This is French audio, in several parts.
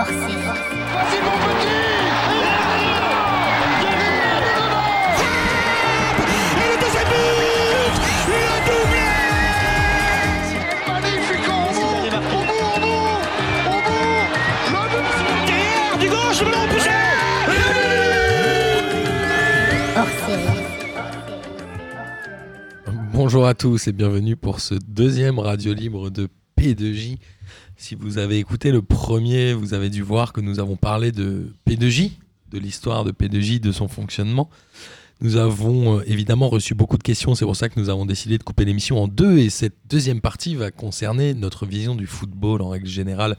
Petit doublé Magnifique bout Au bout, au bout bout du gauche, le Bonjour à tous et bienvenue pour ce deuxième radio libre de P2J. Si vous avez écouté le premier, vous avez dû voir que nous avons parlé de P2J, de l'histoire de P2J, de son fonctionnement. Nous avons euh, évidemment reçu beaucoup de questions, c'est pour ça que nous avons décidé de couper l'émission en deux et cette deuxième partie va concerner notre vision du football en règle générale.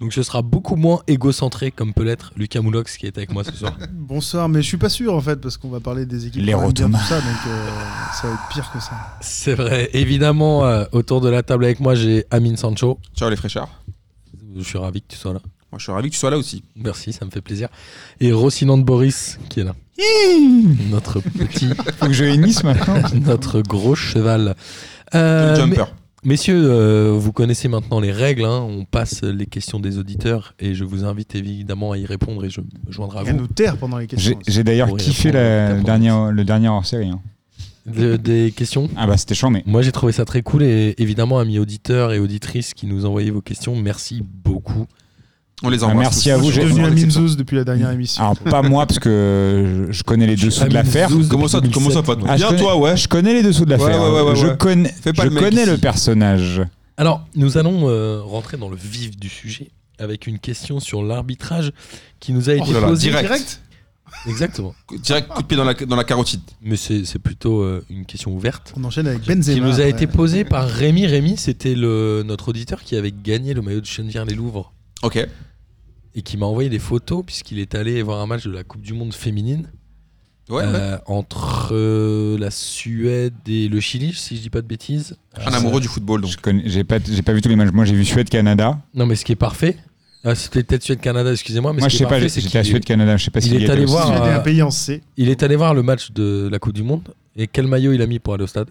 Donc ce sera beaucoup moins égocentré comme peut l'être Lucas Moulox qui est avec moi ce soir. Bonsoir, mais je suis pas sûr en fait parce qu'on va parler des équipes. Les tout ça, donc euh, ça va être pire que ça. C'est vrai, évidemment euh, autour de la table avec moi j'ai Amine Sancho. Ciao les fraîcheurs. Je suis ravi que tu sois là. Moi je suis ravi que tu sois là aussi. Merci, ça me fait plaisir. Et Rocinante de Boris qui est là. notre petit, Faut que je hennisse maintenant. notre gros cheval. Euh, Le jumper. mais- messieurs, euh, vous connaissez maintenant les règles. hein. On passe les questions des auditeurs et je vous invite évidemment à y répondre et je me joindrai à Et à vous. nous taire pendant les questions. J'ai d'ailleurs kiffé la- le dernier, le dernier hors série. De- des questions Ah bah c'était mais Moi j'ai trouvé ça très cool et évidemment amis auditeurs et auditrices qui nous envoyaient vos questions, merci beaucoup. On les Ah, embrasse. merci à vous, Je suis j'ai- devenu un depuis la dernière émission. alors pas moi parce que je connais les dessous de l'affaire. Comment ça, comment ça, 2007. pas Ah, je Bien connais- toi, ouais. Je connais les dessous de l'affaire. Ouais, ouais, ouais, je ouais. connais, Fais pas je le mec connais ici. le personnage. Alors, nous allons euh, rentrer dans le vif du sujet avec une question sur l'arbitrage qui nous a été là là, posée. direct. Exactement. Direct coup de pied dans la, dans la carotide. Mais c'est plutôt euh, une question ouverte. On enchaîne avec Benzema. qui nous a été posée par Rémi. Rémi, c'était notre auditeur qui avait gagné le maillot de Chenevière-les-Louvres Ok. et qui m'a envoyé des photos puisqu'il est allé voir un match de la Coupe du Monde féminine Ouais, ouais. euh, entre euh, la Suède et le Chili, si je dis pas de bêtises. Un amoureux du football donc. Je connais, j'ai pas, j'ai pas vu tous les matchs. Moi j'ai vu Suède-Canada. Non, mais ce qui est parfait, ah, c'était peut-être Suède-Canada, excusez-moi, mais Moi ce je sais pas, parfait, c'est j'étais à Suède-Canada. Je sais pas s'il y est allé voir, est euh, un pays en C. il est allé voir le match de la Coupe du Monde et quel maillot il a mis pour aller au stade?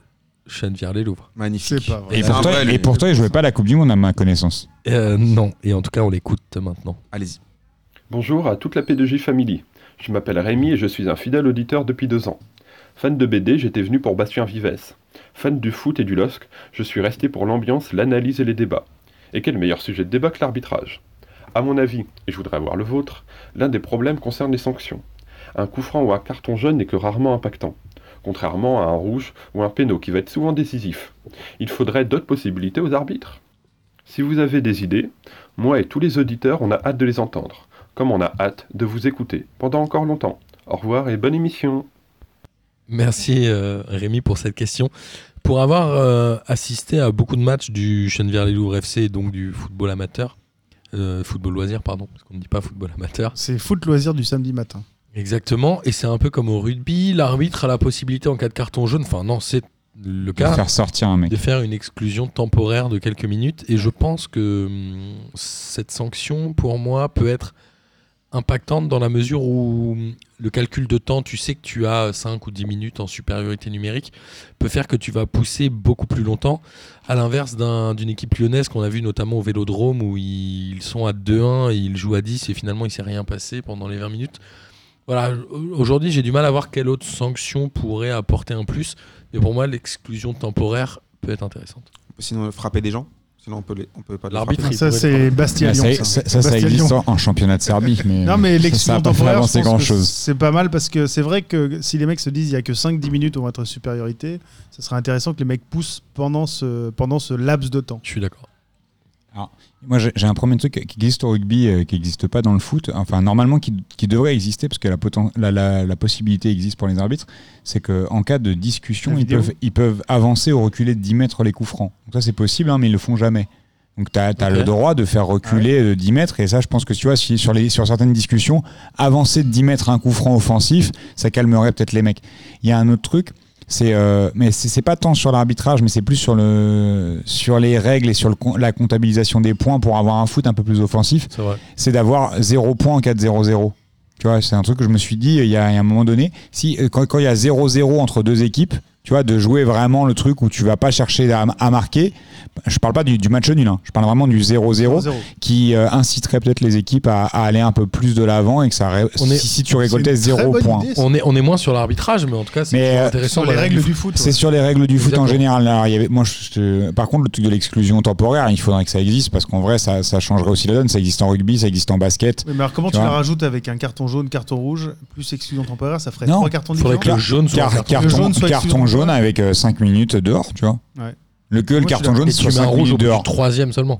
Chenevière-les-Louvres. Magnifique. Pas vrai. Et un pourtant, vrai, lui. et pourtant, il jouait pas la Coupe du Monde à ma connaissance. Euh, non, et en tout cas, on l'écoute maintenant. Allez-y. Bonjour à toute la P2J Family. Je m'appelle Rémi et je suis un fidèle auditeur depuis deux ans. Fan de BD, j'étais venu pour Bastien Vives. Fan du foot et du LOSC, je suis resté pour l'ambiance, l'analyse et les débats. Et quel meilleur sujet de débat que l'arbitrage? À mon avis, et je voudrais avoir le vôtre, l'un des problèmes concerne les sanctions. Un coup franc ou un carton jaune n'est que rarement impactant, contrairement à un rouge ou un péno qui va être souvent décisif. Il faudrait d'autres possibilités aux arbitres. Si vous avez des idées, moi et tous les auditeurs, on a hâte de les entendre comme on a hâte de vous écouter pendant encore longtemps. Au revoir et bonne émission. Merci euh, Rémi pour cette question. Pour avoir euh, assisté à beaucoup de matchs du Chenevière-les-Louvres FC, donc du football amateur, euh, football loisir, pardon, parce qu'on ne dit pas football amateur. C'est foot loisir du samedi matin. Exactement, et c'est un peu comme au rugby, l'arbitre a la possibilité en cas de carton jaune, enfin non, c'est le De cas, faire sortir un mec. de faire une exclusion temporaire de quelques minutes, et je pense que hum, cette sanction, pour moi, peut être impactante dans la mesure où le calcul de temps, tu sais que tu as 5 ou 10 minutes en supériorité numérique, peut faire que tu vas pousser beaucoup plus longtemps, à l'inverse d'un- d'une équipe lyonnaise qu'on a vu notamment au Vélodrome, où ils sont à 2-1 et ils jouent à 10, et finalement il s'est rien passé pendant les 20 minutes. Voilà, aujourd'hui j'ai du mal à voir quelle autre sanction pourrait apporter un plus, mais pour moi l'exclusion temporaire peut être intéressante. Sinon frapper des gens? Sinon on peut les, on peut pas L'arbitre, Ça, c'est Bastia Ah, ça, Lyon. ça, ça, ça existe en, championnat de Serbie. Mais Non, mais ça, ça l'exclusion temporaire, c'est pas mal parce que c'est vrai que si les mecs se disent il y a que 5-10 minutes on va être en supériorité, ce serait intéressant que les mecs poussent pendant ce, pendant ce laps de temps. Je suis d'accord. Moi, j'ai un premier truc qui existe au rugby, euh, qui n'existe pas dans le foot. Enfin, normalement, qui, qui devrait exister, parce que la, poten- la, la- la possibilité existe pour les arbitres, c'est qu'en cas de discussion, ils peuvent, ils peuvent avancer ou reculer de 10 mètres les coups francs. Donc ça, c'est possible, hein, mais ils le font jamais. Donc tu as, le droit de faire reculer de 10 mètres, et ça, je pense que tu vois, si, sur, les, sur certaines discussions, avancer de 10 mètres un coup franc offensif, ça calmerait peut-être les mecs. Il y a un autre truc, c'est euh, mais c'est pas tant sur l'arbitrage mais c'est plus sur le sur les règles et sur le, la comptabilisation des points pour avoir un foot un peu plus offensif. C'est d'avoir 0 points en 4-0-0 tu vois c'est un truc que je me suis dit il y a, il y a un moment donné. Si euh, quand, quand il y a 0-0 entre deux équipes Tu vois, de jouer vraiment le truc où tu vas pas chercher à, à marquer. Je parle pas du, du match nul, hein. je parle vraiment du 0-0 0-0. qui euh, inciterait peut-être les équipes à, à aller un peu plus de l'avant et que ça ré- On est- si, si tu récoltais C'est une très 0 bonne points. On est, on est moins sur l'arbitrage, mais en tout cas, c'est euh, intéressant. Sur les règles règle du foot. C'est ouais. sur les règles du foot en général. Alors, il y avait, moi, je par contre, le truc de l'exclusion temporaire, il faudrait que ça existe parce qu'en vrai, ça, ça changerait aussi la donne. Ça existe en rugby, ça existe en basket. Mais alors comment Tu tu, la rajoutes avec un carton jaune, carton rouge, plus exclusion temporaire, ça ferait Non. trois cartons Il faudrait différents que le jaune soit carton. carton, jaune jaune avec 5 minutes dehors, tu vois. Ouais. Le que le je carton jaune, c'est tu sur mets un 5 rouge minutes dehors. troisième seulement,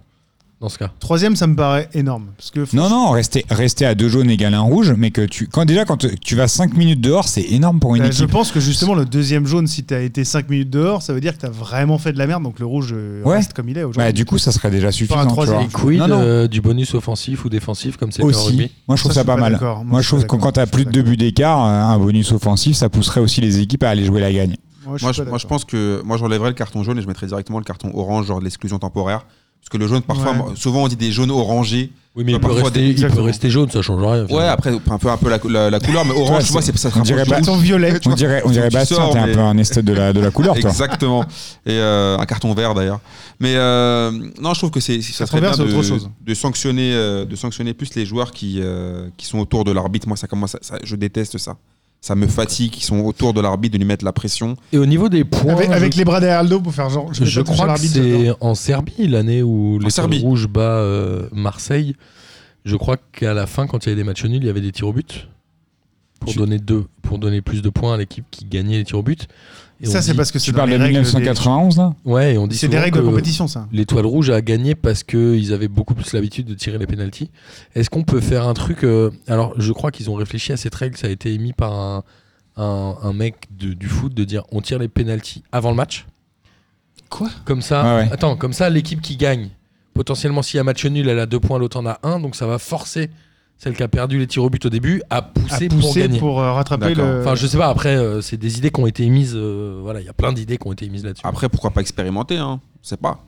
dans ce cas. Troisième, ça me paraît énorme. Parce que Non, non, rester, rester à deux jaunes égale un rouge, mais que tu. Quand, déjà, quand tu- tu vas 5 minutes dehors, c'est énorme pour une Bah, je équipe. pense que justement le deuxième jaune, si tu as été 5 minutes dehors, ça veut dire que tu as vraiment fait de la merde, donc le rouge euh, Ouais. reste comme il est aujourd'hui. Bah, du coup, ça serait déjà suffisant. vois. Et quid Non, non. euh, du bonus offensif ou défensif comme c'est Aussi. rugby? Moi, je trouve Ça, ça, je pas pas mal. Moi, Moi, je je trouve pas que quand tu as Je plus pas de deux buts d'écart, euh, un bonus offensif, ça pousserait aussi les équipes à aller jouer la gagne. Moi, je, Moi, suis je, pas moi, je d'accord. pense que moi j'enlèverais le carton jaune et je mettrais directement le carton orange, genre de l'exclusion temporaire. Parce que le jaune, parfois, Ouais. souvent on dit des jaunes orangés. Oui, mais il peut, parfois, rester, des- il peut Exactement. rester jaune, ça change rien. Ouais, finalement. après, un peu, un peu la, la- la couleur, mais orange, tu vois, c'est ça on dirait ouf. violet. On dirait, on tu- dirait Bastien, t'es un mais- peu un esthète de la, de la couleur, toi. Exactement. Et euh, un carton vert d'ailleurs. Mais euh, non, je trouve que c'est ça Carton serait vert, bien de, autre chose. de sanctionner, euh, de sanctionner plus les joueurs qui, euh, qui sont autour de l'arbitre. Moi, ça commence, ça- je déteste ça. Ça me fatigue. Qui sont autour de l'arbitre de lui mettre la pression. Et au niveau des points, Avec, avec je, les bras derrière le dos pour faire genre. je, toucher crois que l'arbitre, c'est en Serbie l'année où les Serbie. Rouge bat euh, Marseille. Je crois qu'à la fin, quand il y avait des matchs nuls, il y avait des tirs au but pour donner deux, pour donner plus de points à l'équipe qui gagnait les tirs au but. Et Ça, c'est parce que c'est Tu dans parles les de règles. des- 1991, là Ouais, et on dit C'est des souvent règles de que compétition, ça. L'étoile rouge a gagné parce qu'ils avaient beaucoup plus l'habitude de tirer les pénalties. Est-ce qu'on peut faire un truc euh, Alors, je crois qu'ils ont réfléchi à cette règle. Ça a été émis par un, un, un mec de- du foot de dire on tire les pénalties avant le match. Quoi? Comme ça. Ouais, ouais. Attends, comme ça, l'équipe qui gagne, potentiellement, s'il y a match nul, elle a deux points, l'autre en a un. Donc, ça va forcer celle qui a perdu les tirs au but au début À pousser, pour pousser gagner. pour euh, rattraper le. Enfin, je sais pas. Après, euh, c'est des idées qui ont été émises. euh, voilà, il y a plein d'idées qui ont été émises là-dessus. Après, pourquoi pas expérimenter hein Je sais pas.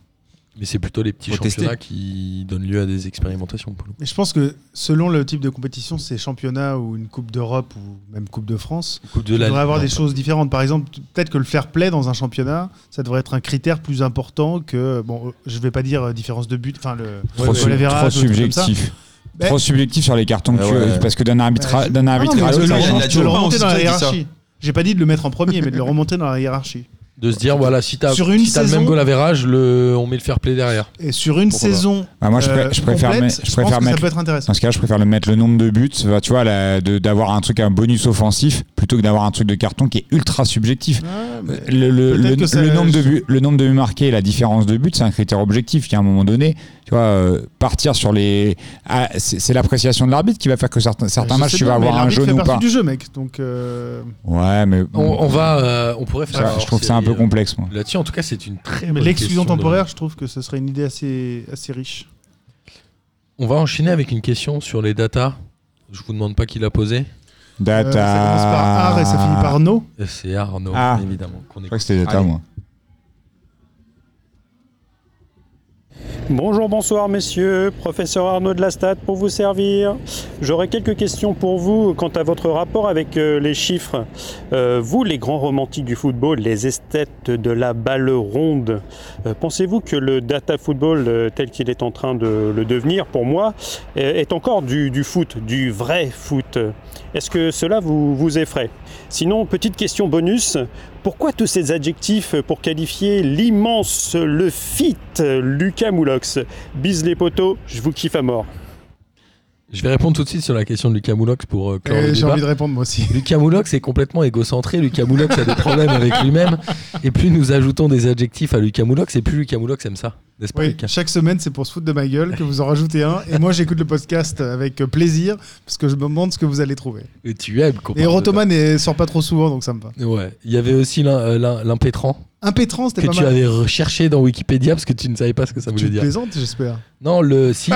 Mais c'est plutôt les petits Faut championnats tester. qui donnent lieu à des expérimentations. pour le coup. Mais je pense que selon le type de compétition, c'est championnat ou une Coupe d'Europe ou même Coupe de France, Coupe de il devrait avoir non, des choses différentes. Par exemple, peut-être que le fair play dans un championnat, ça devrait être un critère plus important que, bon, je vais pas dire différence de but, enfin le Trop, le trop des trucs comme ça. subjectif. Ben- Trop subjectif sur les cartons que Ah tu ouais. parce que d'un arbitre, Ah à mais l'autre, ça change tout. J'ai pas dit de le mettre en premier, mais de le remonter dans la hiérarchie. De se dire, voilà, si t'as Sur une si t'as le même goal average, le, on met le fair play derrière. Et sur une Pourquoi saison, Bah, moi, je, pré- euh, je préfère, complète, je préfère mettre ça peut être intéressant. Dans ce cas, je préfère le mettre le nombre de buts, tu vois, la- de- d'avoir un truc, un bonus offensif, plutôt que d'avoir un truc de carton qui est ultra subjectif. Ouais, Le, le- Peut-être le- que ça- le nombre de buts, le nombre de buts marqués et la différence de buts, c'est un critère objectif qui, à un moment donné, tu vois, euh, partir sur les. ah, c'est c'est l'appréciation de l'arbitre qui va faire que certains, certains Je matchs, tu vas avoir un jaune fait ou pas. du jeu, mec. Donc, euh, Ouais, mais On, on va, euh, on pourrait faire. ça, je trouve que c'est un peu euh, complexe, moi. Là-dessus, en tout cas, c'est une très bonne l'exclusion de- temporaire, je trouve que ce serait une idée assez, assez riche. On va enchaîner avec une question sur les datas. Je vous demande pas qui l'a posée. Euh, Data. ça commence par art et ça finit par no. Euh, C'est Arnaud, Ah. évidemment. qu'on Je crois que c'était Data, Allez. moi. Bonjour, bonsoir messieurs, professeur Arnaud de la Stade pour vous servir. J'aurais quelques questions pour vous quant à votre rapport avec euh, les chiffres. Euh, vous, les grands romantiques du football, les esthètes de la balle ronde, euh, pensez-vous que le data football tel qu'il est en train de le devenir, pour moi, est encore du, foot, du vrai foot? Est-ce que cela vous effraie? Sinon, petite question bonus, pourquoi tous ces adjectifs pour qualifier l'immense, le fit Lucas Moulox? Bise les poteaux, je vous kiffe à mort. Je vais répondre tout de suite sur la question de Lucas Moulox pour euh, clore le J'ai débat. envie de répondre moi aussi. Lucas Moulox est complètement égocentré. Lucas Moulox a des problèmes avec lui-même. Et plus nous ajoutons des adjectifs à Lucas Moulox, et plus Lucas Moulox aime ça. N'est-ce pas, Oui, Lucas? chaque semaine, c'est pour se foutre de ma gueule que vous en rajoutez un. Et moi, j'écoute le podcast avec plaisir parce que je me demande ce que vous allez trouver. Et tu aimes qu'on Et parle de Rotoman ne sort pas trop souvent, donc ça me va. ça. Ouais. Il y avait aussi l'im- euh, l'im- l'impétrant Impétrant, c'était que pas tu mal. avais recherché dans Wikipédia parce que tu ne savais pas ce que ça Tu voulait dire. plaisantes, j'espère. Non, le si.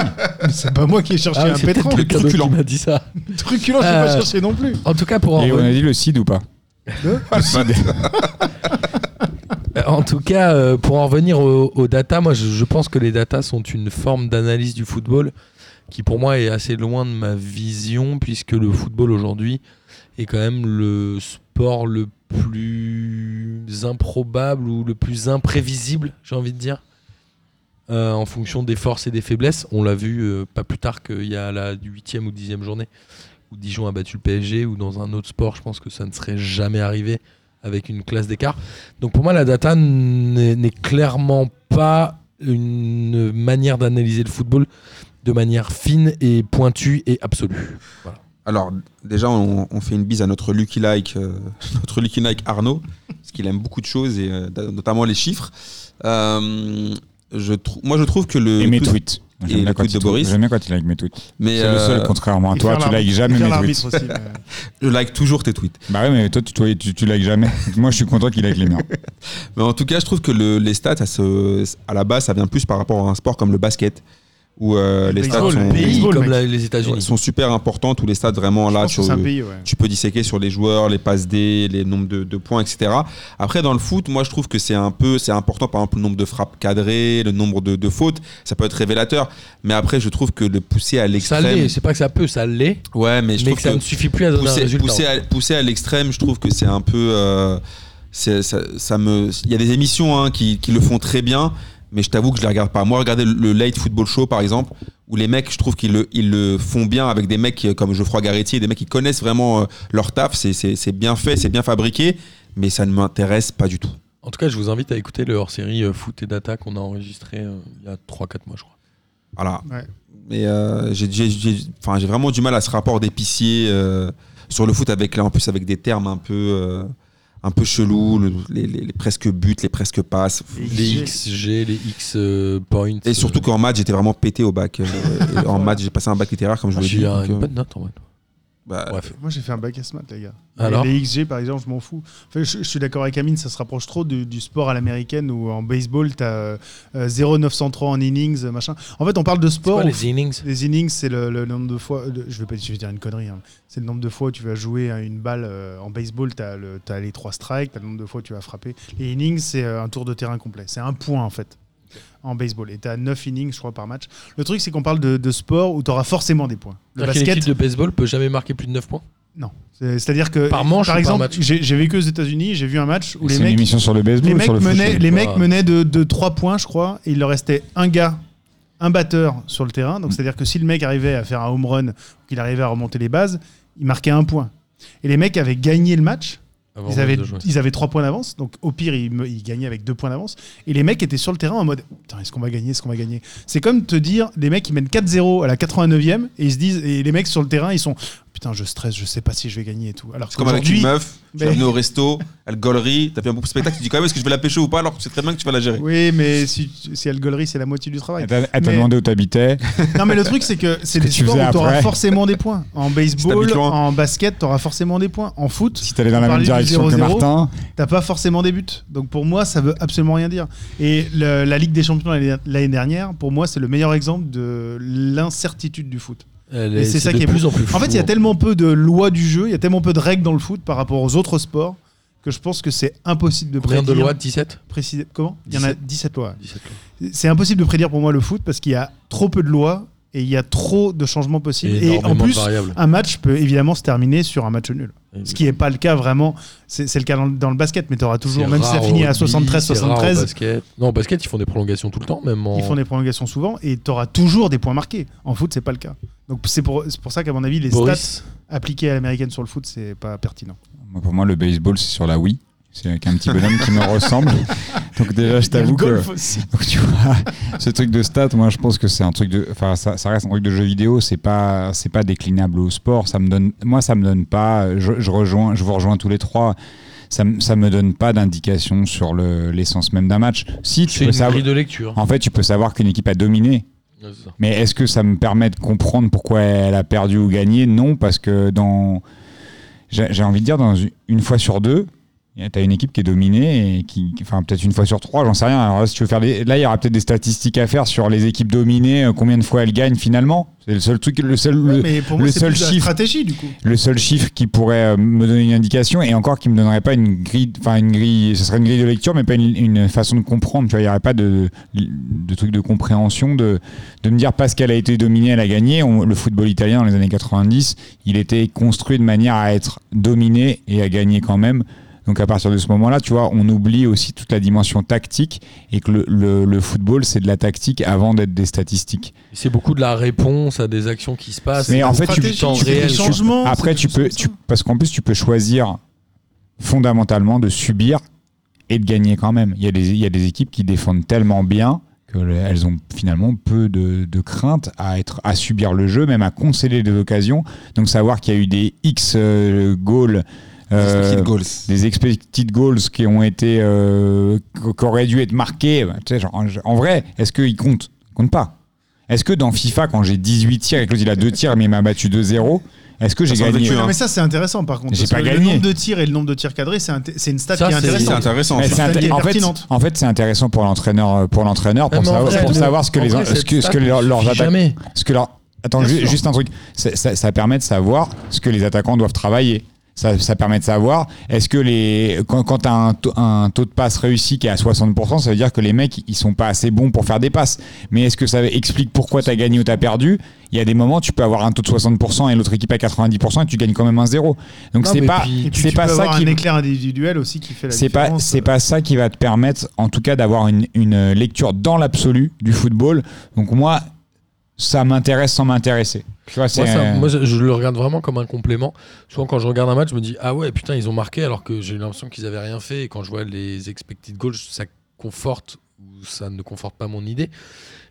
C'est pas moi qui ai cherché Ah, un c'est pétrant. peut-être quelqu'un d'autre qui truculent. m'a dit ça. Truculent, je l'ai Euh, pas cherché non plus. En tout cas, pour en Et on revenir- a dit le CID ou pas Le CID. Euh, En tout cas, euh, pour en revenir aux, aux data, moi je, je pense que les data sont une forme d'analyse du football qui pour moi est assez loin de ma vision puisque le football aujourd'hui est quand même le sport le plus improbable ou le plus imprévisible, j'ai envie de dire, euh, en fonction des forces et des faiblesses. On l'a vu euh, pas plus tard qu'il y a la 8e ou 10e journée où Dijon a battu le PSG ou dans un autre sport, je pense que ça ne serait jamais arrivé avec une classe d'écart. Donc pour moi, la data n'est clairement pas une manière d'analyser le football de manière fine et pointue et absolue. Voilà. Alors, déjà, on, on fait une bise à notre Lucky Like, euh, notre Lucky Like Arnaud, parce qu'il aime beaucoup de choses, et euh, notamment les chiffres. Euh, je moi, je trouve que le. Et mes tweets. Et J'aime bien tweet bien quand il like mes tweets. Mais C'est le seul, contrairement à Et toi, tu likes jamais mes tweets. aussi, mais- je like toujours tes tweets. Bah ouais, mais toi, tu, toi, tu, tu likes jamais. Moi, je suis content qu'il like les miens. Mais en tout cas, je trouve que le- les stats, à, ce- à la base, ça vient plus par rapport à un sport comme le basket, où euh, Le les stats baseball, sont, le Pays comme la- les États-Unis. sont super importants, tous les stats vraiment Je là. tu- c'est un pays, ouais. tu peux disséquer sur les joueurs, les passes D, les nombres de, de points, etc. Après, dans le foot, moi, je trouve que c'est un peu, c'est important, par exemple, le nombre de frappes cadrées, le nombre de, de fautes, ça peut être révélateur. Mais après, je trouve que le pousser à Ça l'extrême, l'est, c'est pas que ça peut, ça l'est, ouais, mais je mais trouve que ça ne suffit plus à donner un pousser, résultat. pousser à, pousser à l'extrême, je trouve que c'est un peu, euh, ça, ça me, il y a des émissions hein, qui, qui le font très bien. Mais je t'avoue que je les regarde pas. Moi, regardez le- Late Football Show, par exemple, où les mecs, je trouve qu'ils le, ils le font bien avec des mecs qui, comme Geoffroy Garetti, des mecs qui connaissent vraiment euh, leur taf. C'est- bien fait, c'est bien fabriqué, mais ça ne m'intéresse pas du tout. En tout cas, je vous invite à écouter le hors-série euh, Foot et Data qu'on a enregistré euh, il y a 3-4 mois, je crois. Voilà. Ouais. Mais euh, j'ai vraiment du mal à ce rapport d'épicier euh, sur le foot avec là, en plus avec des termes un peu, euh, un peu chelous, le- les, les- les presque buts, les presque passes. Les XG, les X euh, points. Et surtout qu'en maths, j'étais vraiment pété au bac. euh, en maths, j'ai passé un bac littéraire, comme je Ah, vous l'ai j'ai dit. eu un- donc, une euh, bonne note en vrai. Bah, Bref. Moi, j'ai fait un bac à maths, les gars. Alors les XG, par exemple, je m'en fous. Enfin, je, je suis d'accord avec Amine, ça se rapproche trop du, du sport à l'américaine où en baseball, tu as 0,903 en innings, machin. En fait, on parle de sport. quoi les innings? Les innings, c'est le, le nombre de fois. le- je vais pas je vais dire une connerie. hein. C'est le nombre de fois où tu vas jouer à une balle. euh, en baseball, tu as, les trois strikes, tu as le nombre de fois où tu vas frapper. Les innings, c'est euh, un tour de terrain complet. C'est un point, en fait, en baseball. Et tu as 9 innings, je crois, par match. Le truc, c'est qu'on parle de, de sport où tu auras forcément des points. Le basket, de baseball peut jamais marquer plus de 9 points? Non. C'est- C'est-à-dire que. Par manche par exemple, j'ai vécu aux États-Unis, j'ai vu un match où les C'est une mecs. émission sur le baseball Les mecs, sur le foot menaient, les mecs pas. menaient de, de 3 points, je crois, et il leur restait un gars, un batteur sur le terrain. Mm. Donc, c'est-à-dire que si le mec arrivait à faire un home run, ou qu'il arrivait à remonter les bases, il marquait un point. Et les mecs avaient gagné le match. Avant Ils avaient, ils avaient 3 points d'avance. Donc, au pire, ils gagnaient avec 2 points d'avance. Et les mecs étaient sur le terrain en mode Putain, est-ce qu'on va gagner Est-ce qu'on va gagner? C'est comme te dire les mecs, ils mènent 4-0 à la 89e, et ils se disent, et les mecs sur le terrain, ils sont Putain, je stresse, je sais pas si je vais gagner et tout. Alors C'est comme avec une meuf, tu Mais- vas venir au resto, elle gollerie, t'as fait un beau spectacle, tu dis quand même est-ce que je vais la pêcher ou pas alors que tu sais très bien que tu vas la gérer. Oui, mais si, si elle gaulerie, c'est la moitié du travail. Elle t'a Mais- demandé où t'habitais. Non, mais le truc, c'est que c'est que des tu sports où t'auras forcément des points. En baseball, loin. en basket, t'auras forcément des points. En foot, Si t'allais dans la même direction que 0-0. Martin, t'as pas forcément des buts. Donc pour moi, ça veut absolument rien dire. Et le- la Ligue des Champions l'année l'année dernière, pour moi, c'est le meilleur exemple de l'incertitude du foot. Elle Et est- c'est ça de qui est plus en plus En fait, il y a flou, tellement peu de lois du jeu, il y a tellement peu de règles dans le foot par rapport aux autres sports que je pense que c'est impossible de Combien prédire. de lois 17 préciser- Comment? Il y en a 17 lois. 17 lois. C'est impossible de prédire pour moi le foot parce qu'il y a trop peu de lois et il y a trop de changements possibles. Et Et, en plus, un match peut évidemment se terminer sur un match nul. Ce qui n'est pas le cas vraiment. C'est c'est le cas dans, le- dans le basket, mais tu auras toujours, C'est même si ça finit à rugby, c'est rare au 73-73, basket. Non, au basket, ils font des prolongations tout le temps, même en. ils font des prolongations souvent et tu auras toujours des points marqués. En foot, c'est pas le cas. Donc c'est pour, c'est pour ça qu'à mon avis, les stats Boris, appliqués à l'américaine sur le foot, c'est pas pertinent. pour moi, le baseball, c'est sur la Wii. C'est avec un petit bonhomme qui me ressemble. Donc déjà, je t'avoue que golf aussi. Donc, tu vois, ce truc de stats, moi je pense que c'est un truc de, enfin ça, ça reste un truc de jeu vidéo, c'est pas, c'est pas déclinable au sport. Ça me donne, moi ça me donne pas, je, je rejoins, je vous rejoins tous les trois. Ça, me- ça me donne pas d'indication sur le- l'essence même d'un match. Si tu c'est peux une savoir, de lecture. en fait, tu peux savoir qu'une équipe a dominé, mais est-ce que ça me permet de comprendre pourquoi elle a perdu ou gagné? Non, parce que dans, j'ai j'ai envie de dire, dans une fois sur deux, tu as une équipe qui est dominée et qui, enfin peut-être une fois sur trois, j'en sais rien. Alors là, si tu veux faire des, là, il y aura peut-être des statistiques à faire sur les équipes dominées, euh, combien de fois elles gagnent finalement. C'est le seul truc, le seul, le, mais pour le moi, c'est seul de chiffre- stratégie du coup. le seul chiffre qui pourrait euh, me donner une indication et encore qui me donnerait pas une grille enfin une grille ce serait une grille de lecture mais pas une, une façon de comprendre tu vois il y aurait pas de, de truc de compréhension de, de me dire parce qu'elle a été dominée elle a gagné On- le football italien dans les années 90 il était construit de manière à être dominé et à gagner quand même Donc à partir de ce moment-là, tu vois, on oublie aussi toute la dimension tactique et que le, le- le football, c'est de la tactique avant d'être des statistiques. C'est beaucoup de la réponse à des actions qui se passent. Mais en fait, tu, tu- des réel, tu- après, tu peux, tu, parce qu'en plus, tu peux choisir fondamentalement de subir et de gagner quand même. Il y a des, il y a des équipes qui défendent tellement bien que le- elles ont finalement peu de, de crainte à être à subir le jeu, même à concéder des occasions. Donc savoir qu'il y a eu des X euh, goals. Euh, Expected goals. des expected goals qui ont été euh, qui auraient dû être marqués bah, tu sais, genre, en, en vrai est-ce qu'ils comptent? Ils comptent pas est-ce que dans FIFA quand j'ai 18 tirs et que il a 2 tirs mais il m'a battu 2-0 est-ce que j'ai gagné? vécu, Non, hein. mais ça, c'est intéressant par contre. J'ai pas gagné. Le nombre de tirs et le nombre de tirs cadrés, c'est une stat Ça, qui est intéressante. intéressant. Inté- en fait, en fait, c'est intéressant pour l'entraîneur, pour l'entraîneur, pour, savoir, vrai, pour savoir ce que en les, vrai, ce que, ce que ne leurs jamais. ce que leur, attends, Bien ju- sûr. juste un truc, ça, ça- ça permet de savoir ce que les attaquants doivent travailler. Ça, ça permet de savoir, est-ce que les, quand, quand tu as un, taux- un taux de passe réussi qui est à 60%, ça veut dire que les mecs, ils sont pas assez bons pour faire des passes. Mais est-ce que ça explique pourquoi tu as gagné ou tu as perdu? Il y a des moments, tu peux avoir un taux de 60% et l'autre équipe à 90% et tu gagnes quand même un 0. Donc c'est pas, c'est pas ça qui un éclair individuel aussi qui fait la c'est pas c'est pas ça qui va te permettre en tout cas d'avoir une, une lecture dans l'absolu du football donc moi ça m'intéresse sans m'intéresser tu vois c'est Moi, ça- moi, je le regarde vraiment comme un complément. Souvent, quand je regarde un match, je me dis Ah ouais, putain, ils ont marqué alors que j'ai l'impression qu'ils avaient rien fait. Et quand je vois les expected goals, ça conforte ou ça ne conforte pas mon idée.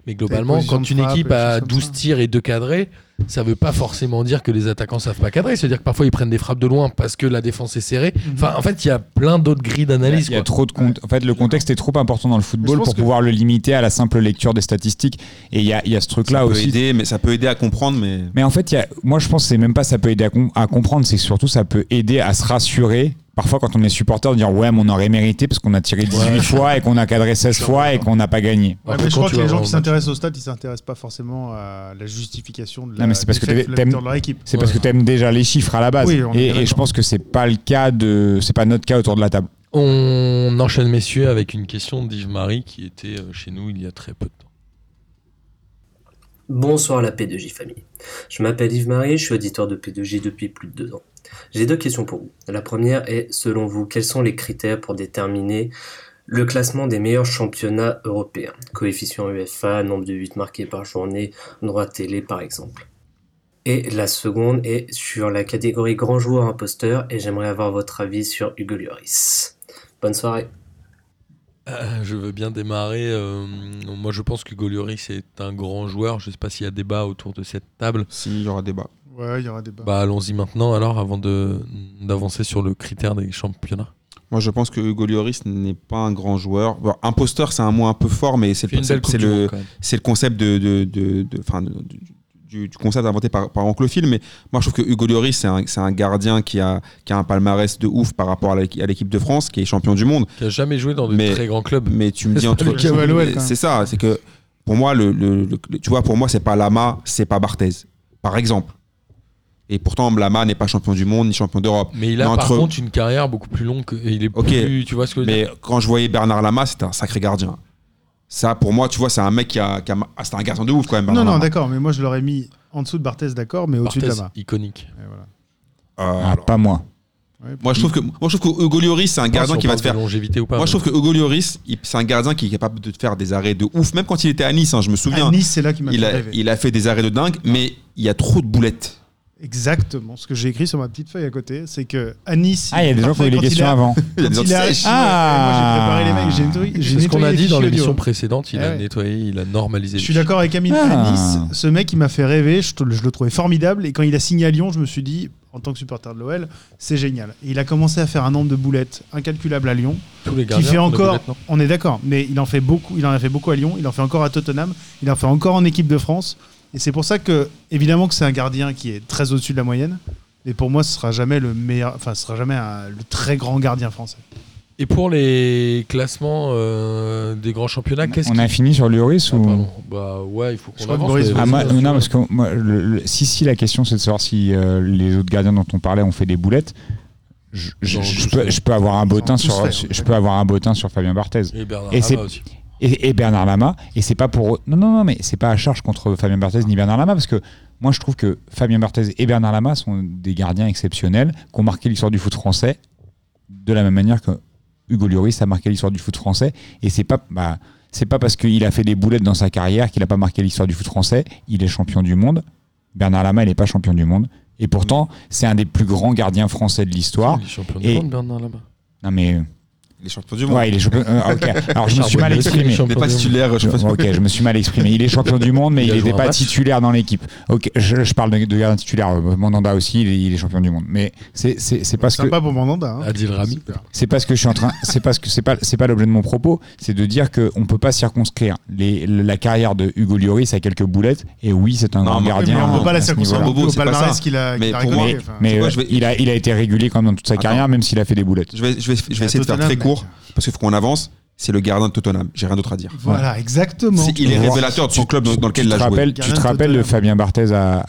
Mais globalement, quand une équipe a choses comme 12 ça. tirs et 2 cadrés, ça veut pas forcément dire que les attaquants savent pas cadrer. C'est-à-dire que parfois ils prennent des frappes de loin parce que la défense est serrée. Enfin, en fait, il y a plein d'autres grilles d'analyse. il y a quoi. trop de con- en fait le contexte est trop important dans le football pour que- pouvoir le limiter à la simple lecture des statistiques et il y a, y a ce truc Ça là peut aussi aider, mais ça peut aider à comprendre, mais mais en fait il y a, moi je pense que c'est même pas ça peut aider à, com- à comprendre c'est que surtout ça peut aider à se rassurer Parfois, quand on est supporter, de dire ouais, mais on aurait mérité parce qu'on a tiré 18 Ouais. fois et qu'on a cadré 16 fois et qu'on n'a pas gagné. Ouais, Après, mais je crois que les gens qui s'intéressent au stade, ils s'intéressent pas forcément à la justification de la Non, mais c'est parce que t'aimes- de leur équipe. C'est parce que tu aimes déjà les chiffres à la base. Oui, on est et, je pense que c'est pas le cas de, c'est pas notre cas autour de la table. On enchaîne, messieurs, avec une question d'Yves-Marie qui était euh, chez nous il y a très peu de temps. Bonsoir la P2J famille. Je m'appelle Yves-Marie, je suis auditeur de P2J depuis plus de deux ans. J'ai deux questions pour vous. La première est, selon vous, quels sont les critères pour déterminer le classement des meilleurs championnats européens? Coefficient UEFA, nombre de buts marqués par journée, droit télé par exemple. Et la seconde est sur la catégorie grand joueur imposteur et j'aimerais avoir votre avis sur Hugo Lloris. Bonne soirée. Euh, je veux bien démarrer. euh, moi, je pense que Lloris est un grand joueur. Je ne sais pas s'il y a débat autour de cette table. s'il y aura débat. Ouais, il y aura débat. Bah, allons-y maintenant, alors, avant de- d'avancer sur le critère des championnats. Moi, je pense que Hugo Lloris n'est pas un grand joueur. Bon, imposteur, c'est un mot un peu fort, mais c'est c'est- c'est le, même. c'est le concept de, de, de- de- du, du- du concept inventé par, par Anclophile. Mais moi, je trouve que Hugo Lloris, c'est un, c'est un gardien qui a, qui a un palmarès de ouf par rapport à l'équ- à l'équipe de France, qui est champion du monde. Qui a jamais joué dans de Mais- très grands clubs. Mais tu me dis C'est entre. quand même. C'est ça, c'est que pour moi, le, le- le- tu vois, pour moi, c'est pas Lama, c'est pas Barthez, par exemple. Et pourtant, Lama n'est pas champion du monde ni champion d'Europe. Mais il a Mais par entre- contre une carrière beaucoup plus longue. que- et il est Ok. plus. Tu vois ce que je veux dire Mais quand je voyais Bernard Lama, c'était un sacré gardien. Ça, pour moi, tu vois, c'est un mec qui a. qui a- ah, c'était un gardien de ouf quand même. non, Bernard non, d'accord, mais moi je l'aurais mis en dessous de Barthez, d'accord, mais au-dessus de Lama. iconique. Et voilà. Euh, Ah, alors, pas moi. Ouais, moi, je trouve que, moi, je trouve que Hugo Lloris, c'est un gardien Si qui va te faire. longévité ou pas. Moi, je trouve que Hugo Lloris, c'est un gardien qui est capable de te faire des arrêts de ouf. Même quand il était à Nice, hein, je me souviens, À Nice, c'est là qui m'a il a, rêver. il a fait des arrêts de dingue, mais il y a trop de boulettes. Exactement. Ce que j'ai écrit sur ma petite feuille à côté, c'est que à Nice. Ah, il y a des gens qui ont eu les questions avant. Il y a des Quand autres il a- sèches. Ouais, Moi, j'ai préparé les mecs. J'ai nettoyé- j'ai C'est ce qu'on a dit dans l'émission précédente. Il Ah a ouais. nettoyé, il a normalisé. Je suis d'accord avec Amine. Ah. À Nice, ce mec, il m'a fait rêver. Je, le trouvais formidable. Et quand il a signé à Lyon, je me suis dit, en tant que supporter de l'OL, c'est génial. Et il a commencé à faire un nombre de boulettes incalculable à Lyon. Tous les Qui gardiens fait font des encore. On est d'accord. Mais il en fait beaucoup. Il en a fait beaucoup à Lyon. Il en fait encore à Tottenham. Il en fait encore en équipe de France. Et c'est pour ça que, évidemment, que c'est un gardien qui est très au-dessus de la moyenne. Mais pour moi, ce sera jamais le meilleur. Enfin, ce sera jamais un- le très grand gardien français. Et pour les classements euh, des grands championnats, qu'est-ce On a fini sur Lloris Ah, ou pardon. Bah ouais, il faut qu'on avance. Boris Ah, moi, non, parce que moi, le- le- si, si la question c'est de savoir si euh, les autres gardiens dont on parlait ont fait des boulettes, je, peux, fait. je peux avoir un bottin sur, fait, je peux avoir un bottin sur Fabien Barthez Et Bernard Et c'est-. Et, et Bernard Lama. Et c'est pas pour non non non, mais c'est pas à charge contre Fabien Barthez ni Bernard Lama parce que moi je trouve que Fabien Barthez et Bernard Lama sont des gardiens exceptionnels qui ont marqué l'histoire du foot français de la même manière que Hugo Lloris a marqué l'histoire du foot français. Et c'est pas, bah, c'est pas parce qu'il a fait des boulettes dans sa carrière qu'il a pas marqué l'histoire du foot français. Il est champion du monde. Bernard Lama, il n'est pas champion du monde. Et pourtant, c'est un des plus grands gardiens français de l'histoire. Il est champion Et- du monde, Bernard là-bas. Non mais, Les champions du monde. ouais, il est champion. euh, ok. Alors je me suis mal il est exprimé. Il champion n'est pas du monde. titulaire. je ok, je me suis mal exprimé. Il est champion du monde, mais Il il n'était pas match. titulaire dans l'équipe. Ok, je, je parle de, de gardien titulaire. Euh, Mandanda aussi, il est, il est champion du monde. Mais c'est c'est c'est parce que Sympa pour Mandanda. Hein. Adil Rami. C'est parce que je suis en train. C'est parce que c'est pas c'est pas l'objet de mon propos. C'est de dire que on peut pas circonscrire les, la carrière de Hugo Lloris à quelques boulettes. Et oui, c'est un Non, grand mais- gardien. mais on peut pas la circonscrire au c'est pas palmarès ça. qu'il a, Mais il, a, il a été régulier quand même dans toute sa carrière, même s'il a fait des boulettes. Je vais, je vais, je vais À essayer de faire très. Court parce qu'il faut qu'on avance. C'est le gardien de Tottenham. J'ai rien d'autre à dire. Voilà, exactement. C'est- il est révélateur de son club dans, dans lequel tu il a te joué. rappelles, tu te de rappelles de. Fabien Barthez à,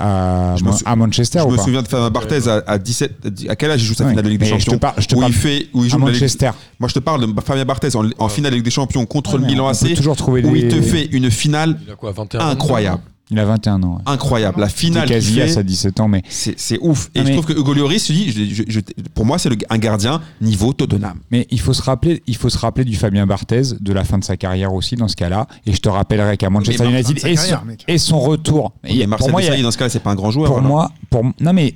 à, Je à Manchester Je ou me pas souviens de Fabien Barthez à, à 17. À quel âge il joue sa Ouais, finale de Ligue des mais je te Champions par- je te Où parle il fait, où il à joue Ligue- Manchester. Moi, je te parle de Fabien Barthez en, en finale de Ligue des Champions contre Ouais, le Milan AC, toujours trouver où des- il te fait une finale Il a quoi, 21 ans incroyable. Il a 21 ans. ouais. Incroyable. La finale qu'il Casillas fait, à 17 ans, mais c'est c'est ouf. Et Non, je trouve que Hugo Lloris, je dis, je- je- pour moi, c'est un gardien niveau Tottenham. Mais il faut se rappeler, il faut se rappeler du Fabien Barthez de la fin de sa carrière aussi dans ce cas-là. Et je te rappellerai qu'à Manchester mais United et, carrière, son, mec. et son retour. Et pour moi, Desailly, dans ce cas-là, c'est pas un grand joueur. pour alors. moi, pour non mais,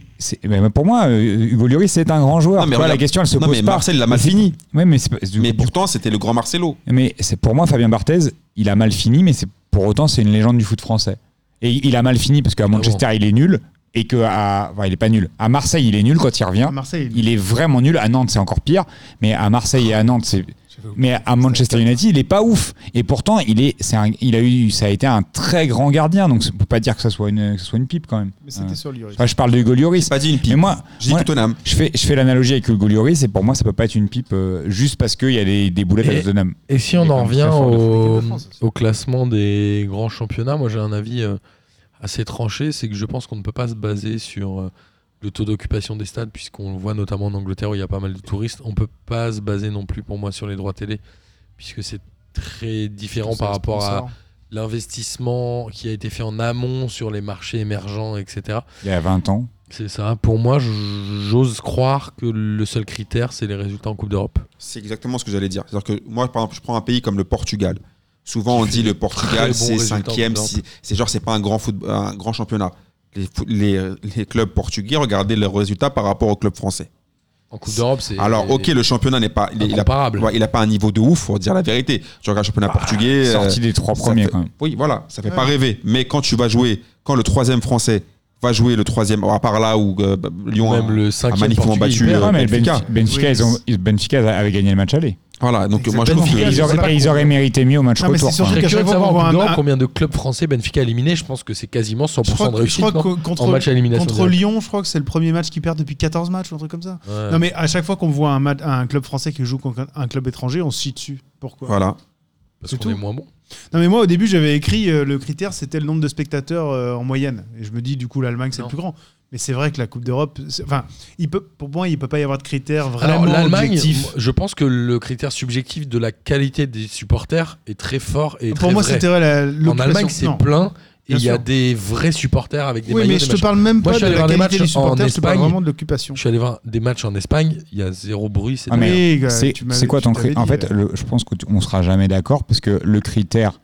pour moi, euh, Hugo Lloris c'est un grand joueur. Non, mais la question elle se non, pose mais pas. Marcel, il a mal fini. Ouais, mais Mais pourtant, c'était le grand Marcelo. mais c'est pour moi Fabien Barthez, il a mal fini, mais c'est pour autant c'est une légende du foot français. Et il a mal fini parce qu'à Manchester il est nul et que à, enfin, il est pas nul. À Marseille il est nul quand il revient. À Marseille, Il est vraiment nul. À Nantes c'est encore pire, mais à Marseille et à Nantes c'est mais à Manchester United, il est pas ouf. Et pourtant, il est, c'est un- il a eu, ça a été un très grand gardien. Donc, on peut pas dire que ça soit une, que soit une pipe quand même. Mais c'était Euh, sur Lloris. enfin, je parle de Hugo Lloris. Pas dit une pipe. Mais moi, Tottenham. je fais, je fais l'analogie avec Hugo Lloris et pour moi, ça peut pas être une pipe euh, juste parce qu'il y a des, des boulettes à Et- Tottenham. Et si on en revient au, au classement des grands championnats, moi j'ai un avis euh, assez tranché, c'est que je pense qu'on ne peut pas se baser sur euh, le taux d'occupation des stades, puisqu'on le voit notamment en Angleterre où il y a pas mal de touristes. On ne peut pas se baser non plus pour moi sur les droits télé, puisque c'est très différent par rapport à l'investissement qui a été fait en amont sur les marchés émergents, etc. Il y a 20 ans. C'est ça. Pour moi, j'ose croire que le seul critère, c'est les résultats en Coupe d'Europe. C'est exactement ce que j'allais dire. C'est-à-dire que moi, par exemple, je prends un pays comme le Portugal. Souvent, on dit le Portugal, c'est cinquième. C'est genre, c'est pas un grand, foot, un grand championnat. Les, fo- les, les clubs portugais, regardez leurs résultats par rapport aux clubs français. En Coupe d'Europe, c'est. Alors, ok, le championnat n'est pas. Il, il a, Incomparable. ouais, il a pas un niveau de ouf, faut dire la vérité. Tu regardes le championnat portugais. euh, Sorti des trois premiers fait- quand même. Oui, voilà, ça fait Ouais. pas rêver. Mais quand tu vas jouer, quand le troisième français va jouer le troisième, à part là où euh, Lyon Même a, le a magnifiquement battu euh, Benfica. Benfica, Benfica, Oui. ils ont, ils- Benfica avait gagné le match aller. Voilà, donc moi je trouve que Et ils je auraient, pas et ils auraient mérité mieux au match Non, mais retour. surtout de fois savoir un- combien de clubs français Benfica a éliminé. Je pense que c'est quasiment 100% Je crois, de que- je réussite crois non que contre, en match à élimination. contre. Lyon, je crois que c'est le premier match qu'ils perdent depuis 14 matchs ou un truc comme ça. Ouais. Non mais à chaque fois qu'on voit un, club français qui joue contre un club étranger, on se chie dessus. Pourquoi? Voilà. Parce c'est qu'on est tout. moins bon. Non mais moi au début j'avais écrit euh, le critère c'était le nombre de spectateurs euh, en moyenne et je me dis du coup l'Allemagne c'est le plus grand. Mais c'est vrai que la Coupe d'Europe, enfin, il peut, pour moi il peut pas y avoir de critère Alors vraiment l'Allemagne, objectif. moi, je pense que le critère subjectif de la qualité des supporters est très fort et très Pour moi c'était En Allemagne, c'est non. plein et il y a des vrais supporters avec des Oui maillots. mais je te parle même Moi, pas je suis de allé la voir des qualité des matchs en supporters, je te parle Espagne. vraiment de l'occupation. Je suis allé voir des matchs en Espagne, il y a zéro bruit. C'est Ah, C'est quoi ton critère En fait, euh, le- je pense qu'on sera jamais d'accord parce que le critère,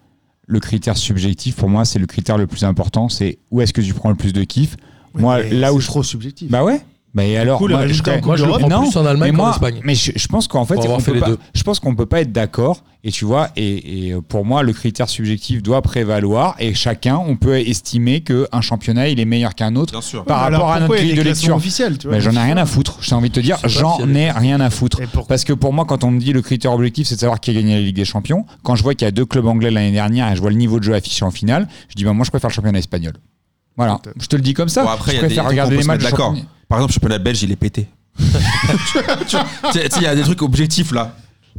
le critère subjectif pour moi, c'est le critère le plus important. C'est où est-ce que tu prends le plus de kiff. Moi, mais là où c'est je- trop subjectif. Bah ouais. Bah et alors, coup, moi, je en Moi, je le d'Europe, prends non, plus en Allemagne mais qu'en moi, Espagne. Mais je, je pense qu'en fait, on fait peut les pas, deux. je pense qu'on peut pas être d'accord. Et tu vois, et, et pour moi, le critère subjectif doit prévaloir. Et chacun, on peut estimer que un championnat, il est meilleur qu'un autre Bien sûr. par Ouais, mais rapport à notre grille de lecture. officiels, tu vois, Mais j'en ai rien à foutre. J'ai envie de te dire, j'en ai rien à foutre. Parce que pour moi, quand on me dit le critère objectif, c'est de savoir qui a gagné la Ligue des Champions, quand je vois qu'il y a deux clubs anglais l'année dernière et je vois le niveau de jeu affiché en finale, je dis bah, moi je préfère le championnat espagnol. Voilà, Peut-être. je te le dis comme ça. Bon, après, il je y a des préfère trucs regarder les matchs d'accord. Par exemple, le championnat belge, il est pété. tu sais, il y a des trucs objectifs là.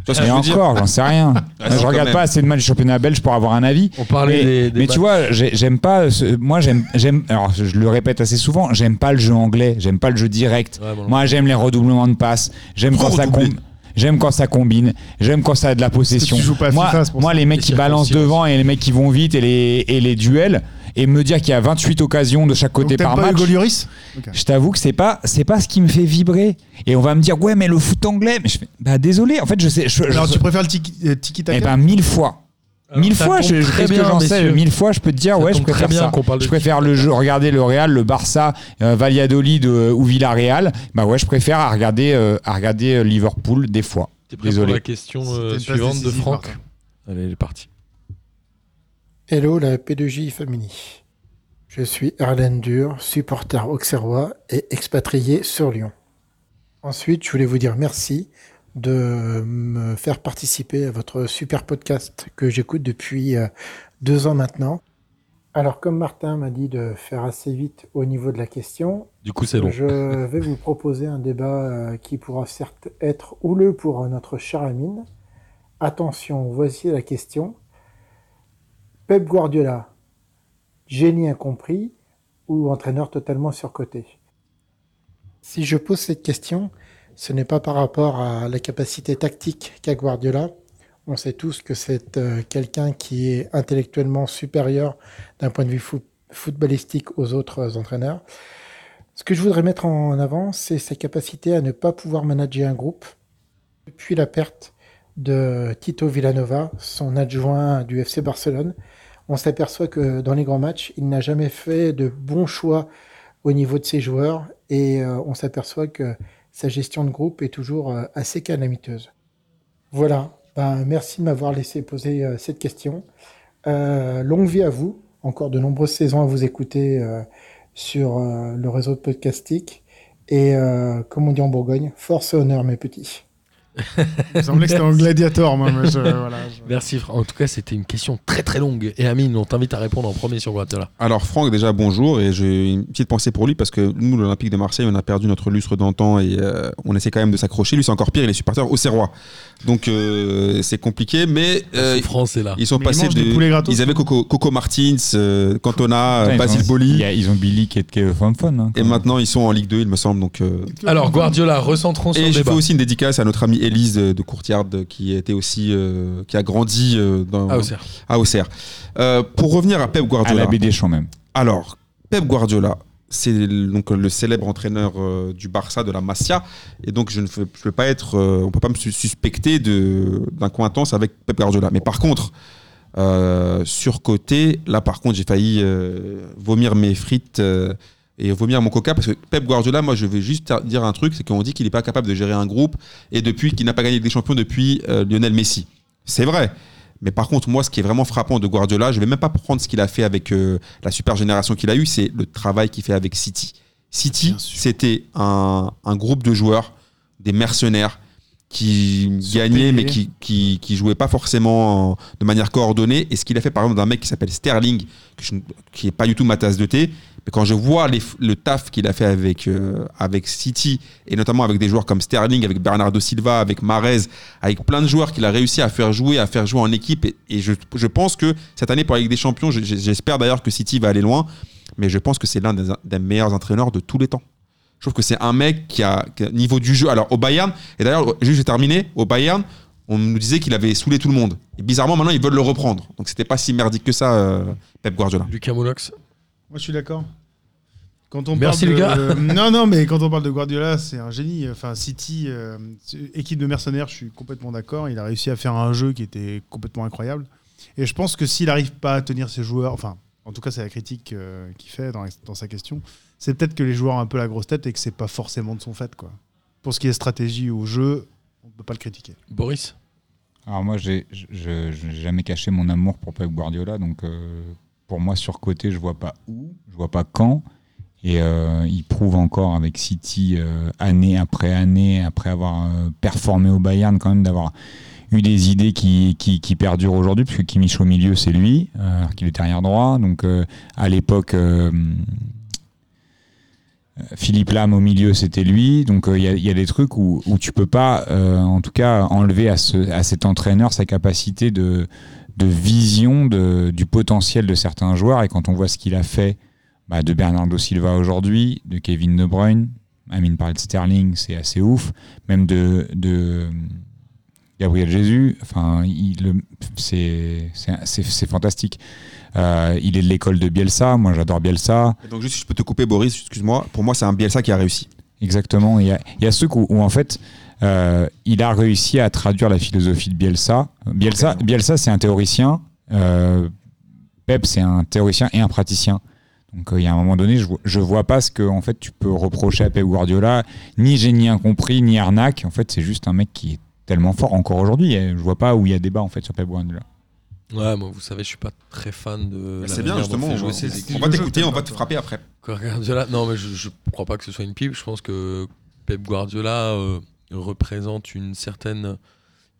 Tu vois je dire encore, j'en sais rien. Ah, je regarde pas assez de matchs du championnat belge pour avoir un avis. On parlait mais, des, des mais tu vois, j'ai- j'aime pas. ce- moi, j'aime, j'aime. Alors, je le répète assez souvent. J'aime pas le jeu anglais. J'aime pas le jeu direct. Ouais, bon, Moi, j'aime les redoublements de passes. J'aime quand ça redoubler com- J'aime quand ça combine. J'aime quand ça a de la possession. tu joues pas à moi, FIFA, c'est pour moi ça. les mecs qui balancent devant et les mecs qui vont vite et les, et les duels. Et me dire qu'il y a 28 occasions de chaque côté Donc, par pas match. Hugo Lloris Ok. Je t'avoue que c'est pas c'est pas ce qui me fait vibrer. Et on va me dire ouais mais le foot anglais. Mais je fais, bah désolé. En fait je sais. Je, je- Alors, tu préfères le tiki- euh, tiki-taka eh ben mille fois. Alors, mille fois, je, je très qu'est-ce que bien, j'en sais, messieurs. mille fois, je peux te dire, Ça ouais, je préfère bien ça. qu'on parle Je préfère le jeu, regarder le Real, le Barça, euh, Valladolid euh, ou Villarreal. Bah ouais, je préfère à regarder, euh, à regarder euh, Liverpool des fois. T'es prêt Désolé. pour la question euh, suivante de Franck. Allez, elle est partie. Hello la P2J Family. Je suis Erlen Dur, supporter auxerrois et expatrié sur Lyon. Ensuite, je voulais vous dire merci de me faire participer à votre super podcast que j'écoute depuis euh, deux ans maintenant. Alors, comme Martin m'a dit de faire assez vite au niveau de la question, Du coup, c'est long. je vais vous proposer un débat euh, qui pourra certes être houleux pour euh, notre cher Amine. Attention, voici la question. Pep Guardiola, génie incompris ou entraîneur totalement surcoté? Si je pose cette question, ce n'est pas par rapport à la capacité tactique qu'a Guardiola. On sait tous que c'est euh, quelqu'un qui est intellectuellement supérieur d'un point de vue fo- footballistique aux autres entraîneurs. Ce que je voudrais mettre en avant, c'est sa capacité à ne pas pouvoir manager un groupe. Depuis la perte de Tito Villanova, son adjoint du FC Barcelone, on s'aperçoit que dans les grands matchs, il n'a jamais fait de bons choix au niveau de ses joueurs et euh, on s'aperçoit que sa gestion de groupe est toujours euh, assez calamiteuse. Voilà, ben, merci de m'avoir laissé poser euh, cette question. Longue vie à vous, encore de nombreuses saisons à vous écouter sur le réseau de podcastique. Et comme on dit en Bourgogne, force et honneur mes petits. Il me semblait que c'était en gladiator, moi. mais je- voilà, je- Merci. Fra- En tout cas, c'était une question très très longue. Et Amine, on t'invite à répondre en premier sur Guardiola. Alors Franck, déjà bonjour et j'ai une petite pensée pour lui parce que nous, l'Olympique de Marseille, on a perdu notre lustre d'antan et euh, on essaie quand même de s'accrocher. Lui, c'est encore pire, il est supporter au Serrois. Donc euh, c'est compliqué, mais euh, est là. ils sont Mais ils passés des de. gratos. Ils avaient Coco, Coco Martins, euh, Cantona, Putain, ils Basile Boli Ils ont Billy qui est qui est fun fun. hein, et maintenant ils sont en Ligue 2, il me semble. Donc, euh, Alors, Guardiola, recentrons sur Et je débat. fais aussi une dédicace à notre amie Élise de, de Courtiarde qui était aussi euh, qui a grandi euh, dans, Auxerre. à Auxerre. Euh, pour revenir à Pep À Guardiola. la BD Champ même. Alors, Pep Guardiola, c'est le- donc le célèbre entraîneur euh, du Barça, de la Masia, et donc je ne peux, je peux pas être, euh, on peut pas me sus- suspecter de d'incointance avec Pep Guardiola. Mais par contre, euh, surcoté, là par contre, j'ai failli euh, vomir mes frites. Et vomir mon coca parce que Pep Guardiola, moi je vais juste dire un truc, c'est qu'on dit qu'il n'est pas capable de gérer un groupe et depuis qu'il n'a pas gagné des champions depuis euh, Lionel Messi. C'est vrai. Mais par contre, moi, ce qui est vraiment frappant de Guardiola, je vais même pas prendre ce qu'il a fait avec euh, la super génération qu'il a eu, c'est le travail qu'il fait avec City. City, c'était un, un groupe de joueurs, des mercenaires qui gagnaient, mais qui, qui, qui jouaient pas forcément en- de manière coordonnée. Et ce qu'il a fait, par exemple, d'un mec qui s'appelle Sterling, qui est pas du tout ma tasse de thé, mais quand je vois le taf qu'il a fait avec, euh, avec City, et notamment avec des joueurs comme Sterling, avec Bernardo Silva, avec Marez, avec plein de joueurs qu'il a réussi à faire jouer, à faire jouer en équipe. Et, je, pense que cette année, pour la Ligue des Champions, je- j'espère d'ailleurs que City va aller loin, mais je pense que c'est l'un des, meilleurs entraîneurs de tous les temps. Je trouve que c'est un mec qui a, qui a niveau du jeu. Alors au Bayern, et d'ailleurs, juste j'ai terminé, au Bayern, on nous disait qu'il avait saoulé tout le monde. Et bizarrement, maintenant, ils veulent le reprendre. Donc c'était pas si merdique que ça, euh, Pep Guardiola. Lucas Moulox. Moi, je suis d'accord. Quand on Merci, parle le de- gars. non, non, mais quand on parle de Guardiola, c'est un génie. Enfin, City, euh, équipe de mercenaires, je suis complètement d'accord. Il a réussi à faire un jeu qui était complètement incroyable. Et je pense que s'il n'arrive pas à tenir ses joueurs, enfin, en tout cas, c'est la critique euh, qu'il fait dans, dans sa question, c'est peut-être que les joueurs ont un peu la grosse tête et que c'est pas forcément de son fait, quoi. Pour ce qui est stratégie ou jeu, on peut pas le critiquer. Boris? Alors moi, j'ai jamais caché mon amour pour Pep Guardiola, donc euh, pour moi, sur côté, je vois pas où, je vois pas quand. Et euh, il prouve encore avec City, euh, année après année, après avoir euh, performé au Bayern, quand même d'avoir eu des idées qui, qui, perdurent aujourd'hui, puisque Kimmich au milieu, c'est lui, alors qu'il est arrière droit. Donc à l'époque, Philippe Lam au milieu, c'était lui. Donc il y, a- des trucs où, où tu peux pas, en tout cas, enlever à, ce, à cet entraîneur sa capacité de, de vision de, du potentiel de certains joueurs. Et quand on voit ce qu'il a fait bah, de Bernardo Silva aujourd'hui, de Kevin De Bruyne, Amine parlait de Sterling, c'est assez ouf. Même de, de, Gabriel Jésus, enfin, c'est, fantastique. Euh, il est de l'école de Bielsa. Moi, j'adore Bielsa. Et Donc juste si je peux te couper Boris, excuse-moi, pour moi c'est un Bielsa qui a réussi. Exactement. Il y a, il y a ce truc où, où, en fait, il a réussi à traduire la philosophie de Bielsa. Bielsa, Bielsa c'est un théoricien. Euh, Pep, c'est un théoricien et un praticien. Donc euh, il y a un moment donné, je, vois- je vois pas ce que en fait tu peux reprocher à Pep Guardiola. Ni génie incompris, ni arnaque. En fait, c'est juste un mec qui est tellement fort encore aujourd'hui. Je vois pas où il y a débat en fait sur Pep Guardiola. Ouais, moi, vous savez, je suis pas très fan de. c'est bien justement, on jouer va, ses équipes. on va t'écouter, on va te frapper après. Guardiola, non, mais je, je crois pas que ce soit une pipe. Je pense que Pep Guardiola euh, représente une certaine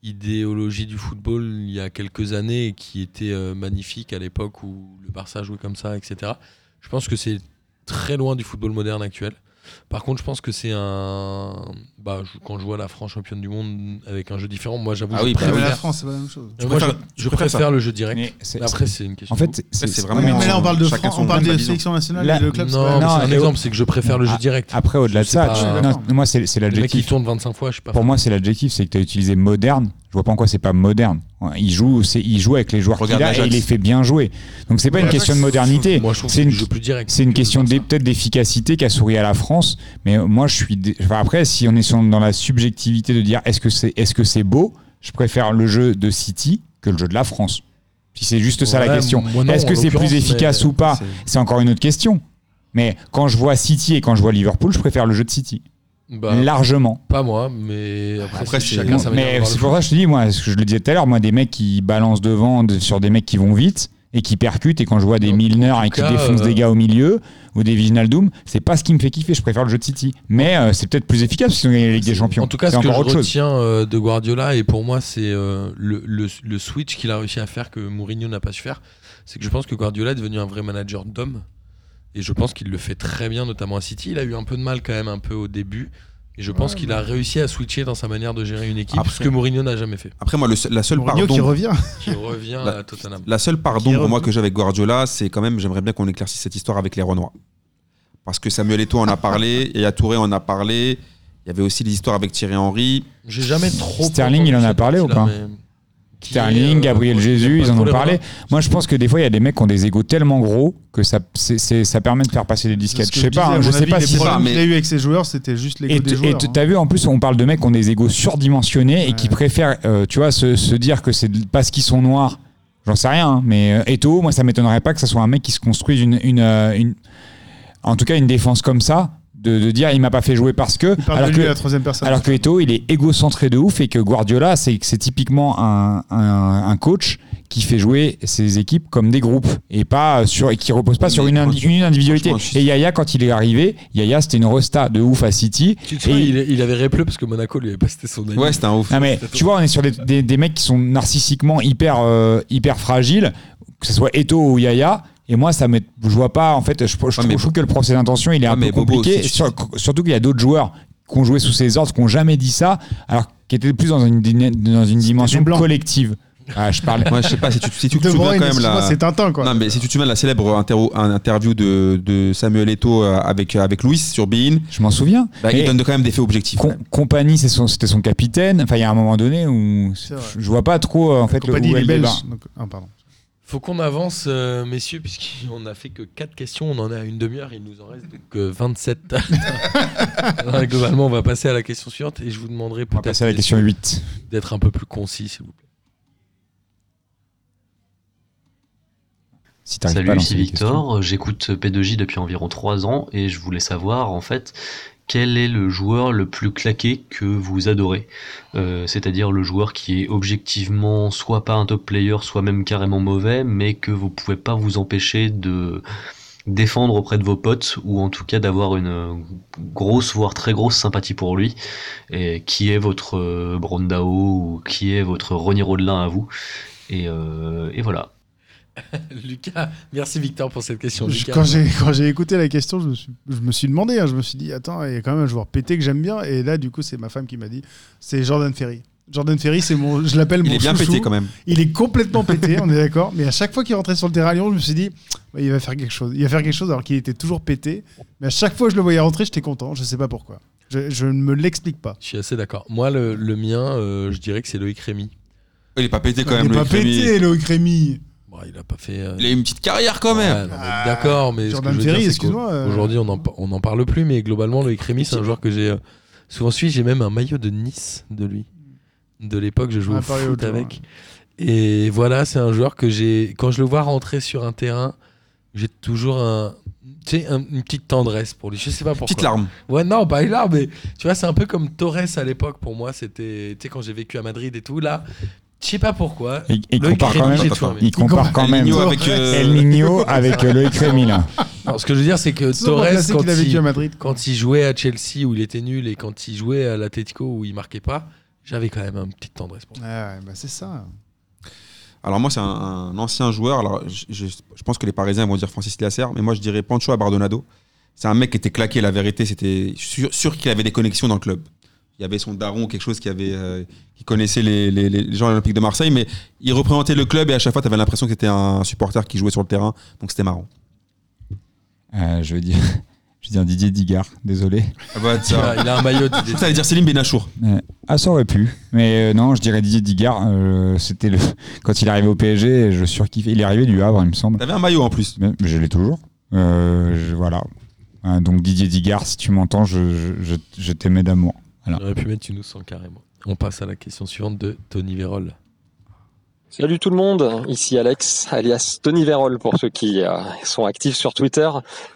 idéologie du football il y a quelques années qui était euh, magnifique à l'époque où le Barça jouait comme ça, etc. Je pense que c'est très loin du football moderne actuel. Par contre, je pense que c'est un. Bah, je- quand je vois la France championne du monde avec un jeu différent, moi j'avoue. Ah je oui, bah Mais préfère- la France, c'est pas la même chose. Euh, moi, je, préfères- je tu préfères préfère le jeu direct. Après, c'est une question. En fait, c'est, vraiment- Mais, mais là, on parle de France, on parle point de de vision. sélection nationale Là- et le club. non, non, un exemple, c'est que je préfère le jeu Ah, direct. Après, au-delà de ça, moi, c'est, c'est Le mec qui l'adjectif. tourne 25 fois, je sais pas. Pour moi, c'est l'adjectif, c'est que tu as utilisé moderne. Je vois pas en quoi c'est pas moderne. Il joue, il joue avec les joueurs qu'il a et il les fait bien jouer. Donc c'est pas une question de modernité. C'est une, c'est une que question peut-être d'efficacité qui a souri à la France. Mais moi, je suis. enfin, après, si on est dans la subjectivité de dire est-ce que c'est est-ce que c'est beau, je préfère le jeu de City que le jeu de la France. Si c'est juste ça la question. Est-ce que c'est plus efficace ou pas? C'est encore une autre question. Mais quand je vois City et quand je vois Liverpool, je préfère le jeu de City. Bah, Largement. Pas moi, mais après, Après, c'est chacun sa Mais c'est pour ça que je te dis, moi, ce que je le disais tout à l'heure, moi, des mecs qui balancent devant de- sur des mecs qui vont vite et qui percutent, et quand je vois des Milner et qui défoncent euh, des gars au milieu, ou des Viginaldoum, c'est pas ce qui me fait kiffer. Je préfère le jeu de City. Mais euh, c'est peut-être plus efficace qu'ils ont gagné la Ligue des Champions. En tout cas, c'est ce que je autre retiens euh, de Guardiola, et pour moi, c'est euh, le, le- le switch qu'il a réussi à faire que Mourinho n'a pas su faire. C'est que je pense que Guardiola est devenu un vrai manager d'hommes. Et je pense qu'il le fait très bien, notamment à City. Il a eu un peu de mal quand même, un peu au début. Et je pense qu'il a réussi à switcher dans sa manière de gérer une équipe, Après- ce que Mourinho n'a jamais fait. Après moi le la seule Mourinho qui pardon revient. Qui revient La- à Tottenham. La seule pardon pour moi que j'ai avec Guardiola, c'est quand même, j'aimerais bien qu'on éclaircisse cette histoire avec les Renois. Parce que Samuel Eto'o en a parlé, et à Touré en a parlé. Il y avait aussi des histoires avec Thierry Henry. J'ai jamais trop. Sterling, il en a parlé ou pas mais- Sterling, est, euh, Gabriel Jésus, ils en ont parlé. Moi, je pense que des fois, il y a des mecs qui ont des égos tellement gros que ça, c'est- ça permet de faire passer des disquettes. Je sais pas, hein, je sais pas si problèmes mais- qu'il a eu avec ses joueurs, c'était juste l'ego Et des et joueurs. t- hein. t'as vu, en plus, on parle de mecs qui ont des égos surdimensionnés et qui préfèrent, euh, tu vois, se, se dire que c'est parce qu'ils sont noirs. J'en sais rien, hein, mais euh, Eto'o, moi, ça m'étonnerait pas que ça soit un mec qui se construise une, une, une- en tout cas, une défense comme ça, de, de dire il m'a pas fait jouer parce que, alors que, à la troisième personne. alors que Eto'o, il est égocentré de ouf et que Guardiola, c'est c'est typiquement un, un, un coach qui fait jouer ses équipes comme des groupes et pas sur et qui repose pas Mais sur une, indi- une individualité. Et Yaya, quand il est arrivé, Yaya, c'était une resta de ouf à City. Tu Et- il, il avait répleu parce que Monaco lui avait pas cité son ami. Ouais, c'était un ouf. non mais tu vois, on est sur des, des- des mecs qui sont narcissiquement hyper, euh, hyper fragiles, que ce soit Eto ou Yaya. Et moi, ça me, je vois pas. En fait, je, je trouve, je que le procès d'intention, il est Ouais, un peu compliqué. si tu- Sur- surtout qu'il y a d'autres joueurs qui ont joué sous ses ordres, qui ont jamais dit ça, alors qui étaient plus dans une, dans une dimension collective. Ah, je parle. Ouais, je sais pas si tu, si tu te souviens quand même la. c'est Tintin quoi. Non, mais si tu te souviens de la célèbre interview de, de Samuel Eto'o euh, avec, avec Louis sur Bein, Je m'en souviens. bah, il donne quand même des faits objectifs. Com- compagnie, son- c'était son capitaine. Enfin, il y a un moment donné où vrai. je vois pas trop euh, en fait le, Compagnie, où il est le belge. donc- ah, pardon. Faut qu'on avance, euh, messieurs, puisqu'on a fait que 4 questions, on en est à une demi-heure, il nous en reste donc euh, 27. Alors, globalement, on va passer à la question suivante et je vous demanderai On va peut-être passer à la question 8. d'être un peu plus concis, s'il vous plaît. Si t'arrives pas à Salut, lancer c'est les questions. Victor. J'écoute P2J depuis environ 3 ans et je voulais savoir en fait quel est le joueur le plus claqué que vous adorez? Euh, C'est-à-dire le joueur qui est objectivement soit pas un top player, soit même carrément mauvais, mais que vous pouvez pas vous empêcher de défendre auprès de vos potes ou en tout cas d'avoir une grosse voire très grosse sympathie pour lui. Et qui est votre euh, Brondao ou qui est votre Ronny Rodelin à vous. Et, euh, et voilà Lucas, merci Victor pour cette question. Je- Lucas, quand j'ai quand j'ai écouté la question, je me suis, je me suis demandé, hein, je me suis dit, attends, il y a quand même un joueur pété que j'aime bien. Et là, du coup, c'est ma femme qui m'a dit, c'est Jordan Ferry. Jordan Ferry, c'est mon, je l'appelle Il mon est bien chouchou. pété quand même. Il est complètement pété, on est d'accord. Mais à chaque fois qu'il rentrait sur le terrain à Lyon, je me suis dit, il va faire quelque chose. Il va faire quelque chose alors qu'il était toujours pété. Mais à chaque fois que je le voyais rentrer, j'étais content. Je sais pas pourquoi. Je, je ne me l'explique pas. Je suis assez d'accord. Moi, le, le mien, euh, je dirais que c'est Loïc Rémy. Il est pas pété quand Il même. est pas Loïc Rémy. pété, Loïc Rémy. Bon, il a pas fait. euh, Il a eu une petite carrière quand même. Ouais, non, mais D'accord, mais ce que je veux dire, c'est excuse-moi, euh. qu'aujourd'hui, on n'en on en parle plus, mais globalement, Loïc Rémy, c'est un joueur que j'ai euh, souvent suivi. J'ai même un maillot de Nice de lui. De l'époque, je jouais On au foot jour, avec. Et voilà, c'est un joueur que j'ai. Quand je le vois rentrer sur un terrain, j'ai toujours un. Tu sais, un- une petite tendresse pour lui. Je sais pas pourquoi. Petite larme. Ouais, non, pas une larme, mais tu vois, c'est un peu comme Torres à l'époque pour moi. C'était. Tu sais, quand j'ai vécu à Madrid et tout, là. Je sais pas pourquoi. Il, il Loïc compare quand même, il compare quand El même Niño avec, euh, El Nino avec euh, Loïc Rémy là. Non, ce que je veux dire, c'est que Torres, quand qu'il a vécu il, à Madrid. quand il jouait à Chelsea où il était nul et quand il jouait à l'Atletico où il marquait pas, j'avais quand même une petite tendresse pour. Ouais, ouais, bah c'est ça. Alors moi, c'est un, un ancien joueur. Alors je, je- je pense que les Parisiens vont dire Francis Lasser, mais moi je dirais Pancho Abardonado. C'est un mec qui était claqué. La vérité, c'était sûr, sûr qu'il avait des connexions dans le club. Il y avait son daron, quelque chose qui avait, euh, qui connaissait les, les- les gens olympiques de Marseille, mais il représentait le club et à chaque fois, tu avais l'impression que c'était un supporter qui jouait sur le terrain, donc c'était marrant. Euh, je veux dire, je veux dire Didier Digard, désolé. Ah bah, Il ça, a, il a un maillot ça allait dire Céline Benachour. Euh, ah, ça aurait pu. Mais euh, non, je dirais Didier Digard. euh, C'était le quand il est arrivé au PSG, je surkiffais. Il est arrivé du Havre, il me semble. T'avais un maillot en plus. Mais je l'ai toujours. Euh, je- voilà. Donc Didier Digard, si tu m'entends, je, je, je, je t'aimais d'amour. J'aurais pu mettre tu nous sens carrément. On passe à la question suivante de Tony Vérol. Salut tout le monde, ici Alex, alias Tony Vérol pour ceux qui euh, sont actifs sur Twitter.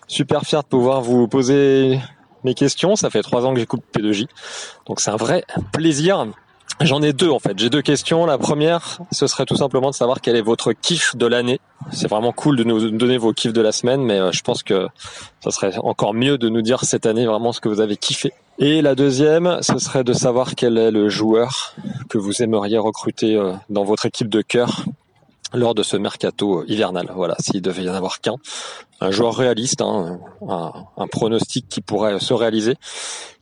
Super fier de pouvoir vous poser mes questions. Ça fait trois ans que j'écoute P2J, donc c'est un vrai plaisir. J'en ai deux en fait. J'ai deux questions. La première, ce serait tout simplement de savoir quel est votre kiff de l'année. C'est vraiment cool de nous donner vos kiffs de la semaine, mais euh, je pense que ça serait encore mieux de nous dire cette année vraiment ce que vous avez kiffé. Et la deuxième, ce serait de savoir quel est le joueur que vous aimeriez recruter euh, dans votre équipe de cœur lors de ce mercato euh, hivernal. Voilà, s'il devait y en avoir qu'un. Un joueur réaliste, hein, un, un pronostic qui pourrait se réaliser.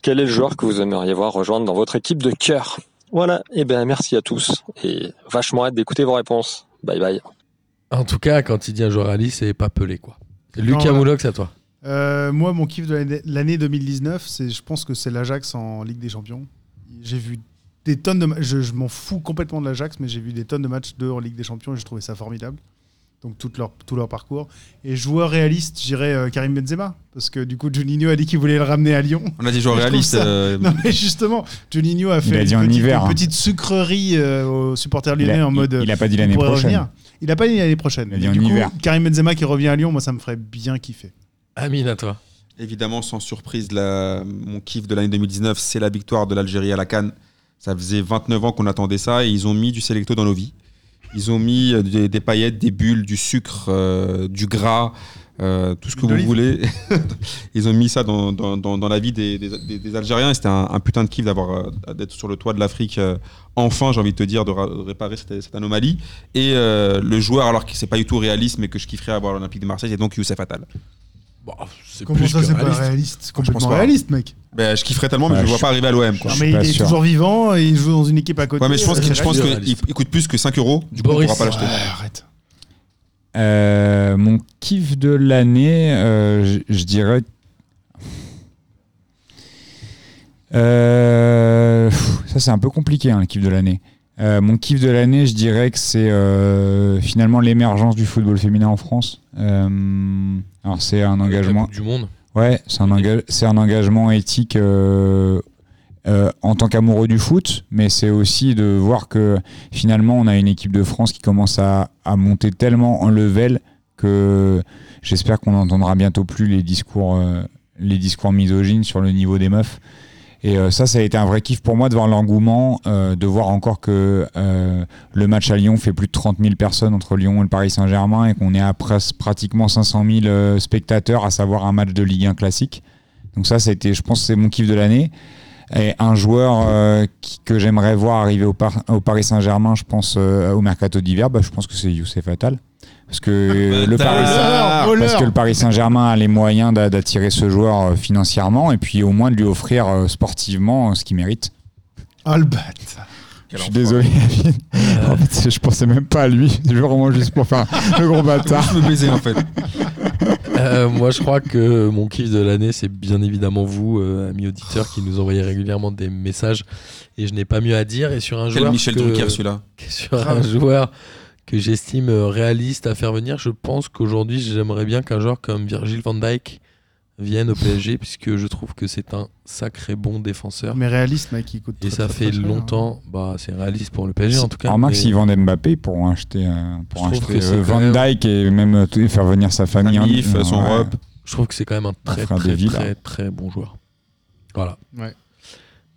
Quel est le joueur que vous aimeriez voir rejoindre dans votre équipe de cœur? Voilà, et ben merci à tous et vachement hâte d'écouter vos réponses. Bye bye. En tout cas, quand il dit un joueur Ali, c'est pas Pelé quoi. Lucas Moulox, à toi. Euh, moi, mon kiff de l'année- l'année 2019, c'est, je pense que c'est l'Ajax en Ligue des Champions. J'ai vu des tonnes de matchs. Je, je m'en fous complètement de l'Ajax, mais j'ai vu des tonnes de matchs d'eux en Ligue des Champions et j'ai trouvé ça formidable. Donc tout leur, tout leur parcours. Et joueur réaliste, j'irais euh, Karim Benzema. Parce que du coup, Juninho a dit qu'il voulait le ramener à Lyon. On a des joueurs Je trouve réalistes. ça- euh, Non mais justement, Juninho a fait a une, dit en petite, hiver, une hein. petite sucrerie euh, aux supporters lyonnais en mode. il, il a pas dit l'année prochaine. revenir. Il a pas dit l'année prochaine. Il a dit en du coup, hiver. Karim Benzema qui revient à Lyon, moi ça me ferait bien kiffer. Amine, à toi. Évidemment, sans surprise, la- mon kiff de l'année 2019, c'est la victoire de l'Algérie à la Cannes. Ça faisait 29 ans qu'on attendait ça et ils ont mis du Selecto dans nos vies. Ils ont mis euh, des, des paillettes, des bulles, du sucre, euh, du gras, euh, tout ce que vous voulez. ils ont mis ça dans, dans- dans- dans la vie des, des- des- Algériens c'était un, un putain de kiff d'avoir d'être sur le toit de l'Afrique. euh, enfin, j'ai envie de te dire, de, réparer cette, cette anomalie. Et le joueur, alors que c'est pas du tout réaliste, mais que je kifferais avoir à l'Olympique de Marseille, c'est donc Youssef Attal. Bon, c'est Comment plus ça que c'est pas réaliste. réaliste complètement pense pas. réaliste, mec. Ben, je kifferais tellement, mais Ouais, je ne je vois suis- pas arriver à l'OM. quoi. Non, mais il pas est sûr. toujours vivant et il joue dans une équipe à côté. Ouais, mais je pense euh, qu'il je pense il coûte plus que 5 euros. Du coup, on Boris. pourra pas l'acheter. Ouais, arrête. Euh, mon kiff de l'année, euh, je, je dirais. Euh, pff, ça, c'est un peu compliqué, hein, le kiff de l'année. Euh, mon kiff de l'année, je dirais que c'est euh, finalement l'émergence du football féminin en France. Euh, alors, c'est un engagement. Du monde. Ouais, c'est un, un engagement éthique en tant qu'amoureux du foot, mais c'est aussi de voir que finalement on a une équipe de France qui commence à, à monter tellement en level que j'espère qu'on n'entendra bientôt plus les discours, les discours misogynes sur le niveau des meufs. Et euh, ça, ça a été un vrai kiff pour moi de voir l'engouement, euh, de voir encore que euh, le match à Lyon fait plus de 30 000 personnes entre Lyon et le Paris Saint-Germain et qu'on est à pratiquement 500 000 euh, spectateurs, à savoir un match de Ligue 1 classique. Donc ça, ça a été, je pense, c'est mon kiff de l'année. Et un joueur euh, qui- que j'aimerais voir arriver au, Par- au Paris Saint-Germain, je pense euh, au mercato d'hiver, bah, je pense que c'est Youssef Attal. Parce que le Paris Voleur, parce voleur. que le Paris Saint-Germain a les moyens d'a- d'attirer ce joueur euh, financièrement et puis au moins de lui offrir euh, sportivement euh, ce qu'il mérite. Le bâtard. Je suis désolé. En fait, je pensais même pas à lui. C'est vraiment juste pour faire le gros bâtard. Je me baiser en fait. Euh, moi, je crois que mon kiff de l'année, c'est bien évidemment vous, euh, amis auditeurs, qui nous envoyez régulièrement des messages. Et je n'ai pas mieux à dire. Et sur un Quel joueur. Michel que- Drucker celui-là. sur un joueur que j'estime euh, réaliste à faire venir, je pense qu'aujourd'hui, j'aimerais bien qu'un joueur comme Virgil van Dijk vienne au PSG, puisque je trouve que c'est un sacré bon défenseur. Mais réaliste, mec, il coûte. Et très, ça très, fait hein. longtemps, bah, c'est réaliste pour le PSG en tout cas. Remarque, mais s'ils vendent Mbappé, ils pourront acheter, pour Je trouve acheter euh, Van Dyke et même euh, faire venir sa famille. en- Famille, son je trouve que c'est quand même un très très très très bon joueur. Voilà. Ouais.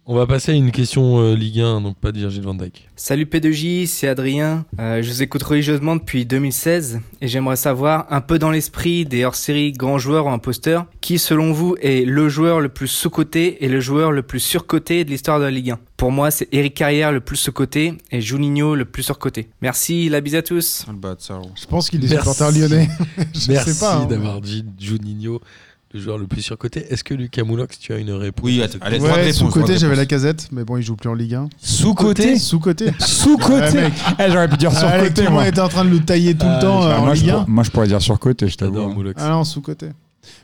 On va passer à une question euh, Ligue 1, donc pas de Virgil van Dijk. Salut P2J, c'est Adrien. Euh, je vous écoute religieusement depuis 2016 et j'aimerais savoir, un peu dans l'esprit des hors-série grands joueurs ou imposteurs, qui selon vous est le joueur le plus sous-coté et le joueur le plus surcoté de l'histoire de la Ligue 1 Pour moi, c'est Eric Carrière le plus sous-coté et Juninho le plus surcoté. Merci, la bise à tous. Ah, bâtard. Je pense qu'il est supporter lyonnais. je Merci sais pas. hein. d'avoir dit Juninho, le joueur le plus surcoté. Est-ce que Lucas Moulox, tu as une réponse Oui, allez, Ouais, réponse, sous côté, droite j'avais la casette, mais bon, il joue plus en Ligue 1. Sous-côté Sous côté. Sous-côté Ouais, mec. Eh, J'aurais pu dire le monde moi. était en train de le tailler tout Ah, le temps je- euh, Ah, en moi, je, Ligue 1. pour- moi, je pourrais dire sur-côté, je t'avoue. J'adore Moulox. Ah non, sous côté.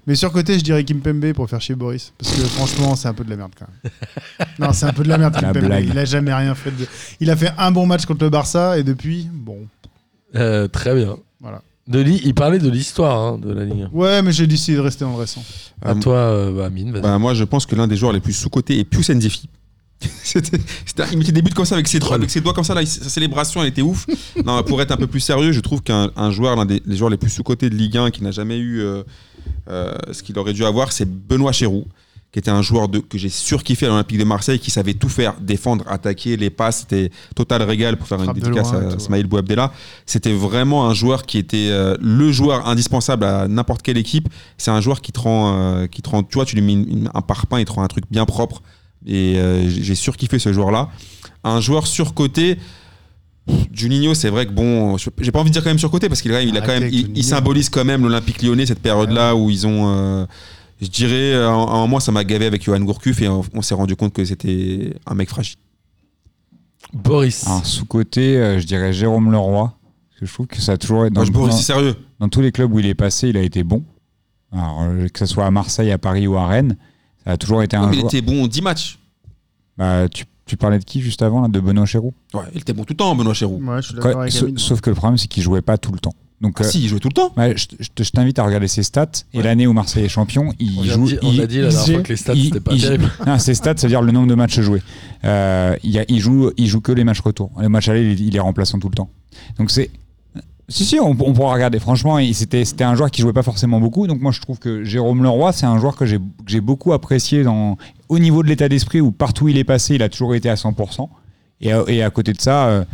Mais sur côté, je dirais Kimpembe pour faire chier Boris. Parce que franchement, c'est un peu de la merde quand même. non, c'est un peu de la merde, Kimpembe. Il a jamais rien fait. De... Il a fait un bon match contre le Barça et depuis, bon, Euh, très bien. voilà. De li- il parlait de l'histoire hein, de la Ligue 1. Ouais, mais j'ai décidé de rester dans le récent. À toi, euh, bah, Amine, vas-y. Bah, moi, je pense que l'un des joueurs les plus sous-cotés est Pius Nzefi. C'était- c'était- il mettait des buts comme ça avec ses, doigts, avec ses doigts comme ça là, il- sa célébration elle était ouf. non, pour être un peu plus sérieux, je trouve qu'un un joueur, l'un des les joueurs les plus sous-cotés de Ligue 1 qui n'a jamais eu euh, euh, ce qu'il aurait dû avoir, c'est Benoît Chéroux, qui était un joueur de, que j'ai surkiffé à l'Olympique de Marseille, qui savait tout faire, défendre, attaquer, les passes, c'était total régal pour faire une Frappe de dédicace à Smaïl Bouabdella. C'était vraiment un joueur qui était euh, le joueur indispensable à n'importe quelle équipe. C'est un joueur qui te rend, euh, qui te rend, tu vois, tu lui mets une- une- un parpaing, il te rend un truc bien propre. Et euh, j'ai surkiffé ce joueur-là. Un joueur surcoté. Juninho, c'est vrai que bon, j'ai pas envie de dire quand même surcoté parce qu'il a, il a quand même, il, symbolise quand même l'Olympique Lyonnais cette période-là où ils ont, je dirais, à un à un moment ça m'a gavé avec Johan Gourcuff et on, on s'est rendu compte que c'était un mec fragile. Boris. Alors, sous-côté, euh, je dirais Jérôme Leroy. Parce que je trouve que ça a toujours été. Moi, je dans, Boris, c'est sérieux. dans tous les clubs où il est passé, il a été bon. Alors, euh, que ce soit à Marseille, à Paris ou à Rennes, ça a toujours été un mais il joueur. était bon 10 matchs. Bah, tu, tu parlais de qui juste avant, là, de Benoît Chéroux Ouais, il était bon tout le temps, Benoît Chéroux. Ouais, je suis Quoi, d'accord avec sa- Amine. Sauf que le problème, c'est qu'il jouait pas tout le temps. Donc, Ah, euh, si, il jouait tout le temps. ouais, je, je te- je t'invite à regarder ses stats. Et l'année où Marseille est champion, il On joue. dire- on il- a dit la dernière fois que les stats, c'était pas il- terrible. Non, ses stats, c'est-à-dire le nombre de matchs joués. Euh, il, a- il joue, il joue que les matchs retour. Les matchs aller, il, il est remplaçant tout le temps. Donc c'est. Si, si, on, on pourra regarder. Franchement, c'était un joueur qui jouait pas forcément beaucoup. Donc moi, je trouve que Jérôme Leroy, c'est un joueur que j'ai que j'ai beaucoup apprécié dans, au niveau de l'état d'esprit où partout où il est passé, il a toujours été à 100%. Et, à- et à côté de ça, euh,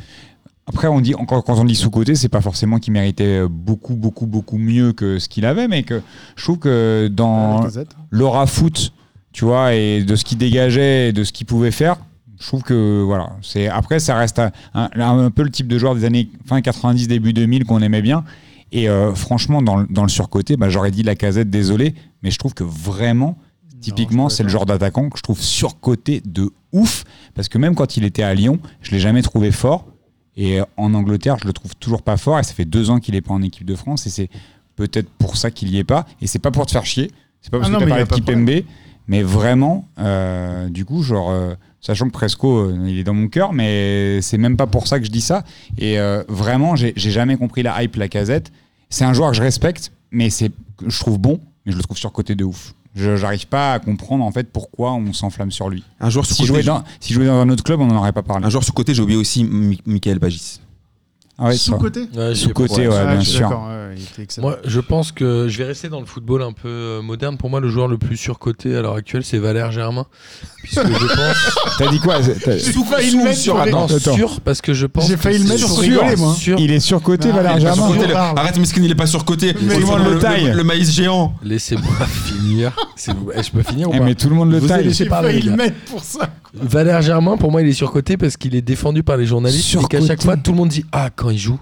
après, on dit, quand on dit sous-côté, c'est pas forcément qu'il méritait beaucoup, beaucoup, beaucoup mieux que ce qu'il avait, mais que je trouve que dans l'aura foot, tu vois, et de ce qu'il dégageait et de ce qu'il pouvait faire, je trouve que voilà. C'est après, ça reste un, peu le type de joueur des années fin 90, début 2000 qu'on aimait bien. Et euh, franchement, dans, le- dans le surcoté, bah, j'aurais dit la casette, désolé, mais je trouve que vraiment, typiquement, c'est le genre d'attaquant que je trouve surcoté de ouf. Parce que même quand il était à Lyon, je l'ai jamais trouvé fort. Et euh, en Angleterre, je le trouve toujours pas fort. Et ça fait deux ans qu'il est pas en équipe de France. Et c'est peut-être pour ça qu'il y est pas. Et c'est pas pour te faire chier. C'est pas parce Ah que tu parlé de. Kipembe. Mais vraiment, euh, du coup, genre, euh, sachant que Presco, euh, il est dans mon cœur, mais c'est même pas pour ça que je dis ça. Et vraiment, j'ai jamais compris la hype, la casette. C'est un joueur que je respecte, mais c'est, je trouve bon, mais je le trouve surcoté de ouf. Je j'arrive pas à comprendre en fait pourquoi on s'enflamme sur lui. Un joueur Si sous-coté. jouait dans, si jouait dans un autre club, on n'en aurait pas parlé. Un joueur sous-côté, j'ai oublié aussi Mi- Michael Bagis. Ah ouais. Sous-côté Ouais, Sous-côté, ouais, Ah, bien sûr. d'accord, ouais, il était excellent. Moi, je pense que je vais rester dans le football un peu euh, moderne. Pour moi, le joueur le plus surcoté à l'heure actuelle, c'est Valère Germain. Puisque je pense. T'as dit quoi J'ai failli le mettre sur pour non, parce que je pense. J'ai que failli le mettre moi. sûr. Il est surcoté, Ah, Valère Germain. Arrête, Meskin, il est pas surcoté. Mais tout le monde le taille. Le, maïs géant. Laissez-moi finir. Je peux finir ou pas mais tout le monde le taille. J'ai failli le mettre pour ça. Valère Germain, pour moi, il est surcoté parce qu'il est défendu par les journalistes et qu'à chaque fois, tout le monde dit Ah, quand il joue,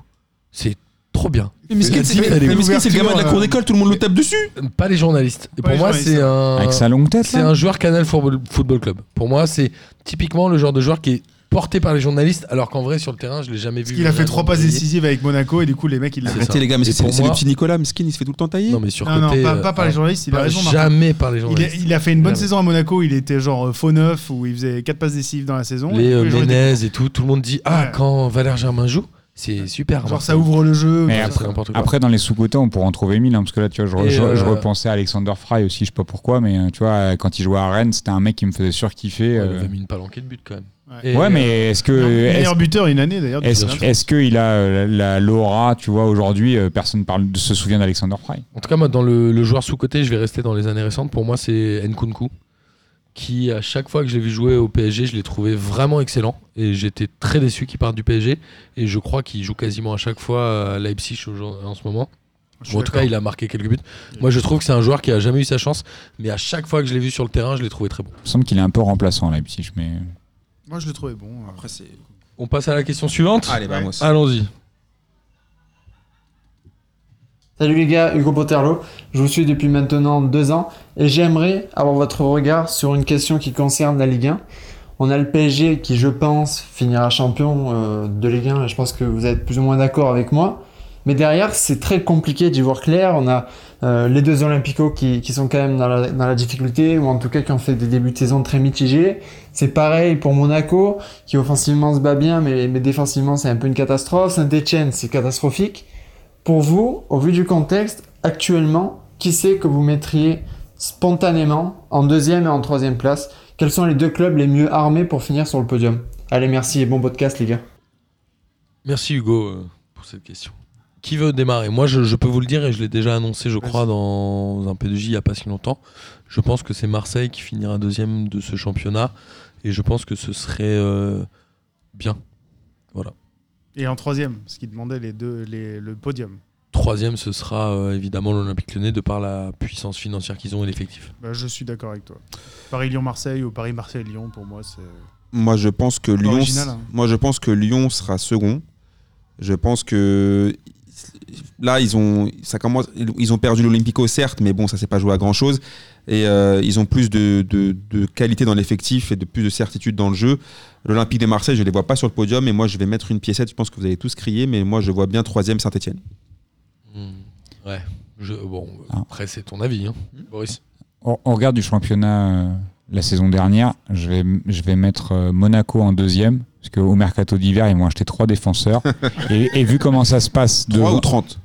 c'est trop bien. Mais Meskin, Le c'est mais le gamin de la cour d'école, tout le monde le tape dessus. Pas les journalistes. Et Pas pour les moi, journalistes, c'est hein. un. Avec sa longue tête, C'est là. un joueur Canal Football Football Club. Pour moi, c'est typiquement le genre de joueur qui est porté par les journalistes, alors qu'en vrai, sur le terrain, je l'ai jamais vu. Parce qu'il a fait trois passes décisives avec Monaco et du coup les mecs ils l'ont Arrêtez les gars, mais Et c'est pour c'est le petit Nicolas, Miskin, il se fait tout le temps tailler. Non, mais sur Non, non, côté. pas- pas par les euh, journalistes, il a raison, Martin. Jamais par les Il a, journalistes. il a fait une bonne Jamais. saison à Monaco, il était genre euh, faux neuf où il faisait 4 passes décisives dans la saison. Les euh, gens étaient Menez et tout, tout le monde dit Ah, Ouais. quand Valère Germain joue, c'est super. Genre ça ouvre le jeu. Mais ça. Après, dans les sous-côtés, on pourrait en trouver mille, hein, parce que là, tu vois, je, euh, je repensais à Alexander Fry aussi, je sais pas pourquoi, mais euh, tu vois, euh, quand il jouait à Rennes, c'était un mec qui me faisait surkiffer. Ouais, il avait mis une palanquée de but quand même. Ouais. Euh, mais est-ce que. Non, meilleur buteur une année d'ailleurs. Est-ce qu'il a euh, la l'aura, tu vois, aujourd'hui, euh, personne parle, se souvient d'Alexander Fry En tout cas, moi, dans le, le joueur sous-côté, je vais rester dans les années récentes. Pour moi, c'est Nkunku, qui, à chaque fois que je l'ai vu jouer au PSG, je l'ai trouvé vraiment excellent. Et j'étais très déçu qu'il parte du PSG. Et je crois qu'il joue quasiment à chaque fois à Leipzig en ce moment. En tout cas, il a marqué quelques buts. Moi, je trouve que c'est un joueur qui a jamais eu sa chance. Mais à chaque fois que je l'ai vu sur le terrain, je l'ai trouvé très bon. Il me semble qu'il est un peu remplaçant à Leipzig, mais. Moi je le trouvais bon. Après, c'est. On passe à la question suivante. Allez, bah, moi aussi. Allons-y. Salut les gars, Hugo Poterlo. Je vous suis depuis maintenant deux ans et j'aimerais avoir votre regard sur une question qui concerne la Ligue 1. On a le PSG qui, je pense, finira champion euh, de Ligue 1 et je pense que vous êtes plus ou moins d'accord avec moi. Mais derrière, c'est très compliqué d'y voir clair. On a euh, les deux Olympicos qui, sont quand même dans la, dans la difficulté ou en tout cas qui ont fait des débuts de saison très mitigés. C'est pareil pour Monaco qui offensivement se bat bien mais, mais défensivement c'est un peu une catastrophe. Saint-Etienne, c'est catastrophique. Pour vous, au vu du contexte, actuellement, qui c'est que vous mettriez spontanément en deuxième et en troisième place? Quels sont les deux clubs les mieux armés pour finir sur le podium? Allez, merci et bon podcast, les gars. Merci Hugo euh, pour cette question. Qui veut démarrer? Moi, je, je peux vous le dire et je l'ai déjà annoncé, je crois, dans un P2J il n'y a pas si longtemps. Je pense que c'est Marseille qui finira deuxième de ce championnat et je pense que ce serait euh, bien. Voilà. Et en troisième, parce qu'il demandait les deux, les, le podium. Troisième, ce sera euh, évidemment l'Olympique Lyonnais de par la puissance financière qu'ils ont et l'effectif. Bah, je suis d'accord avec toi. Paris-Lyon-Marseille ou Paris-Marseille-Lyon, pour moi, c'est. Moi, je pense que Lyon. original, hein. Moi, je pense que Lyon sera second. Je pense que là, ils ont, ça commence, ils ont perdu l'Olympico, certes, mais bon, ça s'est pas joué à grand chose. Et euh, ils ont plus de, de- de qualité dans l'effectif et de plus de certitude dans le jeu. L'Olympique de Marseille, je les vois pas sur le podium. Et moi, je vais mettre une piécette. Je pense que vous allez tous crier, mais moi, je vois bien troisième Saint-Etienne. Ouais. Je, bon, Ah. après, c'est ton avis, hein, Boris. Au au regard du championnat euh, la saison dernière, je vais, je vais mettre euh, Monaco en deuxième, parce qu'au mercato d'hiver, ils m'ont acheté trois défenseurs. et, et vu comment ça se passe 3 devant- ou 30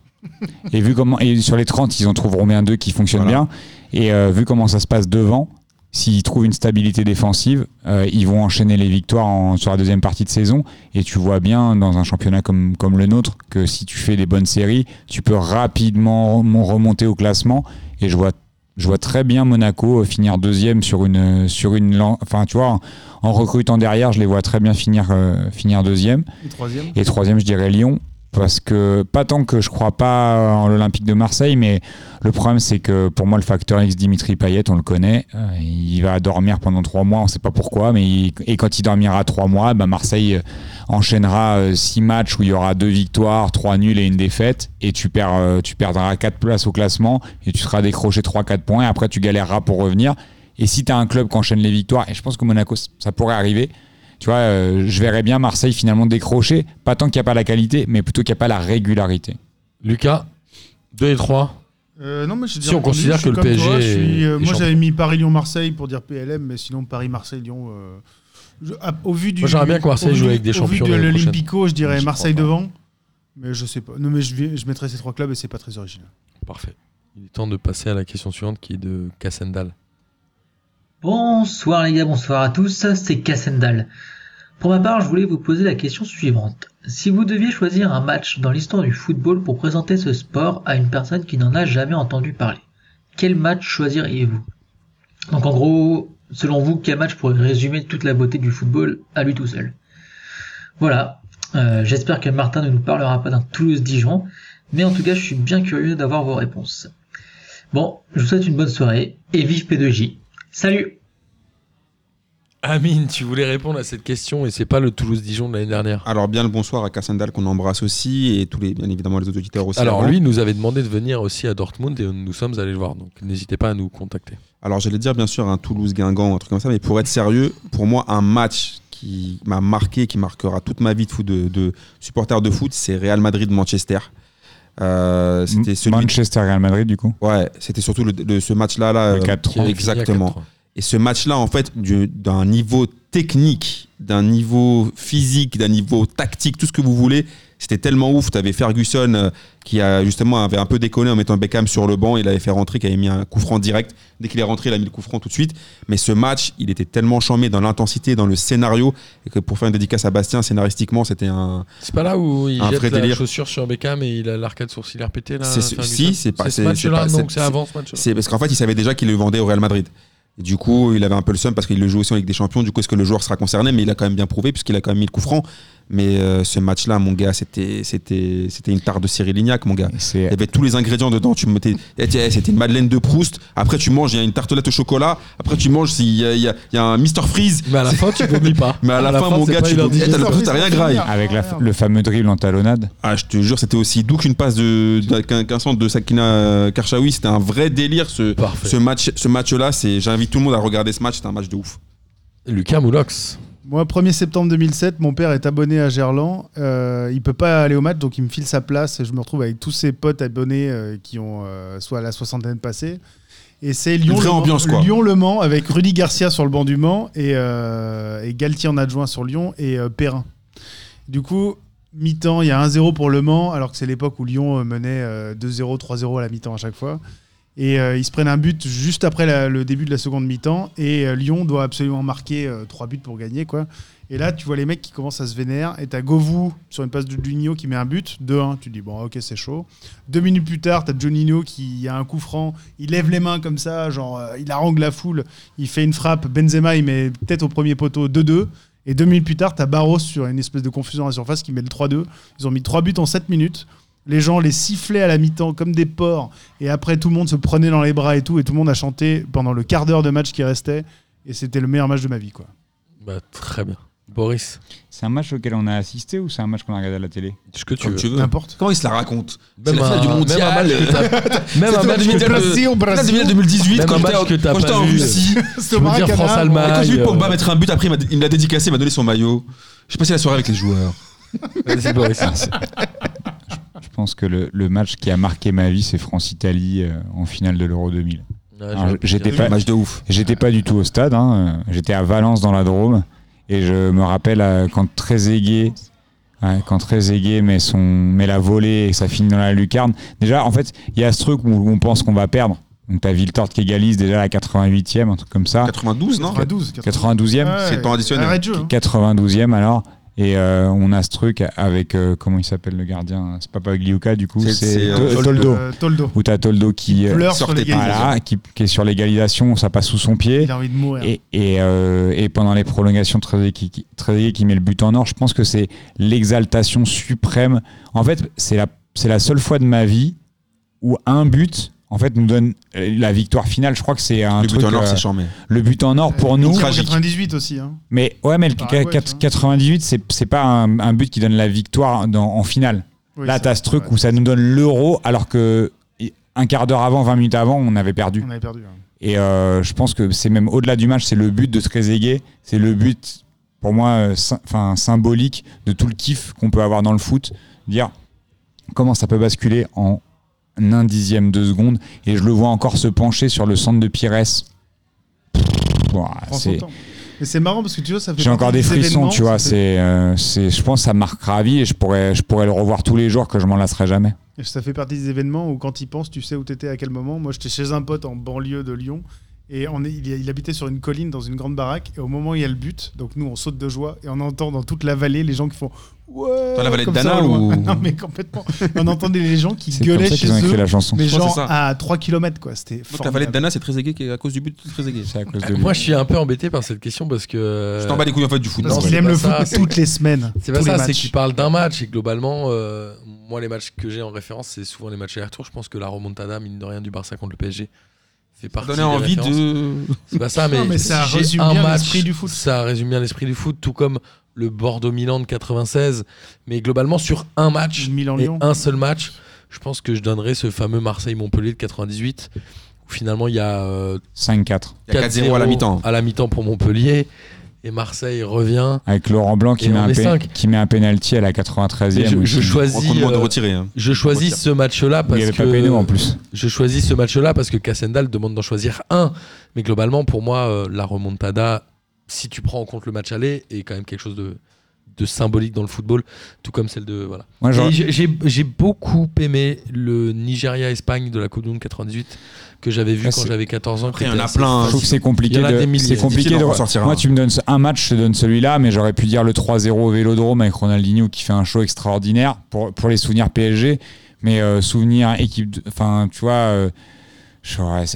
et vu comment et sur les 30, ils en trouveront bien deux qui fonctionnent Voilà. bien. Et euh, vu comment ça se passe devant, s'ils trouvent une stabilité défensive, euh, ils vont enchaîner les victoires en- sur la deuxième partie de saison. Et tu vois bien dans un championnat comme, comme le nôtre que si tu fais des bonnes séries, tu peux rapidement rem- remonter au classement. Et je vois, je vois très bien Monaco euh, finir deuxième sur une, sur une, enfin tu vois, en, en recrutant derrière, je les vois très bien finir, euh, finir deuxième. Et troisième? Et troisième, je dirais Lyon. Parce que, pas tant que je crois pas en l'Olympique de Marseille, mais le problème, c'est que pour moi, le facteur X Dimitri Payet, on le connaît. Euh, il va dormir pendant trois mois, on sait pas pourquoi, mais et quand il dormira trois mois, bah, Marseille euh, enchaînera euh, six matchs où il y aura deux victoires, trois nuls et une défaite, et tu, perds, tu perdras quatre places au classement, et tu seras décroché 3-4 points, et après tu galéreras pour revenir. Et si tu as un club qui enchaîne les victoires, et je pense que Monaco, ça pourrait arriver, tu vois, euh, je verrais bien Marseille finalement décrocher, pas tant qu'il n'y a pas la qualité, mais plutôt qu'il n'y a pas la régularité. Lucas, 2 et 3. Euh, non, mais j'ai Si on considère je que le PSG toi, je suis, euh, est moi, j'avais mis Paris-Lyon-Marseille pour dire PLM, mais sinon Paris-Marseille-Lyon. euh, je- au vu du. Moi, j'aimerais bien que Marseille au joue avec des Au champions vu de l'Olympico, je dirais Marseille devant. Mais je sais pas. Non, mais je, je mettrais ces trois clubs et c'est pas très original. Parfait. Il est temps de passer à la question suivante qui est de Cassendal. Bonsoir les gars, bonsoir à tous, c'est Cassendal. Pour ma part, je voulais vous poser la question suivante. Si vous deviez choisir un match dans l'histoire du football pour présenter ce sport à une personne qui n'en a jamais entendu parler, quel match choisiriez-vous? Donc en gros, selon vous, quel match pourrait résumer toute la beauté du football à lui tout seul? Voilà, Euh, j'espère que Martin ne nous parlera pas d'un Toulouse-Dijon, mais en tout cas, je suis bien curieux d'avoir vos réponses. Bon, je vous souhaite une bonne soirée et vive P2J. Salut Amine, tu voulais répondre à cette question et c'est pas le Toulouse-Dijon de l'année dernière. Alors, bien le bonsoir à Cassandal qu'on embrasse aussi et tous les, bien évidemment les autres auditeurs aussi. Alors avant. lui nous avait demandé de venir aussi à Dortmund et nous sommes allés le voir. Donc n'hésitez pas à nous contacter. Alors, j'allais dire bien sûr un Toulouse-Guingamp, un truc comme ça, mais pour être sérieux, pour moi, un match qui m'a marqué, qui marquera toute ma vie de, foot, de, de supporter de foot, c'est Real Madrid-Manchester. Euh, c'était celui Manchester Real Madrid du coup. Ouais, c'était surtout le, le- ce match-là. Là, Le euh, 4-3. Exactement. Il y a 4-3. Et ce match-là, en fait, du- d'un niveau technique, d'un niveau physique, d'un niveau tactique, tout ce que vous voulez, c'était tellement ouf. Tu avais Ferguson euh, qui a justement avait un peu déconné en mettant Beckham sur le banc. Il avait fait rentrer, qui avait mis un coup franc direct. Dès qu'il est rentré, il a mis le coup franc tout de suite. Mais ce match, il était tellement chambé dans l'intensité, dans le scénario, et que pour faire une dédicace à Bastien, scénaristiquement, c'était un. C'est pas là où il Un jette la chaussure sur Beckham et il a l'arcade sourcilière pété là C'est- si, c'est pas. ce match-là, donc c'est- c'est avant ce match-là. C'est parce qu'en fait, il savait déjà qu'il le vendait au Real Madrid. Du coup, il avait un peu le seum parce qu'il le joue aussi en Ligue des Champions. Du coup, est-ce que le joueur sera concerné? Mais il a quand même bien prouvé puisqu'il a quand même mis le coup franc. Mais euh, ce match-là, mon gars, c'était c'était c'était une tarte de Cyril Lignac, mon gars. Il y avait tous les ingrédients dedans. Tu mettais, eh, tiens, c'était une Madeleine de Proust. Après, tu manges, il y a une tartelette au chocolat. Après, tu manges, il y a, il y a- il y a un Mr Freeze. Mais à la fin, tu vomis pas. Mais à la, fin, mon c'est gars, tu eh, t'as rien graille. Avec la- le fameux dribble en talonnade. Ah, je te jure, c'était aussi doux qu'une passe de, de- qu'un, qu'un centre de Sakina euh, Karchaoui. C'était un vrai délire ce, ce match, ce match-là. C'est, j'invite tout le monde à regarder ce match. C'était un match de ouf. Lucas Moulox. Moi, 1er septembre 2007, mon père est abonné à Gerland. Euh, il peut pas aller au match, donc il me file sa place. Et je me retrouve avec tous ses potes abonnés euh, qui ont euh, soit la soixantaine passée. Et c'est Lyon, vraie Le Mans- ambiance, quoi. Lyon Le Mans avec Rudy Garcia sur le banc du Mans et, euh, et Galtier en adjoint sur Lyon et Perrin. Du coup, mi-temps, il y a 1-0 pour Le Mans, alors que c'est l'époque où Lyon menait euh, 2-0, 3-0 à la mi-temps à chaque fois. Et euh, ils se prennent un but juste après le début de la seconde mi-temps. Et euh, Lyon doit absolument marquer euh, trois buts pour gagner. quoi. Et là, tu vois les mecs qui commencent à se vénérer. Et t'as Govou sur une passe de Juninho qui met un but, 2-1. Tu dis, bon, ok, c'est chaud. Deux minutes plus tard, t'as Juninho qui a un coup franc. Il lève les mains comme ça, genre, il harangue la foule. Il fait une frappe. Benzema, il met peut-être au premier poteau 2-2. Et deux minutes plus tard, t'as Barros sur une espèce de confusion à la surface qui met le 3-2. Ils ont mis trois buts en 7 minutes. Les gens les sifflaient à la mi-temps comme des porcs. Et après, tout le monde se prenait dans les bras et tout. Et tout le monde a chanté pendant le quart d'heure de match qui restait. Et c'était le meilleur match de ma vie, quoi. Bah, très bien. Boris. C'est un match auquel on a assisté ou c'est un match qu'on a regardé à la télé Ce que tu Comme veux. N'importe. Comment il se la raconte C'est Même la finale du même mondial. un match que t'as- même un match que 2018 Même quand un j'étais match en- que t'as quand j'étais en. Russie. Je veux dire France-Allemagne. Quand j'ai vu Pogba mettre un but, après il me l'a dédicacé, il m'a donné son maillot. J'ai passé la soirée avec les joueurs. Vas-y, Boris. Je pense que le, le match qui a marqué ma vie, c'est France-Italie euh, en finale de l'Euro 2000. Ouais, j'étais pas, Match de ouf. J'étais pas du tout au stade. hein, J'étais à Valence dans la Drôme et je me rappelle euh, quand Trezeguet, ouais, quand Trezeguet met son met la volée et ça finit dans la lucarne. Déjà, en fait, il y a ce truc où on pense qu'on va perdre. Donc t'as Viltort qui égalise déjà à la 88e, un truc comme ça. 92, non? 92. 92e. Ouais, C'est le temps additionnel. Arrête de jeu. hein. 92e alors. Et euh, on a ce truc avec euh, comment il s'appelle le gardien? C'est pas Pagliuca du coup, C'est- euh, Toldo. Toldo. Où t'as Toldo qui, pleure sur sortait pas. l'égalisation. voilà, qui, qui est sur l'égalisation, ça passe sous son pied. Il a envie de mourir. Et, et, euh, et pendant les prolongations, Trezeguet qui, qui, qui met le but en or, je pense que c'est l'exaltation suprême. En fait, c'est la, c'est la seule fois de ma vie où un but en fait, nous donne la victoire finale. Je crois que c'est un Le truc. but en or, euh, c'est charmé. le but en or pour nous. En 98 aussi. Hein. Mais ouais, mais le Paraguay, qu- tu vois. 98, c'est c'est pas un, un but qui donne la victoire dans- en finale. Oui, Là, ça, t'as ce truc ouais. où ça nous donne l'euro, alors que un quart d'heure avant, 20 minutes avant, on avait perdu. On avait perdu. hein. Et euh, je pense que c'est même au-delà du match, c'est le but de Trezeguet, c'est le but pour moi, euh, sy- enfin symbolique de tout le kiff qu'on peut avoir dans le foot. Dire comment ça peut basculer en un dixième de seconde, et je le vois encore se pencher sur le centre de Pires. C'est. Mais c'est marrant parce que tu vois, ça fait. j'ai encore des frissons, tu vois. C'est, euh, c'est, je pense, que ça marquera à vie et je pourrais, je pourrais le revoir tous les jours que je m'en lasserai jamais. Et Ça fait partie des événements où quand il pense, tu sais où t'étais à quel moment. Moi, j'étais chez un pote en banlieue de Lyon. Et on est, il, il habitait sur une colline dans une grande baraque. Et au moment où il y a le but, donc nous, on saute de joie. Et on entend dans toute la vallée les gens qui font Ouais Dans la vallée de Dana ou- Non, mais complètement. on entendait les gens qui gueulaient ça chez qu'ils ont écrit eux. la chanson. C'est ça. à 3 km, quoi. C'était Donc la vallée de Dana, c'est qui est à cause du but de Trezeguet. C'est à cause de Euh, lui. Moi, je suis un peu embêté par cette question parce que. Je t'en bats les couilles en fait du foot. Parce Non, qu'il c'est aime pas le ça, foot c'est- toutes les semaines. C'est pas les ça, c'est qu'il parle d'un match et globalement, euh, moi, les matchs que j'ai en référence, c'est souvent les matchs aller-retour. Je pense que la remontada, mine de rien, du Barça contre le PSG fait partie donnait des envie références. de. C'est pas ça, mais, Non, mais ça résume un bien l'esprit du foot. Ça résume bien l'esprit du foot, tout comme le Bordeaux-Milan de 96. Mais globalement, sur un match et un seul match, je pense que je donnerais ce fameux Marseille-Montpellier de 98, où finalement il y a euh, 5-4. Il y a 4-0 à la mi-temps. à la mi-temps pour Montpellier. et Marseille revient. Avec Laurent Blanc qui Et met, un qui met un penalty à la 93e. Et je, je choisis, de euh, retirer, hein. je choisis ce match-là parce y avait que en plus. je choisis ce match-là parce que Cassendal demande d'en choisir un. Mais globalement, pour moi, euh, la remontada, si tu prends en compte le match aller, est quand même quelque chose de, de symbolique dans le football, tout comme celle de voilà. J'ai- beaucoup aimé le Nigeria-Espagne de la Coupe du Monde 98 que j'avais vu Ah, quand j'avais 14 ans. Après, il y en a plein. Je trouve que c'est compliqué. Il y en a de- des milliers. C'est compliqué de ressortir Moi, tu me donnes un match, je te donne celui-là, mais j'aurais pu dire le 3-0 au Vélodrome avec Ronaldinho qui fait un show extraordinaire pour, pour les souvenirs PSG. Mais euh, souvenirs équipe, de- enfin, tu vois. euh,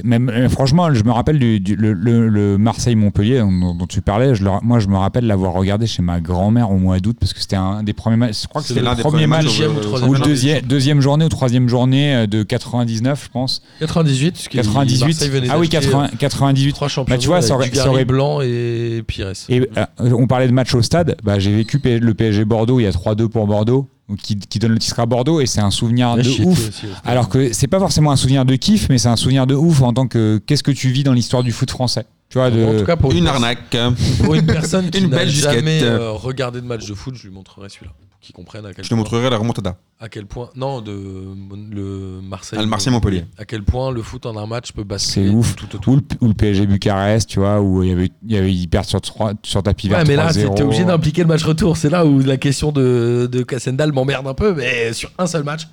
même, euh, franchement, je me rappelle du, du- le, le- le Marseille-Montpellier dont, dont tu parlais. Je le- moi, je me rappelle l'avoir regardé chez ma grand-mère au mois d'août parce que c'était un des premiers matchs. Je crois que C'est c'était le premier match deuxième ou troisième ou deuxième, deuxième journée ou troisième journée euh, de 99, je pense. 98, parce que 98. Marseille venait Ah oui, d'acheter, 80 euh, 98. Trois champions. Bah, tu vois, ça aurait- ça aurait- Blanc et Pires. Et euh, on parlait de match au stade. Bah, j'ai vécu le PSG Bordeaux. Il y a 3-2 pour Bordeaux, qui, qui donne le titre à Bordeaux et c'est un souvenir Ouais, de ouf. aussi. Alors que c'est pas forcément un souvenir de kiff, mais c'est un souvenir de ouf en tant que qu'est-ce que tu vis dans l'histoire du foot français. Tu vois, de... En tout cas, pour Une une, arnaque. pour une personne qui Une n'a jamais euh, regardé de match de foot, je lui montrerai celui-là. À quel Je te point. montrerai la remontada. À quel point. Non, de le Marseille. Ah, le Marseille-Montpellier. À quel point le foot en un match peut basculer. c'est ouf. Tout autour. Ou le, ou le PSG Bucarest, tu vois, où il y avait, il y avait ils perdent sur, trois- sur tapis vert Ouais, mais là, 3-0. c'était obligé d'impliquer le match retour. C'est là où la question de, de Cassendal m'emmerde un peu, mais sur un seul match.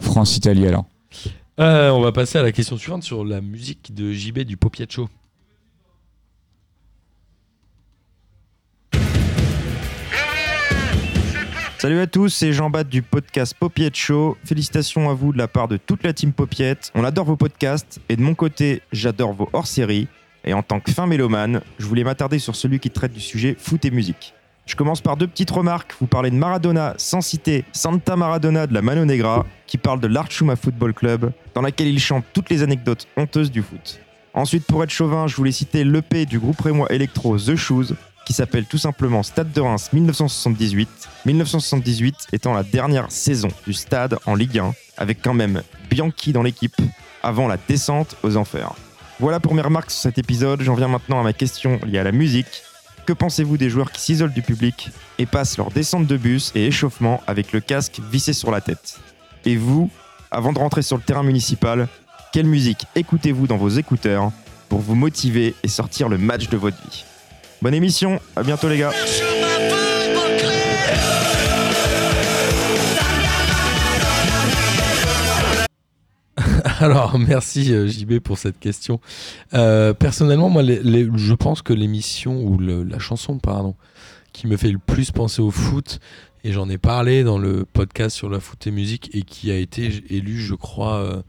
France-Italie alors. Euh, on va passer à la question suivante sur la musique de JB du Popietcho. Salut à tous, c'est Jean Bat du podcast Popiette Show. Félicitations à vous de la part de toute la team Popiette. On adore vos podcasts et de mon côté, j'adore vos hors-séries. Et en tant que fin mélomane, je voulais m'attarder sur celui qui traite du sujet foot et musique. Je commence par deux petites remarques. Vous parlez de Maradona sans citer Santa Maradona de la Mano Negra, qui parle de l'Archuma Football Club, dans laquelle il chante toutes les anecdotes honteuses du foot. Ensuite, pour être chauvin, je voulais citer l'EP du groupe rémois électro The Shoes, qui s'appelle tout simplement Stade de Reims 1978. 1978 étant la dernière saison du stade en Ligue 1, avec quand même Bianchi dans l'équipe, avant la descente aux enfers. Voilà pour mes remarques sur cet épisode, j'en viens maintenant à ma question liée à la musique. Que pensez-vous des joueurs qui s'isolent du public et passent leur descente de bus et échauffement avec le casque vissé sur la tête? Et vous, avant de rentrer sur le terrain municipal, quelle musique écoutez-vous dans vos écouteurs pour vous motiver et sortir le match de votre vie? Bonne émission, à bientôt les gars Alors, merci euh, JB pour cette question. Euh, personnellement, moi, les- les- je pense que l'émission ou le- la chanson, pardon, qui me fait le plus penser au foot, et j'en ai parlé dans le podcast sur la foot et musique, et qui a été élu, je crois, euh,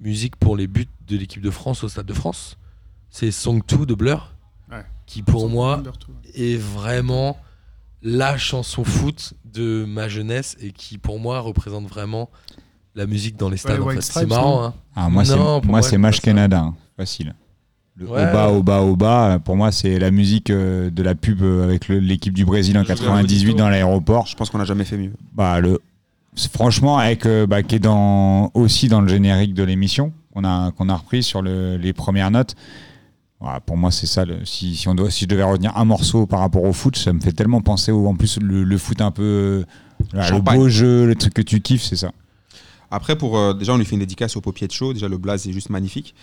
musique pour les buts de l'équipe de France au Stade de France, c'est Song 2 de Blur, Ouais. Qui pour moi est vraiment la chanson foot de ma jeunesse et qui pour moi représente vraiment la musique dans les stades. en fait. C'est marrant. hein. Ah, moi, c'est, Non, pour moi, c'est Match. Canada, hein. facile. Le Ouais. Oba, Oba, Oba, euh, pour moi, c'est la musique euh, de la pub euh, avec le- l'équipe du Brésil en 98 dans l'aéroport. Je pense qu'on n'a jamais fait mieux. Bah, le, franchement, avec, euh, bah, qui est dans, aussi dans le générique de l'émission, qu'on a, qu'on a repris sur le- les premières notes. Voilà, pour moi, c'est ça. le- si, si, on doit, si je devais retenir un morceau par rapport au foot, ça me fait tellement penser au, en plus, le, le foot un peu. euh, le beau jeu, le truc que tu kiffes, c'est ça. Après, pour, euh, déjà, on lui fait une dédicace au Popier de Show. Déjà, le blaze est juste magnifique.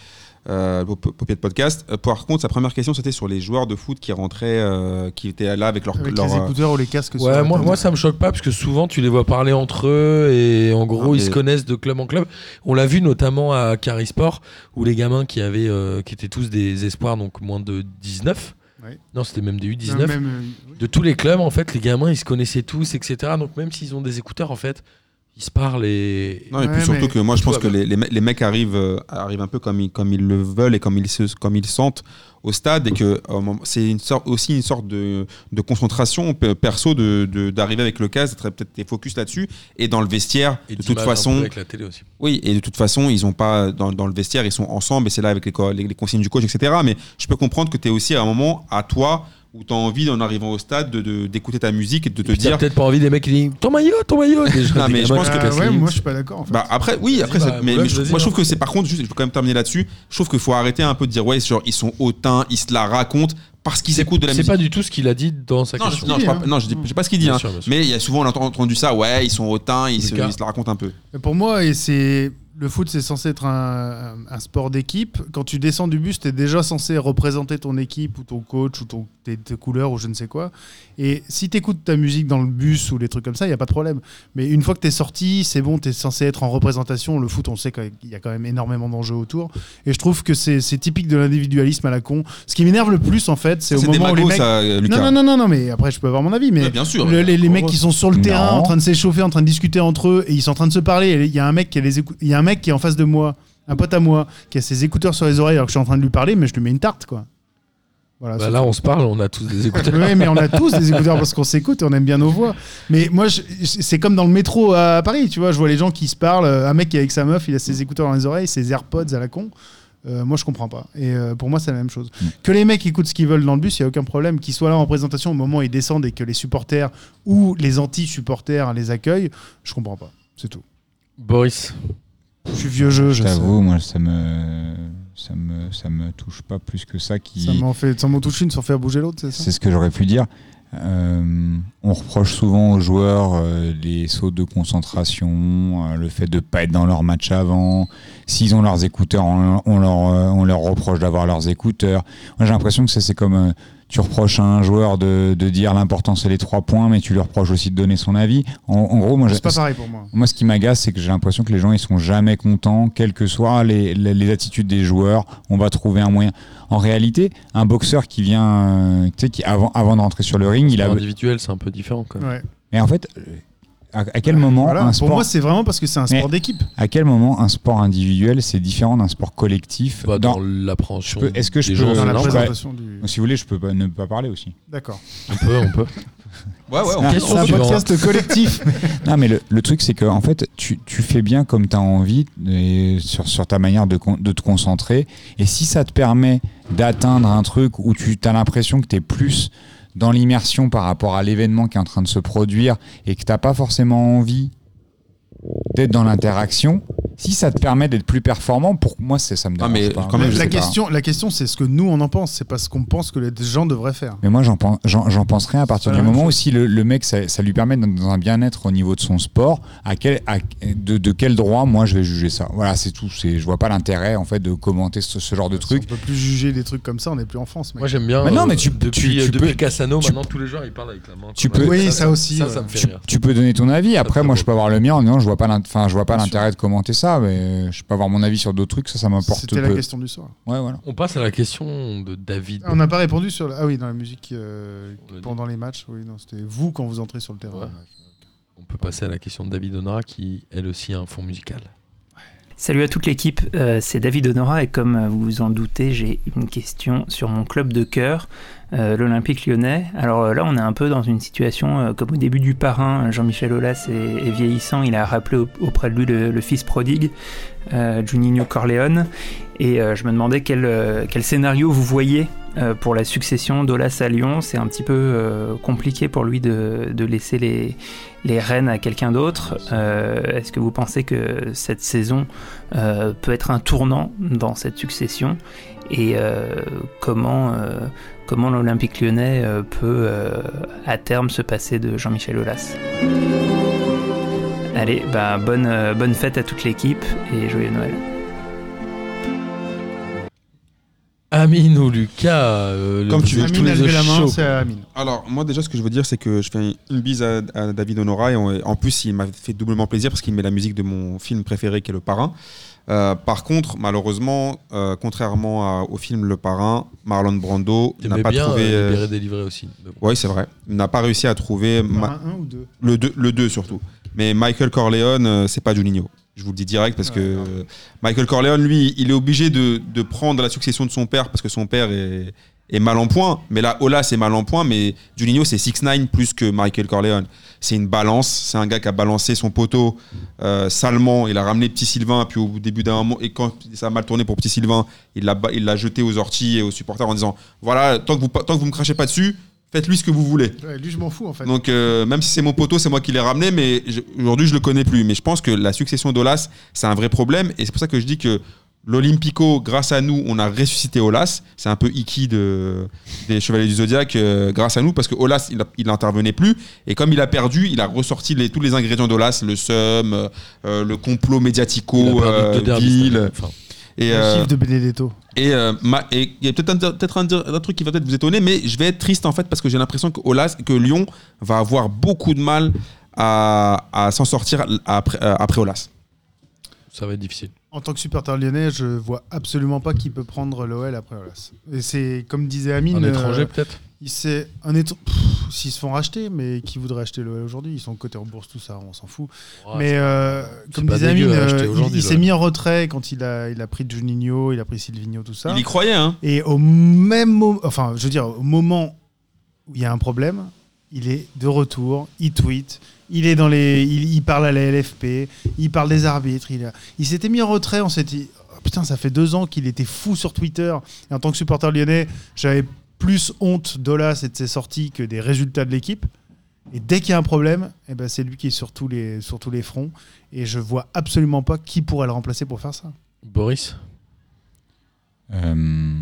Euh, Popier de Podcast. Euh, par contre, sa première question, c'était sur les joueurs de foot qui rentraient, euh, qui étaient là avec leur. Avec leur, les euh, écouteurs ou les casques Ouais, moi, moi ça me choque pas parce que souvent tu les vois parler entre eux et en gros Ah, ils se connaissent de club en club. On l'a vu notamment à Carisport où les gamins qui avaient euh, qui étaient tous des espoirs donc moins de 19. Ouais. Non, c'était même des U19. Non, même, euh, de tous les clubs en fait, les gamins ils se connaissaient tous etc. Donc même s'ils ont des écouteurs en fait, ils se parlent et Non, et puis Ouais, surtout mais- que moi, je pense que les, les, me- les mecs arrivent, euh, arrivent un peu comme ils, comme ils le veulent et comme ils, se, comme ils sentent au stade et que euh, c'est une sorte, aussi une sorte de, de concentration pe- perso de- de- d'arriver avec le casque, d'être peut-être focus là-dessus et dans le vestiaire, et de toute façon. avec la télé aussi. Oui, et de toute façon, ils ont pas dans, dans le vestiaire, ils sont ensemble et c'est là avec les, les, les consignes du coach, etc. Mais je peux comprendre que tu es aussi à un moment à toi où tu as envie, en arrivant au stade, d'écouter de, d'écouter ta musique et de te Et dire. peut-être pas envie des mecs qui disent ton maillot, ton maillot. Non, mais je pense que- cassent ouais, moi je suis pas d'accord en fait. Bah après, oui, après, ça- bah, mais, je, moi je hein. trouve que c'est par contre, juste, je peux quand même terminer là-dessus. Je trouve qu'il faut arrêter un peu de dire, ouais, genre, ils sont hautains, ils se la racontent. parce qu'ils écoutent de la C'est musique. pas du tout ce qu'il a dit dans sa Non, je, question. non, je, parle- non, je dis, je sais pas ce qu'il dit, Bien hein. sûr, bien sûr. mais il y a souvent on a entendu ça, ouais, ils sont hautains, ils se, ils se la racontent un peu. Pour moi, et c'est le foot, c'est censé être un, sport d'équipe. Quand tu descends du bus, tu es déjà censé représenter ton équipe ou ton coach ou ton, tes, tes couleurs ou je ne sais quoi. Et si tu écoutes ta musique dans le bus ou les trucs comme ça, il n'y a pas de problème. Mais une fois que tu es sorti, c'est bon, tu es censé être en représentation. Le foot, on sait qu'il y a quand même énormément d'enjeux autour. Et je trouve que c'est typique de l'individualisme à la con. Ce qui m'énerve le plus, en fait, c'est au moment où les mecs. ça, Lucas. non, non, non, non, non, mais après, je peux avoir mon avis. Mais Ouais, bien sûr. le- les, les mecs qui sont sur le Non. terrain en train de s'échauffer, en train de discuter entre eux et ils sont en train de se parler. Et Il y a un mec qui les écou- il y a un mec qui est en face de moi, un pote à moi, qui a ses écouteurs sur les oreilles alors que je suis en train de lui parler, mais je lui mets une tarte quoi. Voilà, Bah là, on se parle, on a tous des écouteurs. Oui, mais on a tous des écouteurs parce qu'on s'écoute et on aime bien nos voix. Mais moi, c'est comme dans le métro à Paris, tu vois. Je vois les gens qui se parlent. Un mec qui est avec sa meuf, il a ses écouteurs dans les oreilles, ses AirPods à la con. Euh, moi, je comprends pas. Et euh, pour moi, c'est la même chose. Que les mecs écoutent ce qu'ils veulent dans le bus, il y a aucun problème. Qu'ils soient là en présentation au moment où ils descendent et que les supporters ou les anti-supporters les accueillent, je comprends pas. C'est tout. Boris. Je suis vieux jeu, je Je t'avoue, moi, ça me, ça me, ça me touche pas plus que ça. Qui... Ça m'en fait, ça m'en touche une sans faire bouger l'autre, c'est ça? C'est ce que j'aurais pu dire. Euh, on reproche souvent aux joueurs euh, les sauts de concentration, euh, le fait de pas être dans leur match avant. S'ils ont leurs écouteurs, on, on leur, euh, on leur reproche d'avoir leurs écouteurs. Moi, j'ai l'impression que ça, c'est comme tu reproches à un joueur de, de dire l'important c'est les trois points, mais tu lui reproches aussi de donner son avis. En, en gros, moi, C'est pas pareil pour moi. Moi, ce qui m'agace, c'est que j'ai l'impression que les gens, ils sont jamais contents, quelles que soient les, les, les attitudes des joueurs. On va trouver un moyen. En réalité, un boxeur qui vient, euh, tu sais, qui avant, avant de rentrer sur le ring, il a. Individuel, c'est un peu différent quand même. Ouais. Mais en fait, à, à quel moment Voilà, un pour sport moi, c'est vraiment parce que c'est un sport d'équipe. À quel moment un sport individuel c'est différent d'un sport collectif Bah, dans l'appréhension Je peux- Est-ce que je peux gens, Dans la présentation du- Si vous voulez, je peux pas, ne pas parler aussi. D'accord. On peut, on peut. Ouais, ouais, Question C'est un podcast collectif. Non, mais le, le truc, c'est que en fait, tu, tu fais bien comme tu as envie et sur, sur ta manière de, con- de te concentrer. Et si ça te permet d'atteindre un truc où tu as l'impression que tu es plus dans l'immersion par rapport à l'événement qui est en train de se produire et que tu pas forcément envie d'être dans l'interaction, si ça te permet d'être plus performant, pour moi, c'est ça me Ah, dérange mais pas. quand même, la, pas. question, la question, c'est ce que nous, on en pense. C'est pas ce qu'on pense que les gens devraient faire. Mais moi, j'en pense, j'en, j'en pense rien à partir du moment où si le, le mec, ça, ça lui permet d'être dans un bien-être au niveau de son sport, à quel, à- de, de quel droit, moi, je vais juger ça. Voilà, c'est tout. C'est, je vois pas l'intérêt, en fait, de commenter ce, ce genre de On truc. peut plus juger des trucs comme ça. On n'est plus en France. mec. Moi j'aime bien. Mais non, euh, mais tu- depuis, tu- tu depuis peux- Cassano, tu- maintenant tous les joueurs ils parlent avec la main. tu peux- Oui, ça aussi, Ça, me fait Tu, rire. tu peux donner ton avis. Après, moi, je peux avoir le mien en disant, je vois pas, l'int- enfin, je vois pas l'intérêt de commenter ça, mais je peux avoir mon avis sur d'autres trucs. Ça, ça m'importe C'était la question du soir. Ouais, voilà. On passe à la question de David. Ah, On n'a pas répondu sur. la- Ah oui, dans la musique euh, pendant les matchs. Oui, non, c'était vous quand vous entrez sur le terrain. Ouais. On peut passer à la question de David Honora qui elle aussi a un fond musical. Salut à toute l'équipe, euh, c'est David Honora et comme vous vous en doutez, j'ai une question sur mon club de cœur, euh, l'Olympique lyonnais. Alors euh, là, on est un peu dans une situation euh, comme au début du parrain, Jean-Michel Aulas est, vieillissant, il a rappelé au- auprès de lui le, fils prodigue, Juninho Corleone, et je me demandais quel, scénario vous voyez pour la succession d'Aulas à Lyon. C'est un petit peu compliqué pour lui de, laisser les, rênes à quelqu'un d'autre. Est-ce que vous pensez que cette saison peut être un tournant dans cette succession? Et comment, comment l'Olympique lyonnais euh, peut euh, à terme se passer de Jean-Michel Aulas Allez, bah, bonne, euh, bonne fête à toute l'équipe et joyeux Noël. Amine ou Lucas euh, Comme le- tu veux. Amine a levé la main, c'est à Amine. Alors, moi, déjà, ce que je veux dire, c'est que je fais une bise à, à David Honora. Et on- en plus, il m'a fait doublement plaisir parce qu'il met la musique de mon film préféré, qui est Le Parrain. Euh, par contre, malheureusement, euh, contrairement à- au film Le Parrain, Marlon Brando n'a pas bien trouvé. euh, libérer délivré aussi. Oui, c'est vrai. Il n'a pas réussi à trouver. ma- Un, un ou deux Le 2 le deux surtout. Mais Michael Corleone, euh, c'est pas Juninho. Je vous le dis direct parce que Michael Corleone, lui, il est obligé de, de prendre la succession de son père parce que son père est, est mal en point. Mais là, Ola, c'est mal en point. Mais Juninho, c'est 6ix9ine plus que Michael Corleone. C'est une balance. C'est un gars qui a balancé son poteau euh, salement. Il a ramené Petit Sylvain. Puis au début d'un moment, et quand ça a mal tourné pour Petit Sylvain, il l'a ba- il l'a jeté aux orties et aux supporters en disant Voilà, tant que vous, tant que vous me crachez pas dessus, faites-lui ce que vous voulez. Ouais, Lui, je m'en fous en fait. Donc, euh, même si c'est mon poteau, c'est moi qui l'ai ramené, mais je- aujourd'hui, je le connais plus. Mais je pense que la succession d'Olas, c'est un vrai problème. Et c'est pour ça que je dis que L'Olympico, grâce à nous, on a ressuscité Olas. C'est un peu Iki de, des Chevaliers du Zodiac, euh, grâce à nous, parce que Olas, il, a- il intervenait plus. Et comme il a perdu, il a ressorti les- tous les ingrédients d'Olas, le seum, euh, euh, le complot médiatico, euh, deux derbys, vil. cette année. Enfin, Et, Le euh, chiffre de Benedetto. et euh, il y a peut-être un, peut-être un, un truc qui va peut-être vous étonner, mais je vais être triste en fait parce que j'ai l'impression que, Olas, que Lyon va avoir beaucoup de mal à, à s'en sortir après, après Olas. Ça va être difficile. En tant que supporter lyonnais, je vois absolument pas qui peut prendre l'OL après Olas. Et c'est comme disait Amine. Un étranger, peut-être il c'est un étr- S'ils se font racheter, mais qui voudrait acheter l'OL aujourd'hui? Ils sont cotés en bourse, tout ça, on s'en fout. Ouais, mais euh, comme disait Amine, euh, il, s'est mis en retrait quand il a, il a pris Juninho, il a pris Silvino, tout ça. Il y croyait, hein Et au même moment, enfin, je veux dire, au moment où il y a un problème, il est de retour, il tweet, il est dans les, il, il parle à la LFP, il parle des arbitres, il, a- il s'était mis en retrait, on s'est dit, oh, putain, ça fait deux ans qu'il était fou sur Twitter. Et en tant que supporter lyonnais, j'avais plus honte d'Olas et de ses sorties que des résultats de l'équipe. Et dès qu'il y a un problème, eh ben, c'est lui qui est sur tous, les, sur tous les fronts. Et je vois absolument pas qui pourrait le remplacer pour faire ça. Boris? Euh,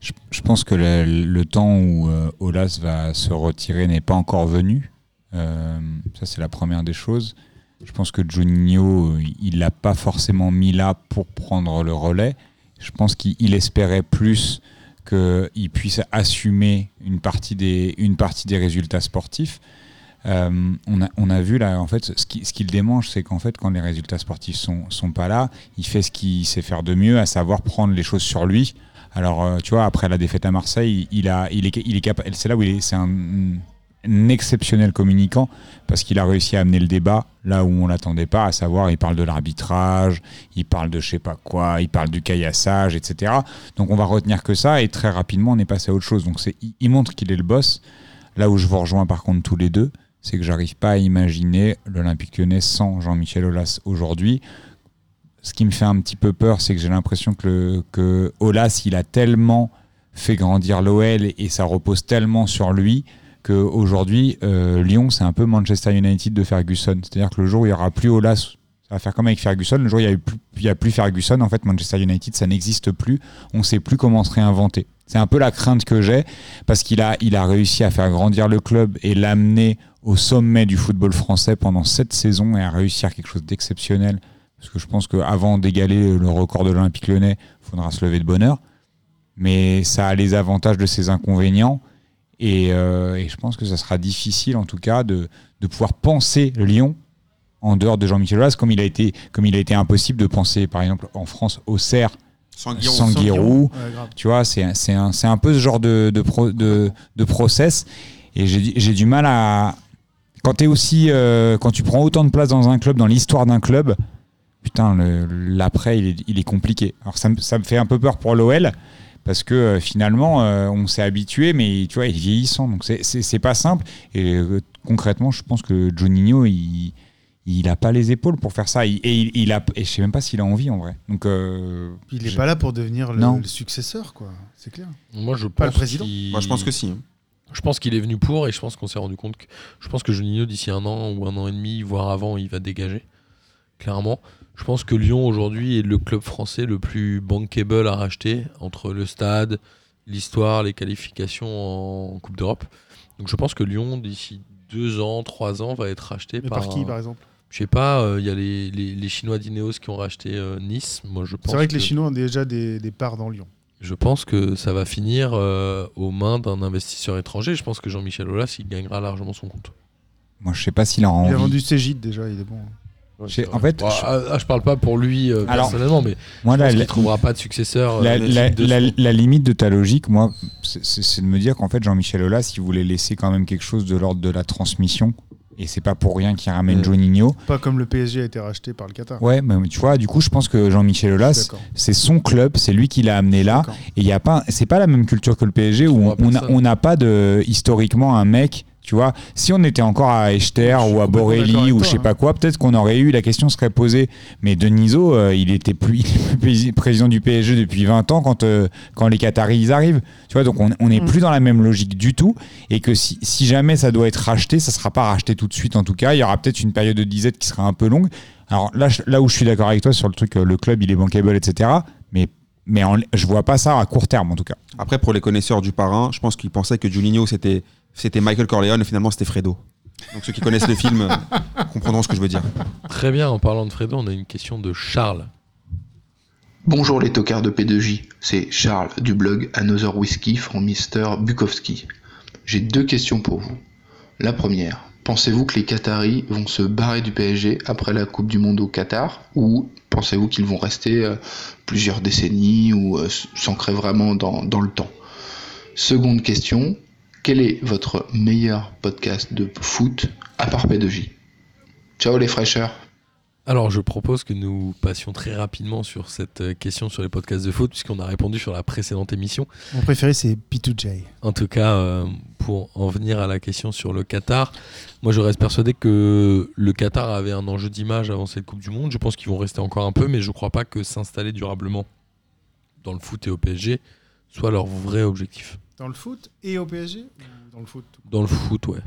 je, je pense que le, le temps où euh, Olas va se retirer n'est pas encore venu. Euh, ça, c'est la première des choses. Je pense que Juninho, euh, il l'a pas forcément mis là pour prendre le relais. Je pense qu'il il espérait plus qu'il puisse assumer une partie des, résultats sportifs. Euh, on, a, vu là, en fait, ce qui, démange, c'est qu'en fait, quand les résultats sportifs sont, sont pas là, il fait ce qu'il sait faire de mieux, à savoir prendre les choses sur lui. Alors, tu vois, après la défaite à Marseille, il, est, capable. C'est là où il est, c'est un, exceptionnel communicant parce qu'il a réussi à amener le débat là où on l'attendait pas, à savoir, il parle de l'arbitrage, il parle de je sais pas quoi, il parle du caillassage, etc. Donc, on va retenir que ça et très rapidement, on est passé à autre chose. Donc, c'est, il- montre qu'il est le boss. Là où je vous rejoins par contre tous les deux, c'est que j'arrive pas à imaginer l'Olympique lyonnais sans Jean-Michel Aulas aujourd'hui. Ce qui me fait un petit peu peur, c'est que j'ai l'impression que, le- que il a tellement fait grandir l'OL et ça repose tellement sur lui qu'aujourd'hui, euh, Lyon, c'est un peu Manchester United de Ferguson. C'est-à-dire que le jour où il n'y aura plus Aulas, ça va faire comme avec Ferguson. Le jour où il n'y a, plus- Ferguson, en fait, Manchester United, ça n'existe plus. On ne sait plus comment se réinventer. C'est un peu la crainte que j'ai parce qu'il a, a réussi à faire grandir le club et l'amener au sommet du football français pendant sept saisons et à réussir quelque chose d'exceptionnel. Parce que je pense qu'avant d'égaler le record de l'Olympique lyonnais, il faudra se lever de bonheur. Mais ça a les avantages de ses inconvénients. Et, euh, et je pense que ça sera difficile, en tout cas, de, de pouvoir penser Lyon en dehors de Jean-Michel Aulas, comme il a été, comme il a été impossible de penser, par exemple, en France, au Serre. Ouais, grave. Tu vois, c'est c'est un, c'est un peu ce genre de, de, pro- de, de process. Et j'ai j'ai du mal à. Quand, es aussi, euh, quand tu prends autant de place dans un club, dans l'histoire d'un club, putain, l'après, il est, il est compliqué. Alors ça, me- ça me fait un peu peur pour l'OL. Parce que euh, finalement, euh, on s'est habitué, mais tu vois, il est vieillissant. Donc c'est- c'est c'est pas simple. Et euh, concrètement, je pense que Juninho, il. Il a pas les épaules pour faire ça. Il- et, il, il a, et je sais même pas s'il a envie en vrai. Donc, euh, il n'est pas là pour devenir le, successeur, quoi. C'est clair. Moi, je Pas le pense président. qu'il- Moi, je pense que si. hein. Je pense qu'il est venu pour et je pense qu'on s'est rendu compte que je pense que Juninho d'ici un an ou un an et demi, voire avant, il va dégager. Clairement. Je pense que Lyon aujourd'hui est le club français le plus bankable à racheter entre le stade, l'histoire, les qualifications en Coupe d'Europe. Donc je pense que Lyon d'ici deux ans, trois ans va être racheté Mais par, par qui, par exemple? Je sais pas. euh, Il y a les, les- les Chinois d'Ineos qui ont racheté euh, Nice. Moi je pense. C'est vrai que, les Chinois ont déjà des, des parts dans Lyon. Je pense que ça va finir euh, aux mains d'un investisseur étranger. Je pense que Jean-Michel Aulas, il gagnera largement son compte. moi, je sais pas s'il a Il envie. a vendu Cégide déjà, il est bon. En fait, Bon, je- ah, ah, je parle pas pour lui euh, Alors, personnellement, mais moi, je pense trouvera pas de successeur. euh, la, logique la- de la- son- la limite de ta logique, moi, c'est- de me dire qu'en fait, Jean-Michel Aulas, il voulait laisser quand même quelque chose de l'ordre de la transmission. Et c'est pas pour rien qu'il ramène Mm. Juninho. Pas comme le PSG a été racheté par le Qatar. Ouais, mais tu vois, du coup, je pense que Jean-Michel Aulas, c'est son club, c'est lui qui l'a amené là. Et il y a pas, c'est pas la même culture que le PSG où on n'a pas de historiquement un mec. Tu vois, si on était encore à Echter ou à Borelli ou je sais hein. pas quoi, peut-être qu'on aurait eu la question serait posée. Mais Deniso, euh, il était plus, il est plus président du PSG depuis 20 ans quand euh, quand les Qataris ils arrivent. Tu vois, donc on n'est Mm. plus dans la même logique du tout. Et que si, si jamais ça doit être racheté, ça sera pas racheté tout de suite en tout cas. Il y aura peut-être une période de disette qui sera un peu longue. Alors là, là où je suis d'accord avec toi sur le truc, euh, le club il est bankable, etc. Mais, mais en- je vois pas ça à court terme en tout cas. Après, pour les connaisseurs du parrain, je pense qu'ils pensaient que Juninho c'était c'était Michael Corleone et finalement c'était Fredo. Donc ceux qui connaissent le film euh, comprendront ce que je veux dire. Très bien, en parlant de Fredo, on a une question de Charles. Bonjour les tocards de P2J, c'est Charles du blog Another Whiskey from Mr. Bukowski. J'ai deux questions pour vous. La première, pensez-vous que les Qataris vont se barrer du PSG après la Coupe du Monde au Qatar ou pensez-vous qu'ils vont rester euh, plusieurs décennies ou euh, s'ancrer vraiment dans, dans le temps? Seconde question, quel est votre meilleur podcast de foot à part P2J Ciao les fraîcheurs Alors, je propose que nous passions très rapidement sur cette euh, question sur les podcasts de foot, puisqu'on a répondu sur la précédente émission. Mon préféré, c'est P2J. En tout cas, euh, pour en venir à la question sur le Qatar, moi je reste persuadé que le Qatar avait un enjeu d'image avant cette Coupe du Monde. Je pense qu'ils vont rester encore un peu, mais je ne crois pas que s'installer durablement dans le foot et au PSG soit leur vrai objectif. Dans le foot et au PSG ou dans le foot tout Dans le foot, ouais.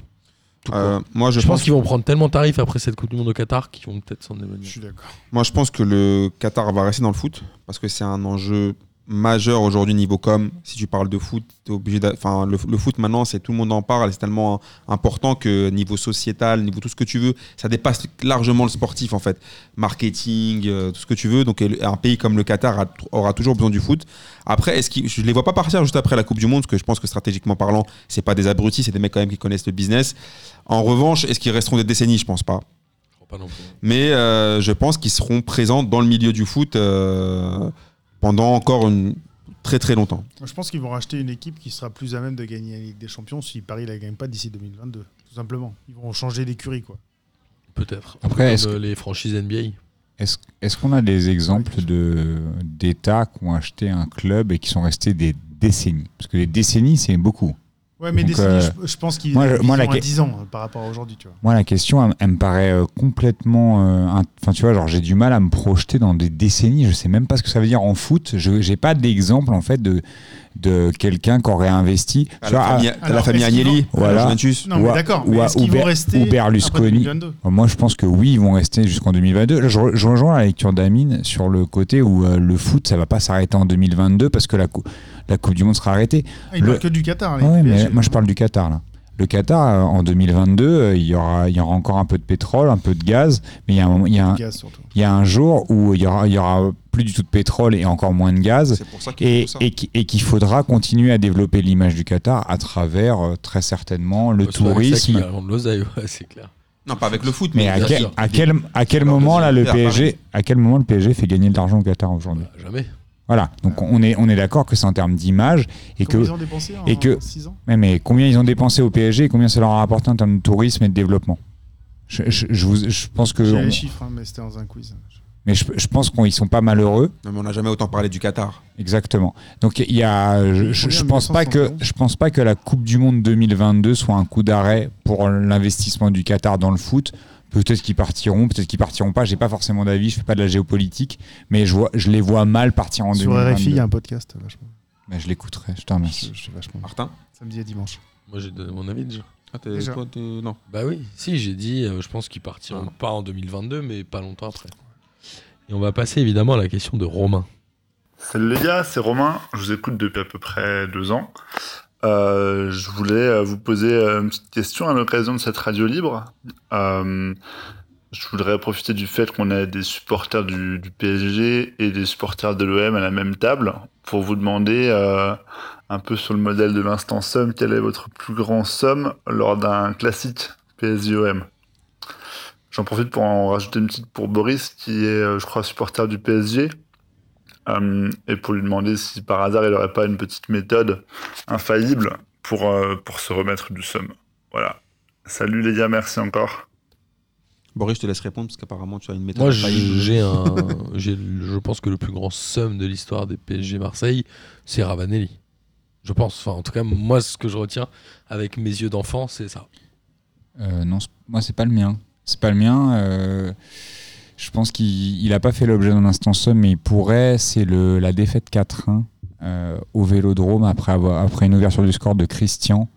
Tout Euh, court. moi, je pense, pense qu'ils vont prendre tellement de tarifs après cette Coupe du Monde au Qatar qu'ils vont peut-être s'en éloigner. Je suis d'accord. Moi, je pense que le Qatar va rester dans le foot parce que c'est un enjeu majeur aujourd'hui niveau com. Si tu parles de foot, t'es obligé. Enfin, le, le foot maintenant, c'est tout le monde en parle. C'est tellement important que niveau sociétal, niveau tout ce que tu veux, ça dépasse largement le sportif en fait. Marketing, euh, tout ce que tu veux. Donc, euh, un pays comme le Qatar a- aura toujours besoin du foot. Après, est-ce qu'ils, je les vois pas partir juste après la Coupe du Monde, parce que je pense que stratégiquement parlant, c'est pas des abrutis, c'est des mecs quand même qui connaissent le business. En revanche, est-ce qu'ils resteront des décennies? Je pense pas. Pas non plus. Mais euh, je pense qu'ils seront présents dans le milieu du foot euh, pendant encore une très très longtemps. Je pense qu'ils vont racheter une équipe qui sera plus à même de gagner la Ligue des Champions si Paris ne la gagne pas d'ici 2022. Tout simplement. Ils vont changer d'écurie, quoi. Peut-être. Après, est-ce les franchises NBA. Est-ce est-ce qu'on a des exemples de d'États qui ont acheté un club et qui sont restés des décennies? Parce que les décennies, c'est beaucoup. Ouais, mais Donc, décennies, euh, je, je pense qu'ils moi, je- ils moi, la ont à que- 10 ans euh, par rapport à aujourd'hui, tu vois. Moi, la question, elle, elle me paraît euh, complètement. euh, Enfin, tu vois, genre, j'ai du mal à me projeter dans des décennies. Je sais même pas ce que ça veut dire en foot. Je n'ai pas d'exemple, en fait, de, de quelqu'un qui aurait investi. À Tu la vois, famille- à- à la famille Agnelli, vont- à la voilà. Juventus. Non, mais Ou à- d'accord, ou mais qu'ils vont rester ou après Berlusconi. 2022 Moi, je pense que oui, ils vont rester jusqu'en 2022. Là, je, re- je rejoins la lecture d'Amine sur le côté où euh, le foot, ça va pas s'arrêter en 2022 parce que la, cou- la Coupe du Monde sera arrêtée. Ah, il parle que du Qatar, les Ouais, mais PSG. moi, je parle du Qatar, là. Le Qatar, euh, en 2022, euh, il y, aura, il y aura encore un peu de pétrole, un peu de gaz, mais il y a un, moment- il y a un, Du gaz, surtout. il y a un jour où il y, aura, il y aura plus du tout de pétrole et encore moins de gaz, pour ça qu'ils et, qu'il faudra continuer à développer l'image du Qatar à travers, euh, très certainement, le tourisme. l'oseille, c'est clair. Non, pas avec le foot, Mais mais, à quel, il- à quel, à quel moment là le. PSG, à quel moment le PSG fait gagner de l'argent au Qatar aujourd'hui? Jamais. Voilà, donc on est on est d'accord que c'est en termes d'image et Combien que ils ont dépensé en et que six ans? Ouais, mais combien ils ont dépensé au PSG et combien ça leur a rapporté en termes de tourisme et de développement? Je, je, je vous, je pense que J'ai on- les chiffres, hein, mais c'était dans un quiz. mais je, je pense qu'ils sont pas malheureux. Non, mais on n'a jamais autant parlé du Qatar. Exactement. Donc il y a, je, je, je pense pas que je pense pas que la Coupe du Monde 2022 soit un coup d'arrêt pour l'investissement du Qatar dans le foot. Peut-être qu'ils partiront, peut-être qu'ils partiront pas. J'ai pas forcément d'avis. Je fais pas de la géopolitique, mais je vois, je les vois mal partir en Sur 2022. RFI, il y a un podcast vachement. Mais je l'écouterai. Je te remercie. Je, vachement. Martin? Samedi et dimanche. Moi, j'ai donné mon avis déjà. Ah, t'es- Déjà. toi, t'es- non. Bah oui, si, j'ai dit, euh, je pense qu'ils partiront pas en 2022, mais pas longtemps après. Et on va passer évidemment à la question de Romain. Salut les gars, c'est Romain. Je vous écoute depuis à peu près deux ans. Euh, je voulais euh, vous poser euh, une petite question à l'occasion de cette radio libre. Je voudrais profiter du fait qu'on a des supporters du, PSG et des supporters de l'OM à la même table pour vous demander, un peu sur le modèle de l'instant somme, quelle est votre plus grand somme lors d'un classique PSG-OM J'en profite pour en rajouter une petite pour Boris, qui est, je crois, supporter du PSG. Euh, et pour lui demander si par hasard il n'aurait pas une petite méthode infaillible pour, euh, pour se remettre du somme. Voilà. Salut les gars, merci encore. Boris, je te laisse répondre parce qu'apparemment tu as une méthode. Moi, infaillible. j'ai un, j'ai, je pense que le plus grand somme de l'histoire des PSG Marseille, c'est Ravanelli. Je pense. Enfin, en tout cas, moi, ce que je retiens avec mes yeux d'enfant, c'est ça. Euh, non, moi c'est pas le mien. C'est pas le mien. euh, je pense qu'il n'a pas fait l'objet d'un instant somme, mais il pourrait. C'est la défaite 4-1 euh, au Vélodrome après avoir après une ouverture du score de Christian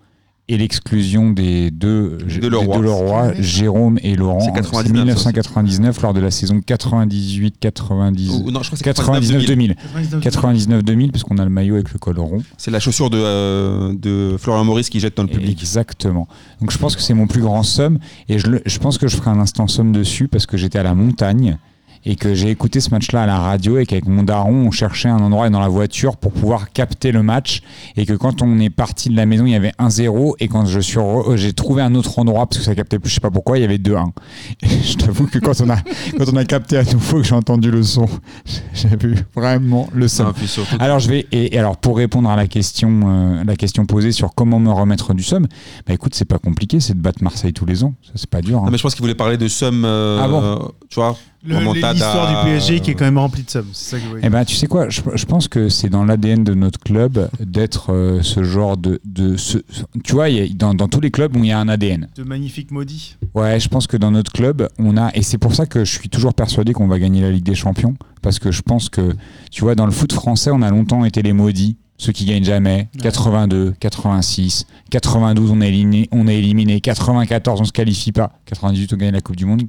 et l'exclusion des deux De Leroy. deux Leroy, Jérôme et Laurent. C'est 99, 1999 lors de la saison 98 90 Ou- non, je crois que c'est 99 2000 99, 99 2000 parce qu'on a le maillot avec le col rond. C'est la chaussure de, euh, de Florian Maurice qui jette dans le public. Exactement. Donc je pense que c'est mon plus grand somme et je, le- je pense que je ferai un instant somme dessus parce que j'étais à la montagne et que j'ai écouté ce match-là à la radio et qu'avec mon daron on cherchait un endroit dans la voiture pour pouvoir capter le match et que quand on est parti de la maison il y avait 1-0 et quand je suis re- euh, j'ai trouvé un autre endroit parce que ça captait plus je sais pas pourquoi il y avait 2-1 et je t'avoue que quand on a quand on a capté à nouveau que j'ai entendu le son j'ai vu vraiment le son Non, puis surtout- alors je vais et, et alors pour répondre à la question euh, la question posée sur comment me remettre du somme bah écoute c'est pas compliqué c'est de battre Marseille tous les ans ça c'est pas dur hein. Non, mais je pense qu'il voulait parler de Somme. euh, Ah bon euh, Tu vois Le- L'histoire du PSG qui est quand même remplie de sommes. C'est ça que je voulais Eh ben, tu sais quoi, je, je pense que c'est dans l'ADN de notre club d'être euh, ce genre de, de ce, tu vois, il y a- dans, dans tous les clubs où il y a un ADN. De magnifiques maudits. Ouais, je pense que dans notre club, on a, et c'est pour ça que je suis toujours persuadé qu'on va gagner la Ligue des Champions, parce que je pense que, tu vois, dans le foot français, on a longtemps été les maudits, ceux qui gagnent jamais. 82, 86, 92, on est éliminé, on est éliminé, 94, on se qualifie pas, 98, on gagne la Coupe du Monde.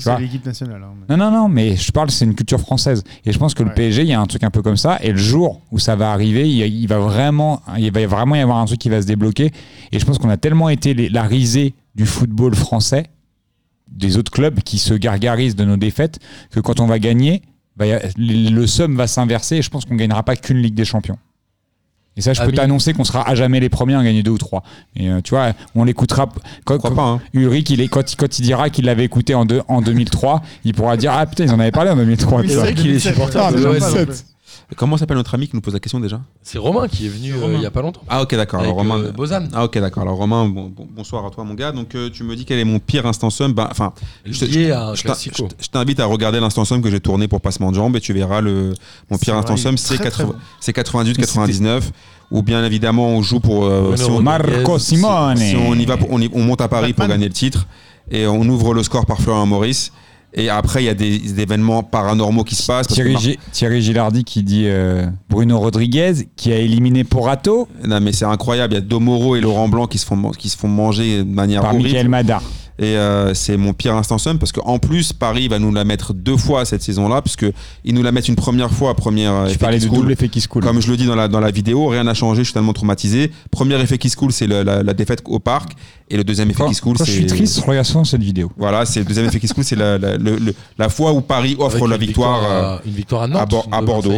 Ça, c'est l'équipe nationale. hein. non, non, non, mais je parle, c'est une culture française. Et je pense que le PSG, il y a un truc un peu comme ça. Et le jour où ça va arriver, il, il va vraiment, il va vraiment y avoir un truc qui va se débloquer. Et je pense qu'on a tellement été les- la risée du football français, des autres clubs qui se gargarisent de nos défaites, que quand on va gagner, bah, le, le somme va s'inverser. Et je pense qu'on gagnera pas qu'une Ligue des Champions. Et ça, je peux Ami. t'annoncer qu'on sera à jamais les premiers à en gagner deux ou trois. Et euh, tu vois, on l'écoutera. Quand, quand- hein. Ulrich, il est, quand, il- quand il dira qu'il l'avait écouté en, deux- en 2003, il pourra dire Ah putain, ils en avaient parlé en 2003. Oui, tu c'est vois. vrai qu'il est supporter Ah, de fait, Comment s'appelle notre ami qui nous pose la question déjà C'est Romain qui est venu euh, il y a pas longtemps. Ah ok d'accord. Alors Romain, euh, Bozan. Ah ok d'accord. Alors Romain, bon- bon- bonsoir à toi mon gars. Donc euh, tu me dis quel est mon pire instant somme? Ben, enfin, je t'invite à regarder l'instant somme que j'ai tourné pour passement de jambes et tu verras le mon pire instant somme c'est très, très 80 bon. c'est 98 99 ou bien évidemment on joue pour euh, si on, Marco si- Simone. si on y va pour- on, y- on monte à Paris pour gagner le titre et on ouvre le score par Florian Maurice et après il y a des, des événements paranormaux qui se passent Thierry, Gi- Thierry Gilardi qui dit euh, Bruno Rodriguez qui a éliminé Porato Non mais c'est incroyable, il y a Domoro et Laurent Blanc qui se font, qui se font manger de manière par horrible. Michael Madar. Et euh, c'est mon pire instant somme parce qu'en plus Paris va nous la mettre deux fois cette saison-là puisque ils nous la mettent une première fois première euh, Je effet parlais qui double effet qui se coule. Comme je le dis dans la, dans la vidéo, rien n'a changé, je suis tellement traumatisé. Premier effet qui se coule, c'est la, la défaite au parc. Et le deuxième effet qui se coule, c'est. je suis triste, souvent cette vidéo. Voilà, c'est le deuxième effet qui se coule, c'est la, la, la fois où Paris offre Avec la une victoire. à- euh, une victoire à Nantes. à Bor- à de Bordeaux.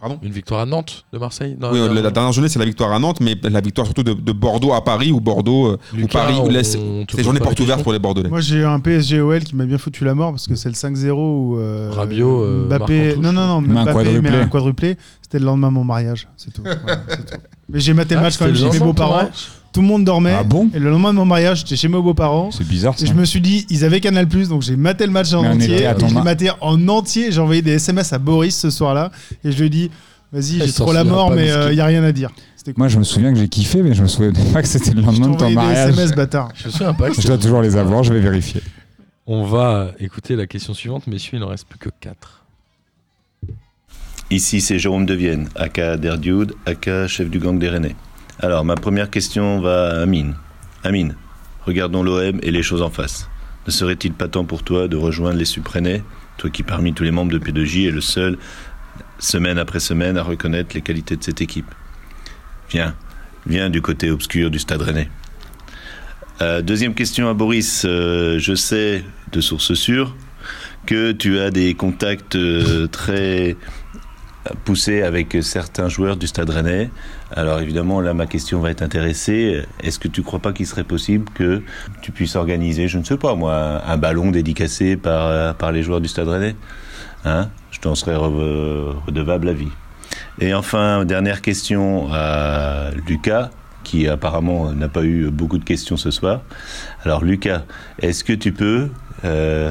Pardon Une victoire à Nantes de Marseille Non, oui, non, la, dernière journée, c'est la victoire à Nantes, mais la victoire surtout de, de Bordeaux à Paris, où Bordeaux, euh, où Lucas, Paris on- laisse pose journées portes ouvertes pour les Bordelais. Moi, j'ai eu un PSG OL qui m'a bien foutu la mort parce que c'est le 5-0 où euh, Rabiot, euh, Mbappé. Non, non, non, Mais un Mbappé quadruplé. mais un quadruplé. C'était le lendemain de mon mariage. C'est tout. Voilà, c'est tout. Mais j'ai maté le Ah, match quand même chez mes beaux-parents. Tout le monde dormait. Ah bon Et le lendemain de mon mariage, j'étais chez mes beaux-parents. C'est bizarre ça. Et je me suis dit, ils avaient Canal donc j'ai maté le match en Mais on entier. était à Et ton je l'ai ma- maté en entier. J'ai envoyé des SMS à Boris ce soir-là. Et je lui ai dit, vas-y, Il j'ai s'en trop la mort, pas, mais il n'y a rien à dire. C'était cool. Moi, je me souviens que j'ai kiffé, mais je me souviens pas que c'était le Je t'ai lendemain de ton envoyé des mariage. SMS, bâtard. Je me souviens pas que Je dois toujours les avoir, je vais vérifier. On va écouter la question suivante, messieurs, il n'en reste plus que 4. Ici, c'est Jérôme de Vienne, aka Derdude, aka chef du gang des Rennais. Alors, ma première question va à Amine. Amine, regardons l'OM et les choses en face. Ne serait-il pas temps pour toi de rejoindre les Suprénais, toi qui parmi tous les membres de P2J est le seul, semaine après semaine, à reconnaître les qualités de cette équipe? Viens, viens du côté obscur du stade rennais. Euh, deuxième question à Boris. Euh, je sais, de sources sûres, que tu as des contacts euh, très poussés avec certains joueurs du Stade Rennais. Alors évidemment, là, ma question va être intéressée. Est-ce que tu crois pas qu'il serait possible que tu puisses organiser, je ne sais pas moi, un ballon dédicacé par, les joueurs du Stade Rennais? Hein? Je t'en serais re- redevable à vie. Et enfin, dernière question à Lucas, qui apparemment n'a pas eu beaucoup de questions ce soir. Alors Lucas, est-ce que tu peux, euh,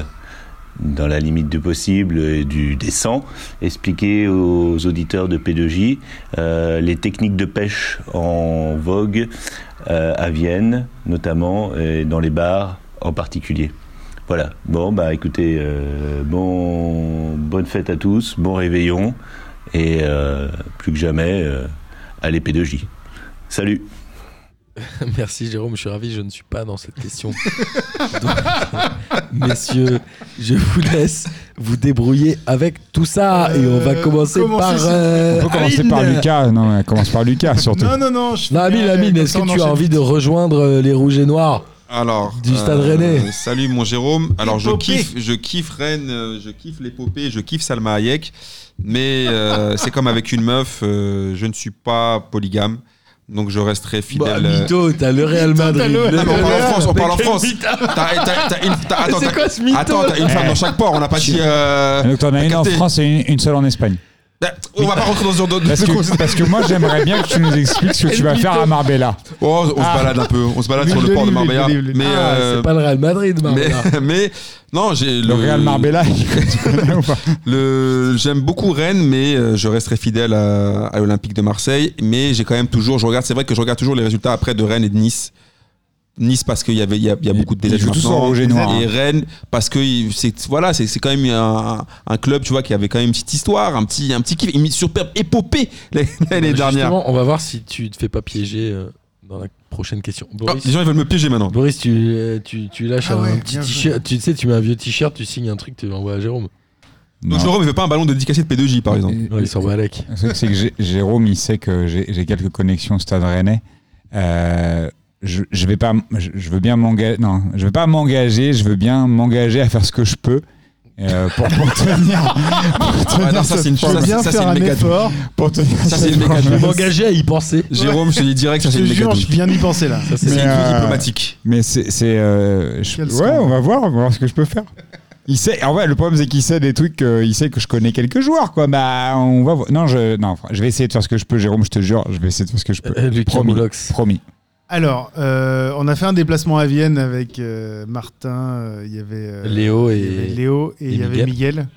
dans la limite du possible et du décent, expliquer aux auditeurs de P2J euh, les techniques de pêche en vogue euh, à Vienne, notamment, et dans les bars en particulier voilà. Bon, bah écoutez, euh, bon, bonne fête à tous, bon réveillon, et plus que jamais, allez P2J. Salut Merci Jérôme, je suis ravi, je ne suis pas dans cette question. Donc, messieurs, je vous laisse vous débrouiller avec tout ça et on va Euh, commencer par. euh, On peut commencer Amine. par Lucas. Non, on commence par Lucas surtout. Non, non, non. Je Non, Amine, Amine, est-ce que tu as envie de rejoindre euh, les Rouges et Noirs Alors, Du Stade euh, Rennais. Salut mon Jérôme. Alors je kiffe, je kiffe Rennes, je kiffe l'épopée, je kiffe Salma Hayek, mais euh, c'est comme avec une meuf, euh, je ne suis pas polygame, donc je resterai Bah, fidèle. euh, mytho, t'as le Real Madrid. Ah, mais on parle en France, on parle en France. mytho. T'as- t'as- t'as une- t'as- attends, t'as- quoi ce mytho, Attends, t'as une là femme dans chaque port, on n'a pas dit. euh, Donc t'en as une en. France et une, une seule en Espagne. Bah, On va pas rentrer dans ce genre de. Parce que, parce que moi j'aimerais bien que tu nous expliques ce que tu vas faire à Marbella. Oh, on Ah. se balade un peu, on se balade sur le port de Marbella. Mais Ah, euh, c'est pas le Real Madrid, mais, Marbella. mais non, j'ai Le Real Marbella, Le, j'aime beaucoup Rennes, mais euh, je resterai fidèle à, à l'Olympique de Marseille. Mais j'ai quand même toujours, je regarde, c'est vrai que je regarde toujours les résultats après de Rennes et de Nice. Nice parce qu'il y avait, il y a, il y a beaucoup de désastres jouent tous en et noir, Et hein. Rennes parce que c'est, voilà, c'est, c'est quand même un, un club, tu vois, qui avait quand même une petite histoire, un petit, un petit kiff, une superbe épopée l'année dernière. On va voir si tu te fais pas piéger euh, dans la prochaine question. Boris, Oh, les gens ils veulent me piéger maintenant. Boris, tu, euh, tu, tu lâches Ah un ouais, petit t-shirt. Tu sais, tu mets un vieux t-shirt, tu signes un truc, tu l'envoies à Jérôme. Donc Jérôme, il veut pas un ballon dédicacé de P2J par exemple. Ouais, il s'en va avec. C'est que Jé- Jérôme, il sait que j'ai j'ai quelques connexions au Stade Rennais. Euh, je, je vais pas, je, je veux bien m'engager. Non, je veux pas m'engager. Je veux bien m'engager à faire ce que je peux. euh, pour, pour tenir. pour tenir non, ça, c'est une- promesse. ça, c'est- ça, c'est une méga douille. Pour tenir Ça, c'est une méga douille. promesse. M'engager à y penser. Jérôme, je te dis direct, ça Je c'est te une je viens d'y penser là. Ça, c'est une euh, diplomatique. Mais c'est, c'est, euh, je- ouais, on va voir, on va voir ce que je peux faire. Il sait, en vrai, le problème c'est qu'il sait des trucs, il sait que je connais quelques joueurs, quoi. Bah, on va voir. Non, je, non, je vais essayer de faire ce que je peux, Jérôme, je te jure, je vais essayer de faire ce que je peux. Euh, Lucas promis, promis. Alors, euh, on a fait un déplacement à Vienne avec euh, Martin, euh, il y avait euh, Léo et- il y avait Léo et, et il y avait Miguel. Miguel.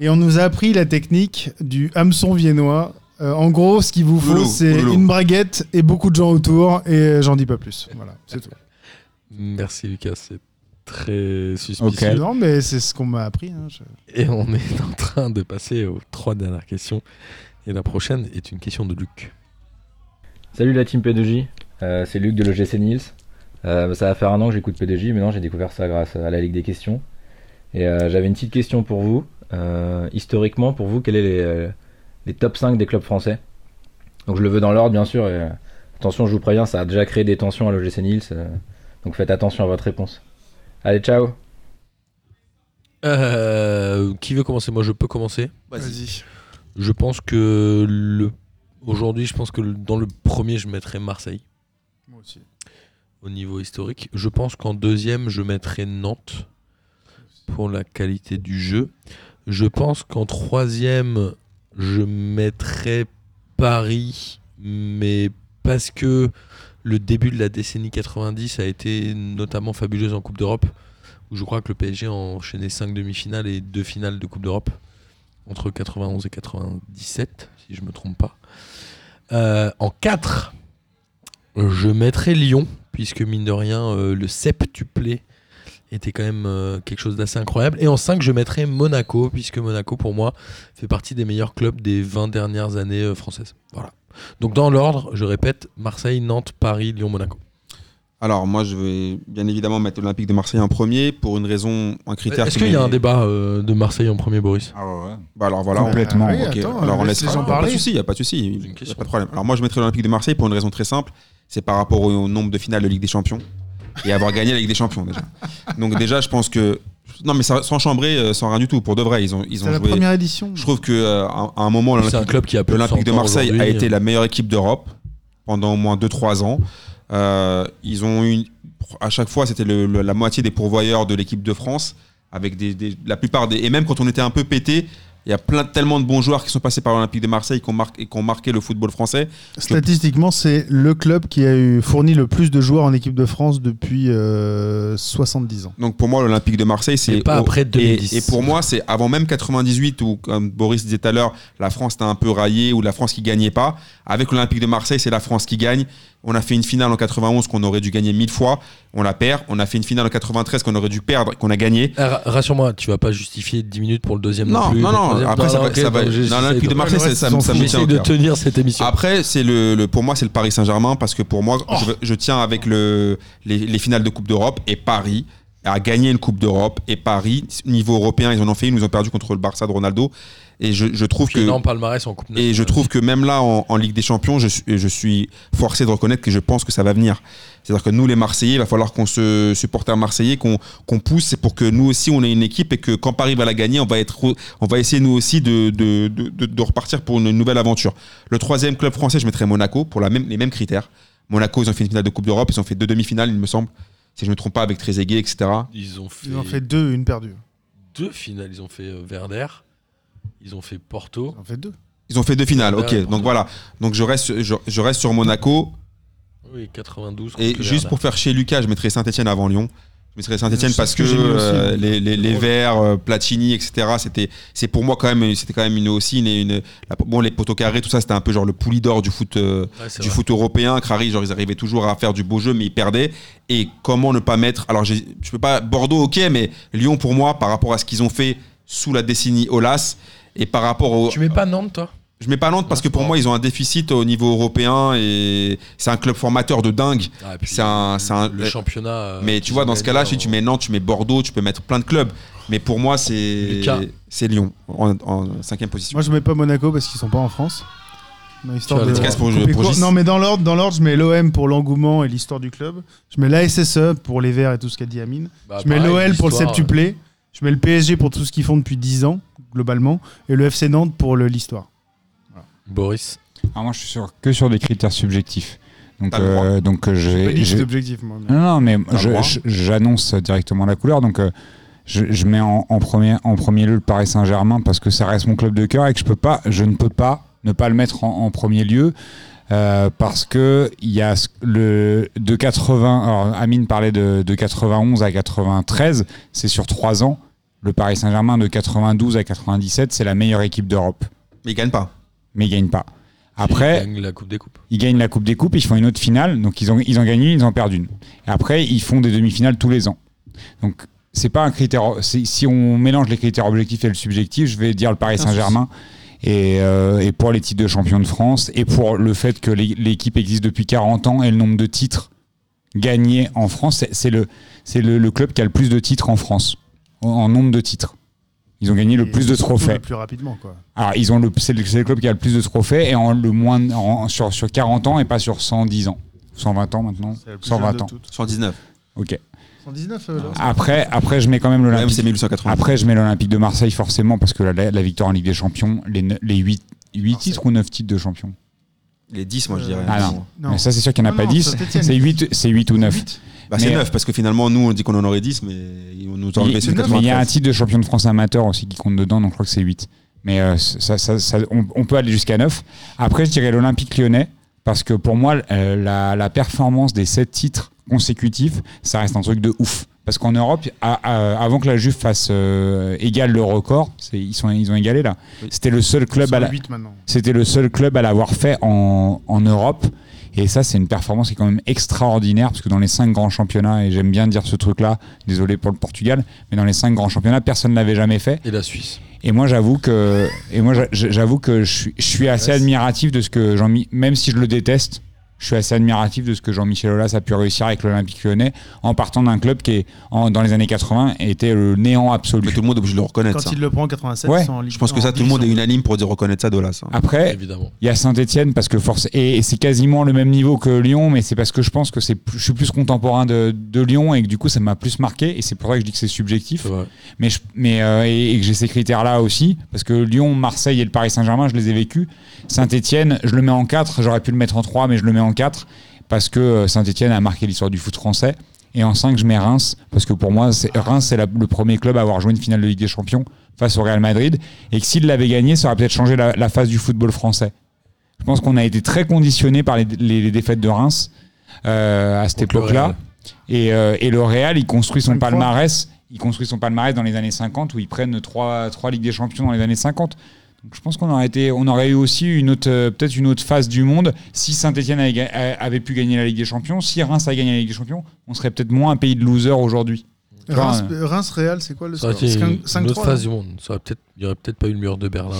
Et on nous a appris la technique du hameçon viennois. Euh, en gros, ce qu'il vous faut, c'est une braguette et beaucoup de gens autour, et j'en dis pas plus. Voilà, c'est tout. Merci Lucas, c'est très suspicieux. Non, mais c'est ce qu'on m'a appris. hein, je- Et on est en train de passer aux trois dernières questions. Et la prochaine est une question de Luc. Salut la team P2J, Euh, c'est Luc de l'OGC Niels. Euh, ça va faire un an que j'écoute P2J, mais non, j'ai découvert ça grâce à la Ligue des questions. Et euh, j'avais une petite question pour vous. Euh, historiquement, pour vous, quels sont les, euh, les top 5 des clubs français? Donc je le veux dans l'ordre, bien sûr. Et, euh, attention, je vous préviens, ça a déjà créé des tensions à l'OGC Niels. euh, donc faites attention à votre réponse. Allez, ciao Euh, qui veut commencer? Moi, je peux commencer? Vas-y. Je pense que le... aujourd'hui, je pense que le- dans le premier, je mettrais Marseille. Moi aussi. Au niveau historique. Je pense qu'en deuxième, je mettrais Nantes pour la qualité du jeu. Je pense qu'en troisième, je mettrais Paris, mais parce que le début de la décennie 90 a été notamment fabuleuse en Coupe d'Europe, où je crois que le PSG a enchaîné 5 demi-finales et 2 finales de Coupe d'Europe entre 91 et 97, si je me trompe pas. Euh, en 4, je mettrais Lyon, puisque mine de rien, euh, le septuplé était quand même euh, quelque chose d'assez incroyable. Et en 5, je mettrais Monaco, puisque Monaco, pour moi, fait partie des meilleurs clubs des 20 dernières années euh, françaises. Voilà. Donc dans l'ordre, je répète, Marseille, Nantes, Paris, Lyon, Monaco. Alors moi je vais bien évidemment mettre l'Olympique de Marseille en premier pour une raison, un critère. Est-ce qui qu'il y a un débat euh, de Marseille en premier, Boris? Bah alors voilà, Complètement. attends, alors on laisse les gens Pas de parler. souci, y a pas de souci, y a pas de problème. Alors moi je mettrai l'Olympique de Marseille pour une raison très simple, c'est par rapport au nombre de finales de Ligue des Champions et avoir gagné la Ligue des Champions déjà. Donc déjà je pense que non mais ça- sans chambrer, euh, sans rien du tout, pour de vrai ils ont ils ont C'est la joué. première édition. Je trouve que euh, à un moment l'Olympique de l'Olympique de 100 ans Marseille a été la meilleure équipe d'Europe pendant au moins 2-3 ans. Euh, ils ont eu à chaque fois c'était le- le- la moitié des pourvoyeurs de l'équipe de France avec des, des- la plupart des et même quand on était un peu pété il y a plein tellement de bons joueurs qui sont passés par l'Olympique de Marseille qui ont, marqué, et qui ont marqué le football français. que- Statistiquement, c'est le club qui a eu fourni le plus de joueurs en équipe de France depuis euh, 70 ans. Donc pour moi, l'Olympique de Marseille, c'est pas après 2010. Et, et pour moi, c'est avant même 98 où, comme Boris disait tout à l'heure, la France était un peu raillée ou la France qui gagnait pas. Avec l'Olympique de Marseille, c'est la France qui gagne. On a fait une finale en 91 qu'on aurait dû gagner mille fois, on la perd. On a fait une finale en 93 qu'on aurait dû perdre, qu'on a gagné. Ra- Rassure-moi, tu vas pas justifier 10 minutes pour le deuxième non, Non, plus. non, non. Après, ça, ça va. l'Olympique de Marseille, ça, ça, me- ça de tenir cette émission. Après, c'est le, le- pour moi, c'est le Paris Saint-Germain parce que pour moi, je, je tiens avec le, les, les finales de Coupe d'Europe et Paris a gagné une Coupe d'Europe et Paris, niveau européen, ils en ont fait une, ils ont perdu contre le Barça de Ronaldo. Et je, je trouve que énorme palmarès en Coupe et je trouve que même là, en, en Ligue des Champions, je, suis- je suis forcé de reconnaître que je pense que ça va venir. C'est-à-dire que nous, les Marseillais, il va falloir qu'on se supporter Marseillais, qu'on qu'on pousse, c'est pour que nous aussi, on ait une équipe et que quand Paris va la gagner, on va, être, on va essayer nous aussi de, de, de, de- de repartir pour une nouvelle aventure. Le troisième club français, je mettrais Monaco pour la même, les mêmes critères. Monaco, ils ont fait une finale de Coupe d'Europe, ils ont fait deux demi-finales, il me semble, si je ne me trompe pas, avec Trezeguet, etc. Ils ont fait, Ils ont fait deux, une perdue. deux finales. Ils ont fait euh, Werder, ils ont fait Porto. Ils ont fait deux. Ils ont fait deux finales, ok. Donc voilà. Donc je reste, je, je reste sur Monaco. Oui, 92. Et juste pour faire chez Lucas, je mettrais Saint-Etienne avant Lyon. Je mettrais Saint-Etienne parce ce que que, euh, les, les, les. Verts, euh, Platini, etc. C'était, c'est pour moi quand même, c'était quand même une aussi une, une- la- bon les poteaux carrés, tout ça, c'était un peu genre le pouli d'or du foot, euh, Ouais, du vrai. foot européen. Crary, genre ils arrivaient toujours à faire du beau jeu, mais ils perdaient. Et comment ne pas mettre Alors je peux pas Bordeaux, ok, mais Lyon pour moi, par rapport à ce qu'ils ont fait sous la décennie Olas et par rapport au, Tu mets pas Nantes, toi? Je mets pas Nantes parce que pour moi ils ont un déficit au niveau européen et c'est un club formateur de dingue. Ah, c'est un, c'est un- le championnat, euh, Mais tu vois dans ce cas-là, si tu mets Nantes, tu mets Bordeaux, tu peux mettre plein de clubs. Mais pour moi c'est Lyon en, en cinquième position. Moi, je mets pas Monaco parce qu'ils sont pas en France. De- pour- pour non, mais dans l'ordre, dans l'ordre, je mets l'OM pour l'engouement et l'histoire du club. Je mets la SSE pour les Verts et tout ce qu'a dit Amine. Bah, je mets l'OL pour le septuplé. Je mets le PSG pour tout ce qu'ils font depuis 10 ans, globalement. Et le FC Nantes pour l'histoire. Boris. Alors moi, je suis sur, que sur des critères subjectifs. Donc, euh, donc euh, J'ai objectif, moi, mais- Non, non, mais j'annonce directement la couleur. Donc, euh, je, je mets en, en premier, en premier lieu le Paris Saint-Germain parce que ça reste mon club de cœur et que je peux pas, je ne peux pas ne pas le mettre en, en premier lieu. euh, parce que il y a le de 80 alors Amine parlait de, de 91 à 93 c'est sur trois ans le Paris Saint-Germain de 92 à 97 c'est la meilleure équipe d'Europe mais ils gagnent pas mais ils gagnent pas après Ils gagnent la Coupe des Coupes. ils gagnent la Coupe des Coupes, ils font une autre finale, donc ils ont, ils ont gagné, ils en perdent une. Et après, ils font des demi-finales tous les ans. Donc, c'est pas un critère. Si on mélange les critères objectifs et le subjectif, je vais dire le Paris Saint-Germain. Et, euh, et pour les titres de champion de France, et pour le fait que l'é- l'équipe existe depuis 40 ans et le nombre de titres gagnés en France, c'est- le club qui a le plus de titres en France, en, en nombre de titres. Ils ont gagné le Et plus de trophées. Le plus rapidement, quoi. Alors, ils ont le, c'est le, c'est le club qui a le plus de trophées et en le moins en- sur, sur 40 ans et pas sur 110 ans. 120 ans maintenant C'est la plus 120 jeune de ans. toutes. 119. Ok. 119, euh, là. Après, après, je mets quand même l'Olympique. c'est 1880. Après, je mets l'Olympique de Marseille forcément parce que la, la victoire en Ligue des Champions, les, les 8, 8 titres ou 9 titres de champion? Les 10 moi je dirais. Ah non. Non. Mais ça, c'est sûr qu'il n'y en a Non, pas non, 10. Saint-Étienne. C'est 8, c'est 8 ou 9. Bah, c'est 9 parce que finalement nous on dit qu'on en aurait 10 mais on nous a enlevé mais il y a un 93. titre de champion de France amateur aussi qui compte dedans, donc je crois que c'est 8. Mais euh, ça, ça- ça- on, on peut aller jusqu'à 9. Après, je dirais l'Olympique lyonnais, parce que pour moi, euh, la, la performance des 7 titres consécutifs, ça reste un truc de ouf. Parce qu'en Europe, à- à- avant que la Juve fasse euh, égale le record, ils, sont, ils ont égalé là. C'était le seul club à la- huit maintenant. c'était le seul club à l'avoir fait en, en Europe. Et ça, c'est une performance qui est quand même extraordinaire, parce que dans les cinq grands championnats, et j'aime bien dire ce truc-là, désolé pour le Portugal, mais dans les cinq grands championnats, personne ne l'avait jamais fait. Et la Suisse. Et moi, j'avoue que, et moi, j'a- j'avoue que je suis, je suis assez admiratif de ce que Jean, même si je le déteste, je suis assez admiratif de ce que Jean-Michel Aulas a pu réussir avec l'Olympique Lyonnais en partant d'un club qui, est, en- dans les années 80, était le néant absolu. tout le monde est obligé de le reconnaître. Quand ça. il le prend en 87, Ouais. en Ligue Je pense que ça tout le monde est unanime pour dire reconnaître ça d'Olas. hein. Après, Évidemment. il y a Saint-Etienne parce que force et, et c'est quasiment le même niveau que Lyon, mais c'est parce que je pense que c'est je suis plus contemporain de, de Lyon et que du coup ça m'a plus marqué et c'est pour ça que je dis que c'est subjectif. Mais je- mais euh, et, et que j'ai ces critères là aussi parce que Lyon, Marseille et le Paris Saint-Germain, je les ai vécus. Saint-Etienne, je le mets en 4, j'aurais pu le mettre en 3 mais je le mets en 4 parce que euh, Saint-Etienne a marqué l'histoire du foot français. Et en 5, je mets Reims, parce que pour moi, c'est- Reims, c'est la- le premier club à avoir joué une finale de Ligue des Champions face au Real Madrid. Et que s'il l'avait gagné, ça aurait peut-être changé la, la face du football français. Je pense qu'on a été très conditionné par les, les- les défaites de Reims euh, à cette époque-là. Et, euh, et le Real, il construit son 23. palmarès. Il construit son palmarès dans les années 50 où ils prennent trois, trois Ligues des Champions dans les années 50. Donc, je pense qu'on aurait été, on aurait eu aussi une autre, euh, peut-être une autre phase du monde si Saint-Etienne avait, avait pu gagner la Ligue des Champions, si Reims a gagné la Ligue des Champions, on serait peut-être moins un pays de losers aujourd'hui. Tu vois, Reims, euh, Reims Real, c'est quoi le score C'est une, 5 une autre 5-3, phase du monde. Ça aurait peut-être, il n'y aurait peut-être pas eu le mur de Berlin.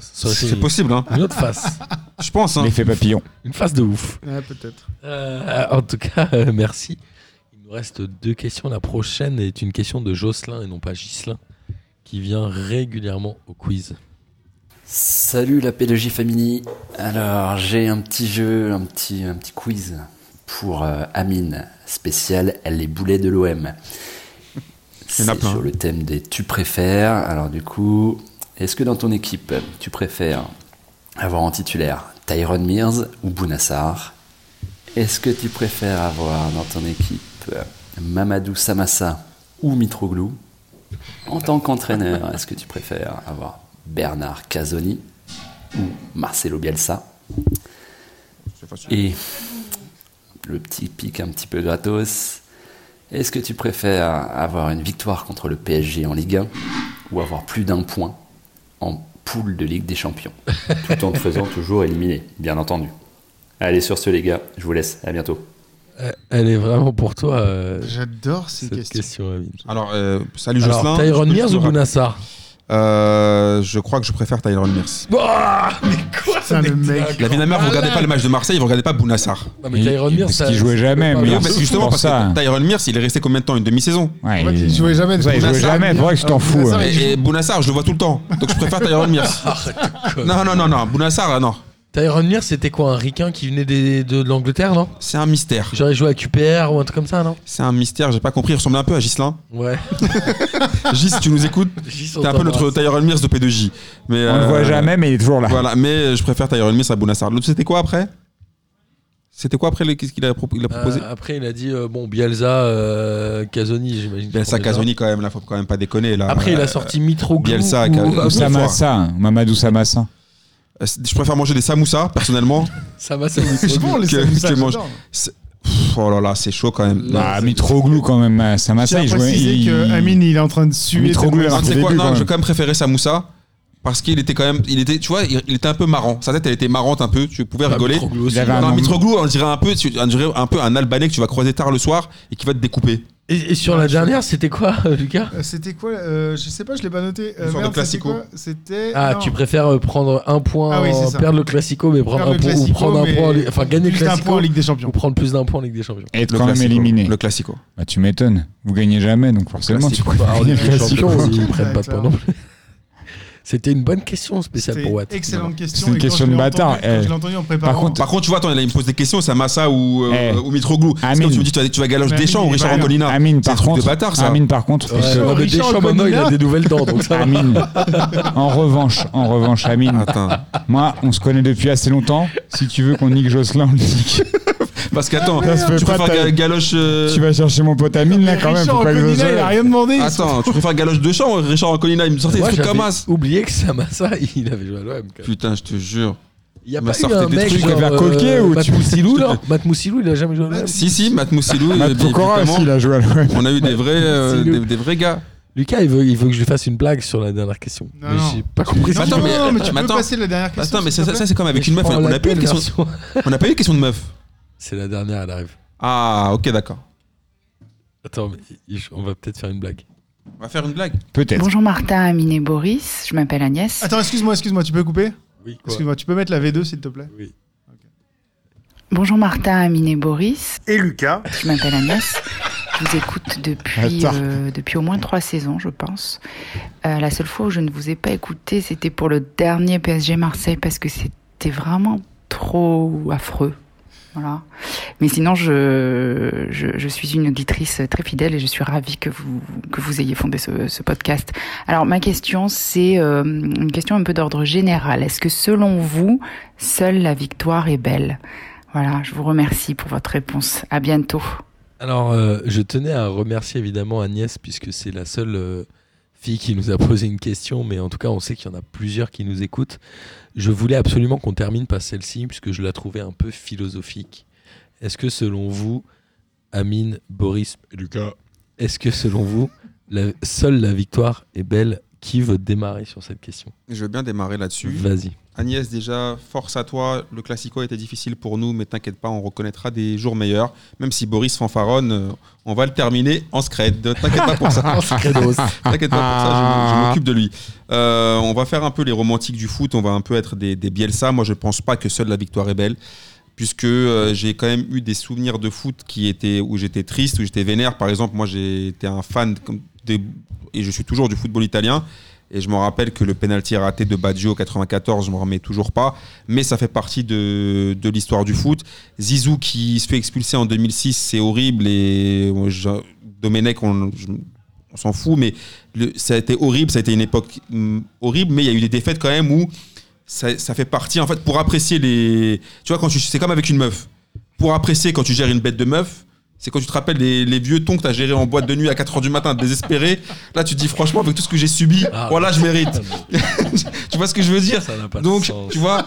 C'est une- possible, hein. Une autre face. Je pense. Hein. L'effet papillon. Une phase de ouf. Ouais, peut-être. Euh, en tout cas, euh, merci. Il nous reste deux questions. La prochaine est une question de Jocelyn et non pas Gislin, qui vient régulièrement au quiz. Salut la P2J Family. Alors j'ai un petit jeu, un petit, un petit quiz pour euh, Amine, spécial les boulets de l'OM. C'est sur le thème des tu préfères. Alors du coup, est-ce que dans ton équipe, tu préfères avoir en titulaire Tyron Mears ou Bounassar? Est-ce que tu préfères avoir dans ton équipe Mamadou Samassa ou Mitroglou? En tant qu'entraîneur, est-ce que tu préfères avoir Bernard Casoni ou Marcelo Bielsa Et le petit pic un petit peu gratos, est-ce que tu préfères avoir une victoire contre le PSG en Ligue 1 ou avoir plus d'un point en poule de Ligue des Champions? Tout en te faisant toujours éliminer, bien entendu. Allez, sur ce les gars, je vous laisse, à bientôt. Euh, Elle est vraiment pour toi. euh, J'adore ces cette questions. question. Alors, euh, salut Jocelyn. Tyron Mears ou. Bounassar? Euh, Je crois que je préfère Tyron Mears. Ah, mais quoi Putain, le mec. La vie de ma mère, vous regardez pas le match de Marseille, vous regardez pas Bounassar. Non, mais Tyron Mears, parce ça- qu'il jouait jamais, mais parce que justement, parce ça. que Tyron Mears, il est resté combien de temps Une demi-saison Ouais, il- il jouait jamais. Ouais, il jouait jamais, c'est vrai que tu t'en fous. Et, et Bounassar, je le vois tout le temps. Donc je préfère Tyron Mears. Non, non, non, non. Bounassar, là, non. Tyron Mears, c'était quoi Un ricain qui venait des- de, de l'Angleterre, non? C'est un mystère. J'aurais joué à QPR ou un truc comme ça, non? C'est un mystère, j'ai pas compris. Il ressemblait un peu à Gislin. Ouais. Gis, si tu nous écoutes, t'es un peu notre t'embrasse. Tyron Mears de P2J. Mais, On le euh, voit jamais, mais il est toujours là. Voilà, mais je préfère Tyron Mears à Bounassar. L'autre, c'était quoi après? C'était quoi après le- Qu'est-ce qu'il a, propo- il a proposé? Euh, après, il a dit euh, bon, Bielsa, euh, Casoni, j'imagine. Bielsa, Casoni, quand même, là, faut quand même pas déconner. Là. Après, il Euh, a sorti Mitroglou. Bielsa, ou- Ca- ou- Ou Samassa, Mamadou Samassa. Euh, Je préfère manger des samoussas, personnellement. Ça va, ça C'est bon, les que- samoussas, que mange- Pff, Oh là là, c'est chaud quand même. Bah, Mitroglou quand même. Je Samassa, il jouait. préciser il- que Amine, il est en train de suer. Mitroglou, Non, Non, je vais quand même préférer Samoussa parce qu'il était quand même, il était, tu vois, il, il était un peu marrant. Sa tête, elle était marrante un peu. Tu pouvais Ah, rigoler. Mitroglou aussi. Il avait un Non, Mitroglou, on dirait un peu, tu- on dirait un peu un Albanais que tu vas croiser tard le soir et qui va te découper. Et, et sur la dernière, c'était quoi, euh, Lucas Euh, C'était quoi euh, Je sais pas, je l'ai pas noté. Euh, de merde, c'était classico. C'était. Ah, non. tu préfères prendre un point, Ah oui, c'est ça. perdre le classico, mais prendre un point, ou prendre un point, enfin gagner le plus d'un classico, point en Ligue des ou Champions. prendre plus d'un point en Ligue des Champions. Être Le quand même éliminé. Le classico. Bah, tu m'étonnes. Vous gagnez jamais, donc forcément, tu Bah, prennent pas de non plus. C'était une bonne question spéciale pour Watt. Excellente question. C'est une et question de bâtard, eh. je l'ai entendu en préparant. Par contre, Par contre, tu vois, attends, il me pose des questions, c'est Massa ou, euh, Eh. ou Mitroglou. Amine. tu me dis, tu vas, tu vas galoche Deschamps ou Richard. Anconina. Amine, C'est un par contre, bâtard, ça. Amine, par contre, Ouais, parce que- non, mais Richard Deschamps, maintenant, il a des nouvelles dents, donc ça va. Amine, en revanche, en revanche, Amine, Attends. moi, on se connaît depuis assez longtemps. Si tu veux qu'on nique Jocelyn, on le nique. Parce qu'attends, Ça se fait tu pas, préfères t'as- ga- galoche. euh, Tu vas chercher mon pote Amine là quand même. Richard Faut pas que Anconina, Jocelyn- il a rien demandé. Attends, tu préfères galoche Deschamps ou Richard Anconina Il me sortait des Moi, trucs j'avais comme as. oublié que Samassa, il avait joué à l'OM. quand même. Putain, je te jure. Il y a pas eu un des mec trucs. genre, préfères Colquier ou Matt tu- Moussilou, là Matt Moussilou, il a jamais joué à l'OM. Si, si, Matt Moussilou. Matt euh, bien Pokora évidemment. aussi, il a joué à l'OM. On a eu des vrais, euh, Moussilou. des, des vrais gars. Lucas, il veut, il veut que je lui fasse une blague sur la dernière question. Non, mais non. j'ai pas compris. Non, ce Attends, mais- non, mais tu peux attends. passer la dernière question. Attends, mais s'il ça, te ça, c'est comme avec Mais une meuf. On n'a pas eu question. On n'a pas eu une question de meuf. C'est la dernière, elle arrive. Ah, ok, d'accord. Attends, mais on va peut-être faire une blague. On va faire une blague. Peut-être. Bonjour Martin, Amine et Boris, je m'appelle Agnès. Attends, excuse-moi, excuse-moi, tu peux couper Oui, quoi Excuse-moi, tu peux mettre la V2 s'il te plaît Oui. Bonjour Martin, Amine et Boris, Et Lucas je m'appelle Agnès. Je vous écoute depuis, euh, depuis au moins trois saisons, je pense. Euh, la seule fois où je ne vous ai pas écouté, c'était pour le dernier PSG Marseille parce que c'était vraiment trop affreux. Voilà. Mais sinon, je, je, suis une auditrice très fidèle et je suis ravie que vous, que vous ayez fondé ce, ce podcast. Alors, ma question, c'est euh, une question un peu d'ordre général. Est-ce que selon vous, seule la victoire est belle? Voilà, je vous remercie pour votre réponse. À bientôt. Alors, euh, je tenais à remercier évidemment Agnès, puisque c'est la seule euh, fille qui nous a posé une question, mais en tout cas, on sait qu'il y en a plusieurs qui nous écoutent. Je voulais absolument qu'on termine par celle-ci, puisque je la trouvais un peu philosophique. Est-ce que selon vous, Amine, Boris Lucas, est-ce que selon vous, seule la victoire est belle Qui veut démarrer sur cette question? Je veux bien démarrer là-dessus. Vas-y. Agnès, déjà, force à toi. Le Classico était difficile pour nous, mais t'inquiète pas, on reconnaîtra des jours meilleurs. Même si Boris fanfaronne, euh, on va le terminer en scred. T'inquiète pas pour ça. T'inquiète pas pour ça, je, je m'occupe de lui. Euh, on va faire un peu les romantiques du foot, on va un peu être des, des Bielsa. Moi, je pense pas que seule la victoire est belle. Puisque euh, j'ai quand même eu des souvenirs de foot qui étaient, où j'étais triste, où j'étais vénère. Par exemple, moi, j'étais un fan comme et je suis toujours du football italien. Et je me rappelle que le penalty raté de Baggio au 94, je me remets toujours pas. Mais ça fait partie de, de l'histoire du foot. Zizou qui se fait expulser en 2006, c'est horrible. Et je- Domenech, on, s'en fout. Mais ça a été horrible. Ça a été une époque hum, horrible. Mais il y a eu des défaites quand même où ça, ça fait partie. En fait, pour apprécier les. Tu vois, quand tu, c'est comme avec une meuf. Pour apprécier quand tu gères une bête de meuf, c'est quand tu te rappelles les, les vieux tons que tu as gérés en boîte de nuit à 4h du matin, désespéré. Là, tu te dis, franchement, avec tout ce que j'ai subi, voilà, je mérite. tu vois ce que je veux dire Ça pas de Donc, sens. tu vois.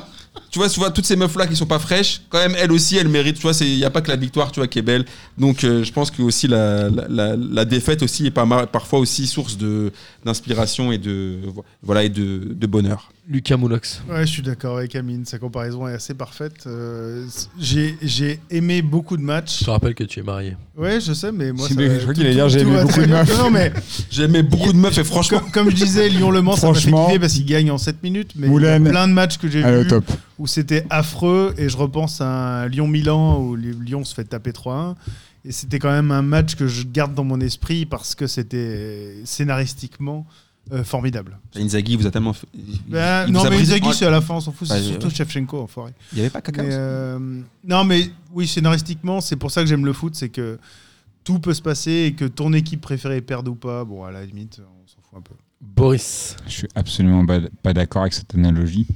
Tu vois, tu vois, toutes ces meufs-là qui sont pas fraîches, quand même, elles aussi, elles méritent. Tu vois, il n'y a pas que la victoire, tu vois, qui est belle. Donc, euh, je pense que aussi la, la, la- la défaite aussi est pas mal, parfois aussi source de d'inspiration et de voilà et de, de bonheur. Lucas Moulox. Ouais, je suis d'accord avec Amine. Sa comparaison est assez parfaite. Euh, j'ai j'ai aimé beaucoup de matchs. Je te rappelle que tu es marié. Ouais, je sais, mais moi. Ça je crois qu'il allait dire, j'ai aimé beaucoup de meufs. Non, mais J'ai aimé beaucoup de meufs et franchement. Comme, comme je disais, Lyon-Le Mans, ça m'a fait Franchement. kiffer parce qu'il gagne en 7 minutes. Mais il y a Moulin. plein de matchs que j'ai vus top. où c'était affreux. Et je repense à Lyon-Milan où Lyon se fait taper 3-1. Et c'était quand même un match que je garde dans mon esprit parce que c'était scénaristiquement euh, formidable. Inzaghi vous a tellement fait- Ben, il non, mais Inzaghi, c'est à la fin, on s'en fout. Bah, C'est surtout Shevchenko, enfoiré. Il y avait pas Kaka Mais, euh, Non, mais oui, scénaristiquement, c'est pour ça que j'aime le foot, c'est que tout peut se passer et que ton équipe préférée perde ou pas, bon, à la limite, on s'en fout un peu. Boris. Je suis absolument pas, pas d'accord avec cette analogie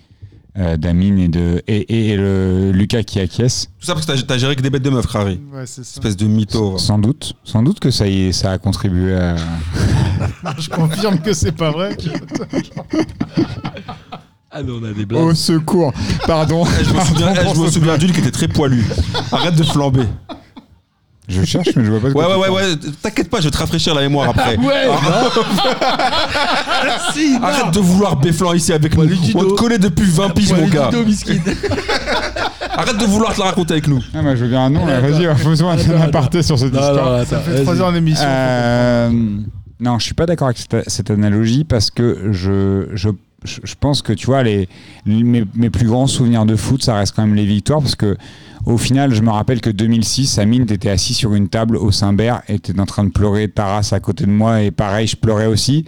euh, d'Amine et de et, et le Lucas qui acquiesce. Tout ça parce que t'as- géré que des bêtes de meufs, Crary. Ouais, c'est ça. Espèce de mytho. Sans doute, sans doute que ça, y est, ça a contribué à. je confirme que c'est pas vrai. Ah, mais on a des blagues. Au secours, pardon. Eh, je me souviens, eh, souviens d'une qui était très poilue. Arrête de flamber. Je cherche, mais je vois pas. de Ouais, ouais, ouais, ouais. T'inquiète pas, je vais te rafraîchir la mémoire après. Ouais, si, Arrête de vouloir béflan ici avec nous. On te connaît depuis 20 piges, mon gars. Arrête de vouloir te la raconter avec nous. Ah, bah, je veux bien un nom, là. Vas-y, faisons un Attends, aparté sur cette Non, histoire. non, attends, Ça fait vas-y. 3 heures d'émission. Euh, non, je suis pas d'accord avec cette, cette analogie parce que je, je, je pense que tu vois, les, mes, plus grands souvenirs de foot, ça reste quand même les victoires parce que au final, je me rappelle que 2006, Amine, t'étais assis sur une table au Saint-Bert et en train de pleurer Taras à côté de moi et pareil, je pleurais aussi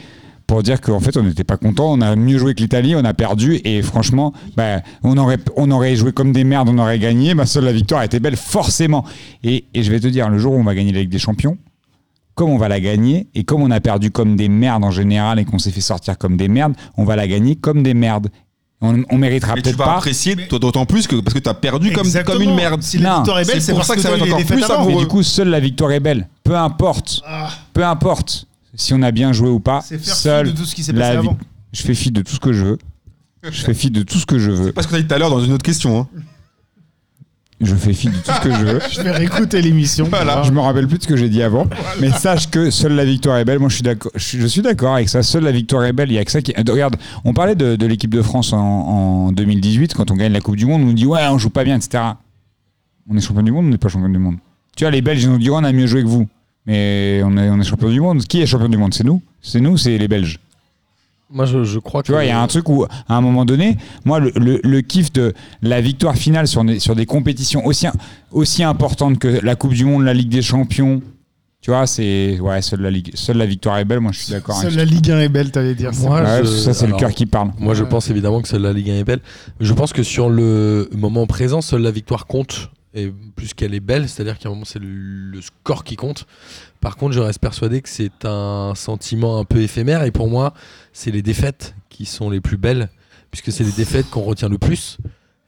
pour dire qu'en fait on n'était pas content, on a mieux joué que l'Italie, on a perdu et franchement, bah, on, aurait, on aurait joué comme des merdes, on aurait gagné, bah, seule la victoire était belle forcément. Et, et je vais te dire, le jour où on va gagner la Ligue des Champions, comme on va la gagner et comme on a perdu comme des merdes en général et qu'on s'est fait sortir comme des merdes, on va la gagner comme des merdes. On, on méritera Mais tu peut-être vas pas. apprécier toi, d'autant plus que parce que t'as perdu comme, Exactement. comme une merde. Si la Non, victoire est belle, c'est c'est pour ça que ça va être encore plus savoureux. Mais du coup, seule la victoire est belle. Peu importe. Peu importe si on a bien joué ou pas. C'est faire fi Seule de tout ce qui s'est passé avant. Je fais fi de tout ce que je veux. Je fais fi de tout ce que je veux. Parce que t'as dit tout à l'heure dans une autre question. Hein. Je fais fi de tout ce que je veux. Je vais réécouter l'émission. Voilà. Je me rappelle plus de ce que j'ai dit avant, mais sache que seule la victoire est belle. Moi, je suis d'accord. Je suis, je suis d'accord avec ça. Seule la victoire est belle. Il y a que ça qui. Regarde, on parlait de, de l'équipe de France en, en 2018 quand on gagne la Coupe du Monde. On nous dit ouais, on joue pas bien, etc. On est champion du monde, on n'est pas champion du monde? Tu vois, les Belges ils nous disent on a mieux joué que vous, mais on est, on est champion du monde. Qui est champion du monde? C'est nous. C'est nous, c'est les Belges. Moi, je, je crois Tu vois, il y a un truc où, à un moment donné, moi, le, le- le kiff de la victoire finale sur des, sur des compétitions aussi, aussi importantes que la Coupe du Monde, la Ligue des Champions, tu vois, c'est. Ouais, seule la, Ligue, seule la victoire est belle, moi je suis d'accord Seule avec la Ligue 1 est belle, t'allais dire. Moi, Ouais, je- ça, c'est le cœur qui parle. Moi, je pense évidemment que seule la Ligue 1 est belle. Je pense que sur le moment présent, seule la victoire compte. Et plus qu'elle est belle, c'est-à-dire qu'à un moment, c'est le, le score qui compte. Par contre, je reste persuadé que c'est un sentiment un peu éphémère. Et pour moi, c'est les défaites qui sont les plus belles, puisque c'est les défaites qu'on retient le plus.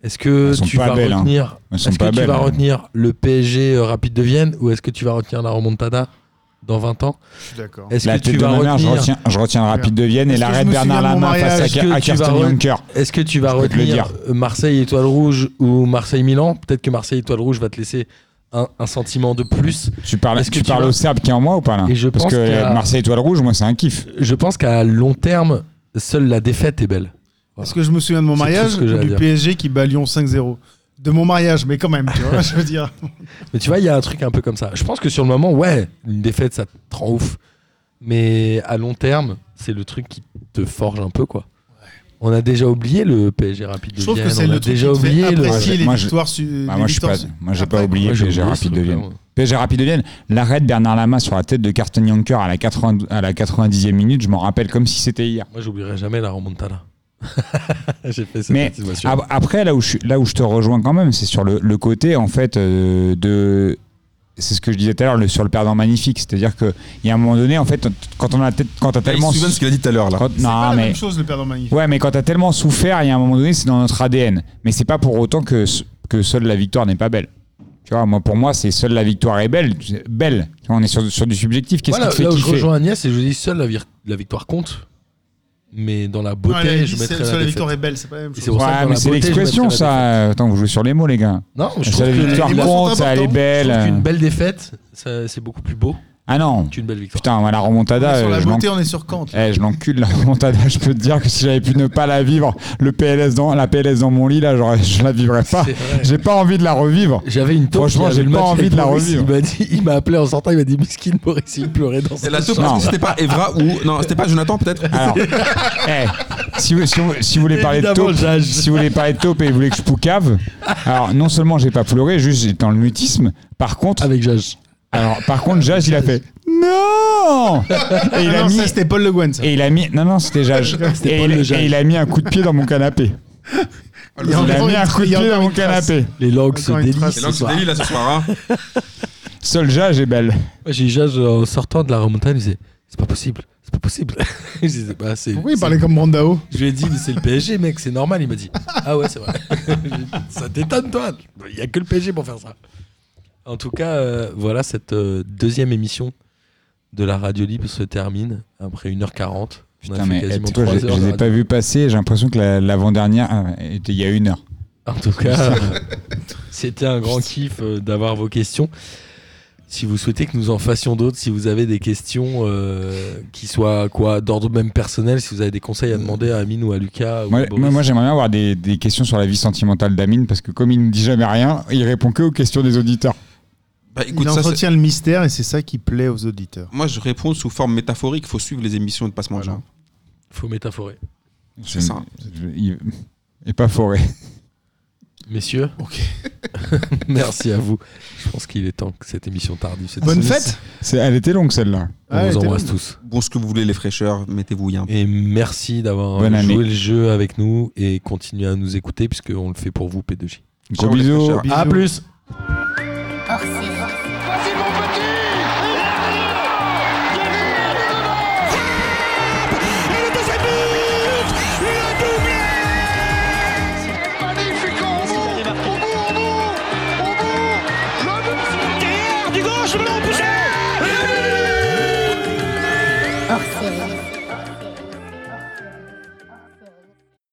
Est-ce que tu pas vas belles, hein. retenir, est-ce que tu belles, vas hein. retenir le PSG euh, rapide de Vienne ou est-ce que tu vas retenir la remontada dans 20 ans? Je suis d'accord. Est-ce que tu vas je retenir retiens, je retiens le rapide de Vienne et l'arrêt de Bernard Lama face à, Est-ce que à tu vas Kirsten re- Jonker. Est-ce que tu vas retenir Marseille Étoile Rouge ou Marseille Milan? Peut-être que Marseille Étoile Rouge va te laisser un, un sentiment de plus. Tu parles, Est-ce que tu tu parles au Serbe qui est en moi ou pas là Et je Parce pense que Marseille étoile rouge, moi c'est un kiff. Je pense qu'à long terme, seule la défaite est belle. Parce que je me souviens de mon mariage du. PSG qui bat Lyon 5-0. De mon mariage, mais quand même, tu vois, je veux dire. Mais tu vois, il y a un truc un peu comme ça. Je pense que sur le moment, ouais, une défaite, ça te rend ouf. Mais à long terme, c'est le truc qui te forge un peu, quoi. On a déjà oublié le PSG rapide de Je trouve que Vienne. c'est on le truc déjà qui te fait oublié le. les Moi, je- victoires su- Bah, les moi, je suis pas, moi, j'ai pas oublié PSG rapide de Vienne. PSG rapide de Vienne. L'arrêt de Bernard Lama sur la tête de Carsten Jonker à la, 80 à la 90e minute, je m'en rappelle comme si c'était hier. Moi, j'oublierai jamais la remontada. J'ai fait cette Mais après, là où, je, suis- là où je te rejoins quand même, c'est sur le, le côté, en fait, euh, de. C'est ce que je disais tout à l'heure, sur le perdant magnifique. C'est-à-dire qu'il y a un moment donné, en fait, quand on a quand t'as tellement. de ce qu'il a dit tout à l'heure, là. Quand- C'est non, pas la mais. même chose, le perdant magnifique. Ouais, mais quand t'as tellement souffert, il y a un moment donné, c'est dans notre ADN. Mais c'est pas pour autant que, que seule la victoire n'est pas belle. Tu vois, moi, pour moi, c'est seule la victoire est belle. Belle. On est sur, sur du subjectif. Qu'est-ce Voilà, qui te fait là où je rejoins Agnès, et je dis seule la, vir- la victoire compte. Mais dans la beauté, dit, je mettrais la, la victoire est belle, c'est pas la même chose. Ouais, mais la c'est l'expression, la ça. Attends, vous jouez sur les mots, les gars. Non, je trouve la que victoire les mots compte, ça, elle est belle. Qu'une belle défaite, ça- c'est beaucoup plus beau Ah non. qu'une belle victoire. Putain, moi, la remontada. On est sur euh, la je l'en- beauté, on est sur Kant. Eh, je l'encule la remontada. Je peux te dire que si j'avais pu ne pas la vivre, le PLS dans, la PLS dans mon lit, là, j'aurais- je la vivrais pas. C'est. J'ai pas envie de la revivre. J'avais une taupe Franchement, j'ai le pas envie de la Maurice, revivre. Il m'a dit, il m'a appelé en sortant, il m'a dit Miskin Maurice, il pleurait dans Et sa la taupe, est-ce que c'était pas Evra ou. Non, c'était pas Jonathan, peut-être? Alors, eh, si, vous, si, vous, si vous voulez parler de taupe, si vous voulez parler de taupe et vous voulez que je poucave, alors non seulement j'ai pas pleuré, juste j'étais dans le mutisme. Par contre, avec Jage. Alors, par contre, Jage, il a fait non. Et il a non, mis, ça, c'était Paul Le Guen, ça. et il a mis, non non, c'était Jage. C'était Et, Paul il- Le Jage. et il a mis un coup de pied dans mon canapé. Il a Il a encore mis un coup de pied dans mon canapé. Les langues se Encore une délient trace. C'est ce soir. délit, là, ce soir. hein. Seul Jage est belle. Moi, J'ai eu Jage en sortant de la remontada, il disait C'est pas possible, c'est pas possible. je disais Bah, c'est. Pourquoi il c'est- parlait comme Brandao Je lui ai dit Mais c'est le PSG, mec, c'est normal. Il m'a dit Ah ouais, c'est vrai. Dit, ça t'étonne, toi Il y a que le PSG pour faire ça. En tout cas, euh, voilà, cette euh, deuxième émission de la radio libre se termine après 1h40. On a Putain, fait mais quasiment toi, 3 je, heures je de les ai radio. pas vus passer. J'ai l'impression que la- l'avant-dernière ah, était il y a une heure. En tout cas, euh, c'était un grand kiff euh, d'avoir vos questions. Si vous souhaitez que nous en fassions d'autres, si vous avez des questions euh, qui soient quoi d'ordre même personnel, si vous avez des conseils à demander à Amine ou à Lucas. ou Moi, à Boris. moi, moi, j'aimerais bien avoir des, des questions sur la vie sentimentale d'Amine parce que comme il ne dit jamais rien, il répond que aux questions des auditeurs. Bah, écoute, Il ça, entretient le mystère et c'est ça qui plaît aux auditeurs. Moi, je réponds sous forme métaphorique. Il faut suivre les émissions de Passe Manger. Faut métaphorer. C'est ça. Je- il- Et pas forêt. Messieurs, merci à vous. Je pense qu'il est temps que cette émission tardive. cette Bonne semaine- fête C'est- Elle était longue celle-là. On Ah, elle vous embrasse longue. tous. Bon, ce que vous voulez, les fraîcheurs, mettez-vous bien. Et merci d'avoir année. joué le jeu avec nous et continuez à nous écouter puisqu'on le fait pour vous, P2J. Gros bisous. fraîcheurs. À plus